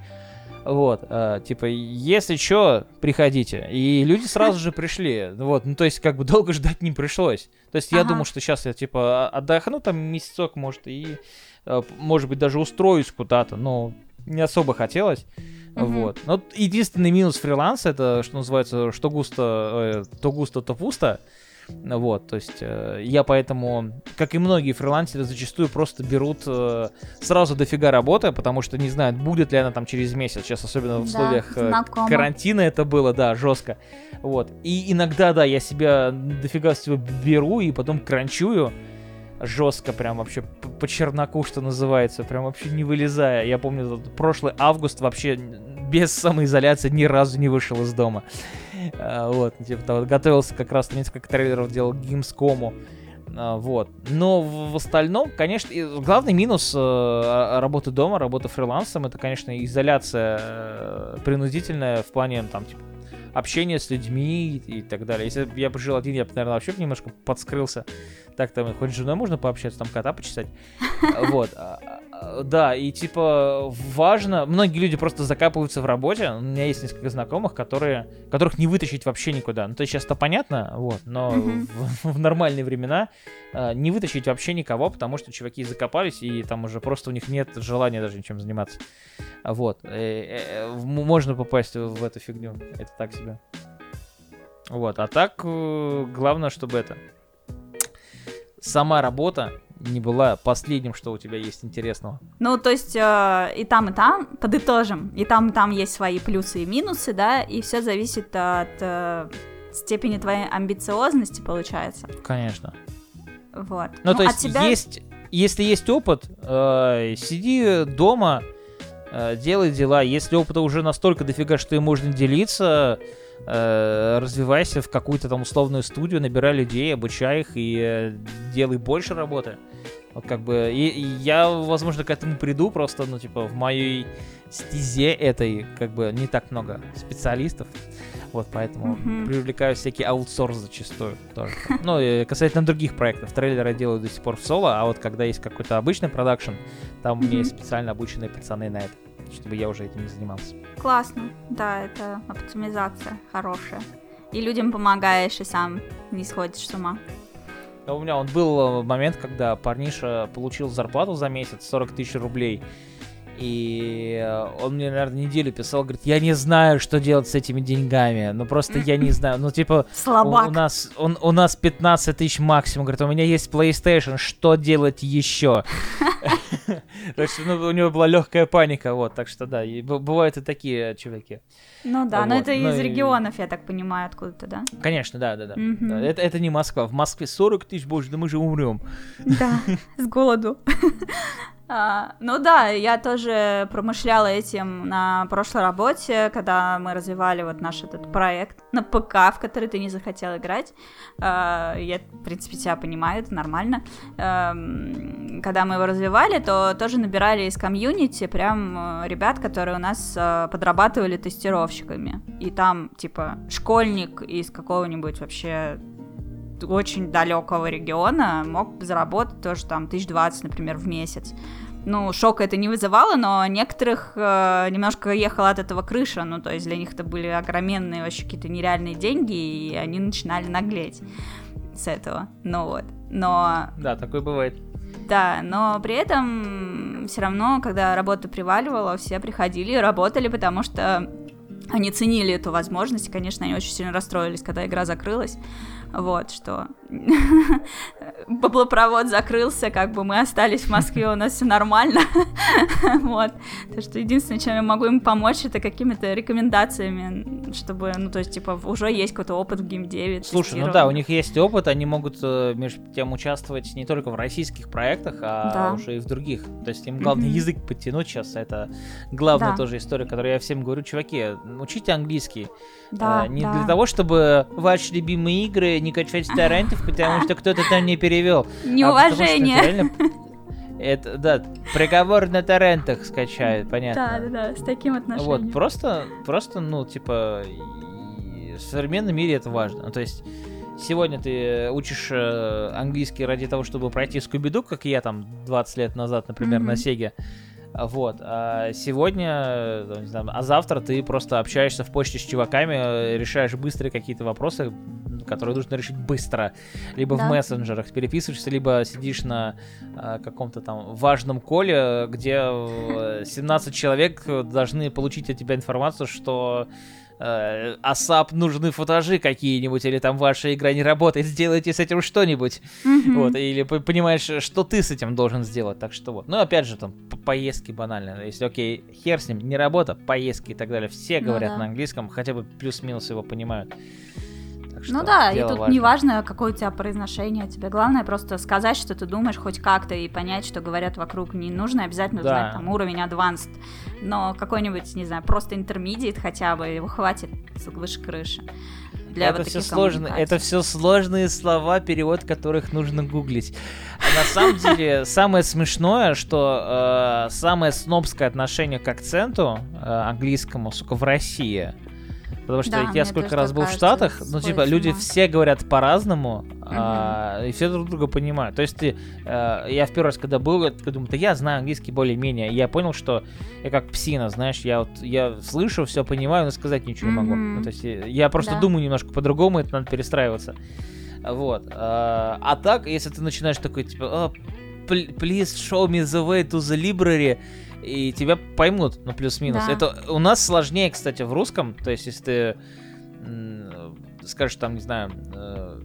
Вот, э, типа, если что, приходите. И люди сразу же пришли. Вот, ну, то есть, как бы долго ждать не пришлось. То есть, я Ага. думал, что сейчас я, типа, отдохну там месяцок, может, и, э, может быть, даже устроюсь куда-то, но не особо хотелось. Мгм. Вот. Но единственный минус фриланса это, что называется, что густо, э, то густо, то пусто. Вот, то есть э, я поэтому, как и многие фрилансеры, зачастую просто берут э, сразу дофига работы, потому что не знают, будет ли она там через месяц. Сейчас, особенно в условиях э, карантина, это было, да, жестко. Вот. И иногда, да, я себя дофига всего беру и потом кранчую жестко, прям вообще п- по чернаку, что называется, прям вообще не вылезая. Я помню, прошлый август вообще без самоизоляции ни разу не вышел из дома. А, Вот, типа, готовился как раз несколько трейлеров делал Gamescom. А, Вот. Но в, остальном, конечно, главный минус э, а- работы дома, работы фрилансом, это, конечно, изоляция э, принудительная в плане, там, типа, общения с людьми и, так далее. Если бы я жил один, я бы, наверное, вообще немножко подскрылся. Так там хоть с женой можно пообщаться, там кота почесать. (laughs) А, Вот. А, Да, и типа важно, многие люди просто закапываются в работе. У меня есть несколько знакомых, которые, которых не вытащить вообще никуда. Ну, то есть сейчас-то понятно, вот, но в, в нормальные времена а, не вытащить вообще никого, потому что чуваки закопались, и там уже просто у них нет желания даже ничем заниматься. Вот. Э, э, э, можно попасть в эту фигню. Это так себе. Вот. А так, э, главное, чтобы это... Сама работа не была последним, что у тебя есть интересного. Ну, то есть э, и там, и там, подытожим, и там, и там есть свои плюсы и минусы, да, и все зависит от э, степени твоей амбициозности, получается. Конечно. Вот. Ну, то от есть, тебя- есть, если есть опыт, э, сиди дома, э, делай дела. Если опыта уже настолько дофига, что им можно делиться, э, развивайся в какую-то там условную студию, набирай людей, обучай их и э, делай больше работы. Вот как бы, и, и я, возможно, к этому приду, просто, ну, типа, в моей стезе этой, как бы, не так много специалистов. Вот, поэтому Мгм. привлекаю всякий аутсорс зачастую тоже. Ну, и касательно других проектов. Трейлеры я делаю до сих пор в соло, а вот когда есть какой-то обычный продакшн, там у меня есть специально обученные пацаны на это, чтобы я уже этим не занимался. Классно, да, это оптимизация хорошая. И людям помогаешь, и сам не сходишь с ума. А у меня он был э, момент, когда парниша получил зарплату за месяц 40 тысяч рублей. И э, он мне, наверное, неделю писал, говорит, я не знаю, что делать с этими деньгами. Ну просто я не знаю. Ну типа, у, Слабак. у нас, он, у нас 15 тысяч максимум. Говорит, у меня есть PlayStation, что делать еще? (laughs) То есть ну, у него была легкая паника, вот. Так что да, и бывают и такие чуваки. Ну да, но Вот, это ну из и- регионов, я так понимаю, откуда-то, да? Конечно, да, да, да. Мгм. Да, Это, это не Москва. В Москве 40 тысяч, боже, да мы же умрем. Да, с голоду. А, ну да, я тоже промышляла этим на прошлой работе, когда мы развивали вот наш этот проект на ПК, в который ты не захотел играть. А, я, в принципе, тебя понимаю, это нормально. Эм, Когда мы его развивали, то тоже набирали из комьюнити прям э, ребят, которые у нас э, подрабатывали тестировщиками. И там, типа, школьник из какого-нибудь вообще очень далекого региона мог заработать тоже там тысяч двадцать, например, в месяц. Ну, шока это не вызывало, но некоторых э, немножко ехала от этого крыша, ну, то есть для них это были огроменные вообще какие-то нереальные деньги, и они начинали наглеть с этого, ну вот. Но Да, такое бывает. да, но при этом все равно, когда работа приваливала, все приходили и работали, потому что они ценили эту возможность, и, конечно, они очень сильно расстроились, когда игра закрылась. Вот, что (laughs) баблопровод закрылся, как бы мы остались в Москве, у нас все нормально. (laughs) Вот. То, что единственное, чем я могу им помочь, это какими-то рекомендациями, чтобы, ну, то есть, типа, уже есть какой-то опыт в геймдеве. Слушай, ну да, у них есть опыт, они могут э, между тем участвовать не только в российских проектах, а Да. уже и в других. То есть им главное Мгм. язык подтянуть сейчас. Это главная Да. тоже история, которую я всем говорю, чуваки, учите английский. Да, А, не да. для того, чтобы ваши любимые игры не качать с (laughs) торрентов, потому что кто-то там не перевел. Неуважение. А потому что это реально- Это, да, приговор на торрентах скачают, понятно. Да, да, да, с таким отношением. Вот, просто, просто, ну, типа, в современном мире это важно. Ну, то есть, сегодня ты учишь э, английский ради того, чтобы пройти Скуби-Ду, как я там 20 лет назад, например, на Мгм. Сеге. Вот. А сегодня, не знаю, а завтра ты просто общаешься в почте с чуваками, решаешь быстрые какие-то вопросы, которые нужно решить быстро. Либо да. в мессенджерах переписываешься, либо сидишь на а, каком-то там важном коле, где 17 человек должны получить от тебя информацию, что э, ASAP нужны футажи какие-нибудь, или там ваша игра не работает, сделайте с этим что-нибудь. Mm-hmm. Вот, или понимаешь, что ты с этим должен сделать. Так что вот. Ну, опять же, там, поездки банально. Если, окей, хер с ним, не работа, поездки и так далее. Все ну говорят ну, да. на английском, хотя бы плюс-минус его понимают. Ну да, и тут важно. не важно, какое у тебя произношение, тебе главное просто сказать, что ты думаешь хоть как-то и понять, что говорят вокруг. Не нужно обязательно да. знать там уровень advanced, но какой-нибудь, не знаю, просто intermediate хотя бы, его хватит выше крыши. Для это вот все сложно, это все сложные слова, перевод которых нужно гуглить. А на самом (laughs) деле самое смешное, что э, самое снобское отношение к акценту э, английскому, сука, в России Потому что да, я сколько раз был в Штатах, ну, типа, люди все говорят по-разному, угу. а, и все друг друга понимают. То есть, ты, а, я в первый раз, когда был, я думаю, да я знаю английский более-менее, я понял, что я как псина, знаешь, я вот, я слышу, все понимаю, но сказать ничего угу. не могу. Ну, то есть, я просто да. думаю немножко по-другому, это надо перестраиваться. Вот. А, а так, если ты начинаешь такой, типа, please show me the way to the library, и тебя поймут, ну, плюс-минус. Да. Это у нас сложнее, кстати, в русском. То есть, если ты скажешь там, не знаю, э,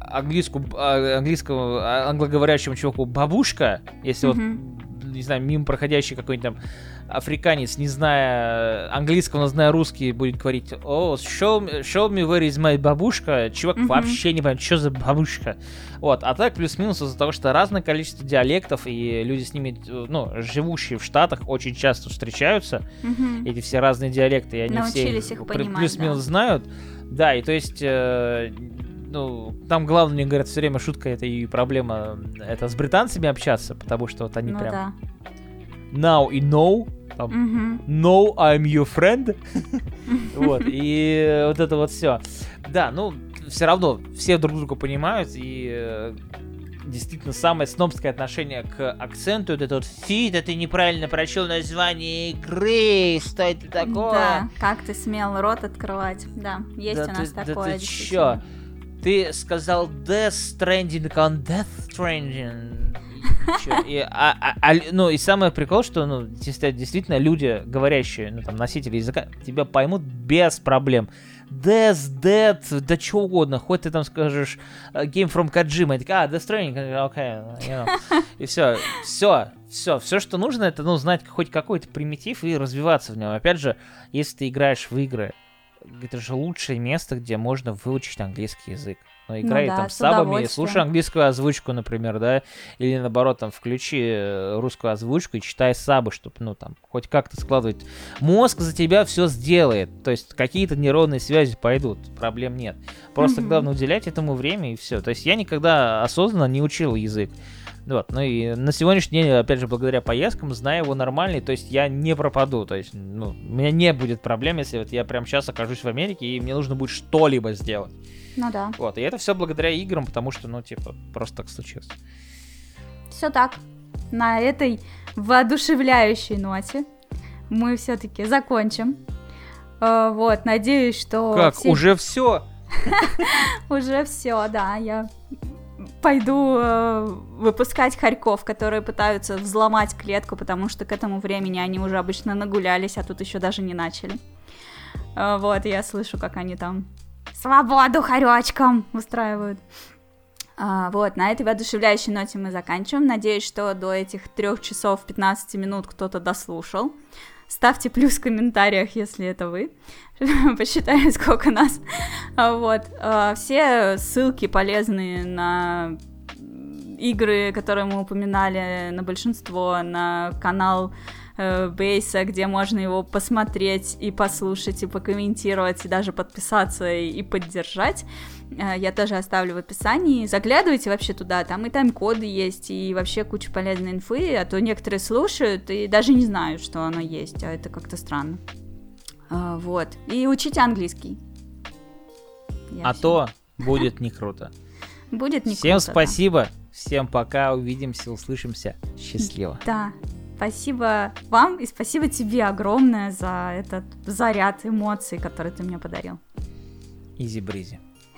английскую, а, английского, а, англоговорящему чуваку бабушка, если mm-hmm. вот, не знаю, мимо проходящий какой-нибудь там африканец, не зная английского, но зная русский, будет говорить, о, show, me, show me where is my бабушка, чувак mm-hmm. вообще не понимает, что за бабушка. Вот, а так плюс-минус из-за того, что разное количество диалектов, и люди с ними, ну, живущие в Штатах, очень часто встречаются, mm-hmm. эти все разные диалекты, и они Научились все их понимать, плюс-минус да. знают. Да, и то есть... Э, ну, там главное, мне говорят, все время шутка, это и проблема, это с британцами общаться, потому что вот они ну, прям... Да now и no, там, mm-hmm. no, I'm your friend, (laughs) вот, и вот это вот все. Да, ну, все равно все друг друга понимают, и э, действительно самое снобское отношение к акценту, это вот фи, да ты неправильно прочел название игры, что это такое? Да, как ты смел рот открывать, да, есть да у нас ты, такое. Да ты чё? Ты сказал Death Stranding on Death Stranding. И, а, а, а, ну, и самое прикол, что, ну, действительно, люди, говорящие, ну, там, носители языка, тебя поймут без проблем. Death, Dead, да что угодно, хоть ты там скажешь э, Game from Kojima, и такая, а, Death Stranding, окей, okay, you know. и все, все, все, все, что нужно, это, ну, знать хоть какой-то примитив и развиваться в нем. Опять же, если ты играешь в игры, это же лучшее место, где можно выучить английский язык ну, играй ну, да, там с сабами, слушай английскую озвучку, например, да, или наоборот, там, включи э, русскую озвучку и читай сабы, чтобы, ну, там, хоть как-то складывать. Мозг за тебя все сделает, то есть какие-то нейронные связи пойдут, проблем нет. Просто mm-hmm. главное уделять этому время и все. То есть я никогда осознанно не учил язык. Вот, ну и на сегодняшний день, опять же, благодаря поездкам, знаю его нормальный, то есть я не пропаду, то есть, ну, у меня не будет проблем, если вот я прямо сейчас окажусь в Америке, и мне нужно будет что-либо сделать. Ну да. Вот, и это все благодаря играм, потому что, ну, типа, просто так случилось. Все так. На этой воодушевляющей ноте мы все-таки закончим. Uh, вот, надеюсь, что... Как, все... уже все? (laughs) Уже все, да. Я пойду э, выпускать хорьков, которые пытаются взломать клетку, потому что к этому времени они уже обычно нагулялись, а тут еще даже не начали. Э, вот, я слышу, как они там свободу хоречкам устраивают. А, вот, на этой воодушевляющей ноте мы заканчиваем. Надеюсь, что до этих трех часов 15 минут кто-то дослушал. Ставьте плюс в комментариях, если это вы. (laughs) Посчитаем, сколько нас. А, вот. А, все ссылки полезные на игры, которые мы упоминали, на большинство, на канал э, Бейса, где можно его посмотреть и послушать, и покомментировать, и даже подписаться и поддержать. Э, я тоже оставлю в описании. Заглядывайте вообще туда, там и тайм-коды есть, и вообще куча полезной инфы, а то некоторые слушают и даже не знают, что оно есть, а это как-то странно. Э, вот. И учите английский. Я а все. то будет не круто. (laughs) Будет не Всем круто. спасибо. Да. Всем пока. Увидимся, услышимся. Счастливо. (laughs) Да. Спасибо вам и спасибо тебе огромное за этот заряд эмоций, который ты мне подарил. Изи-бризи.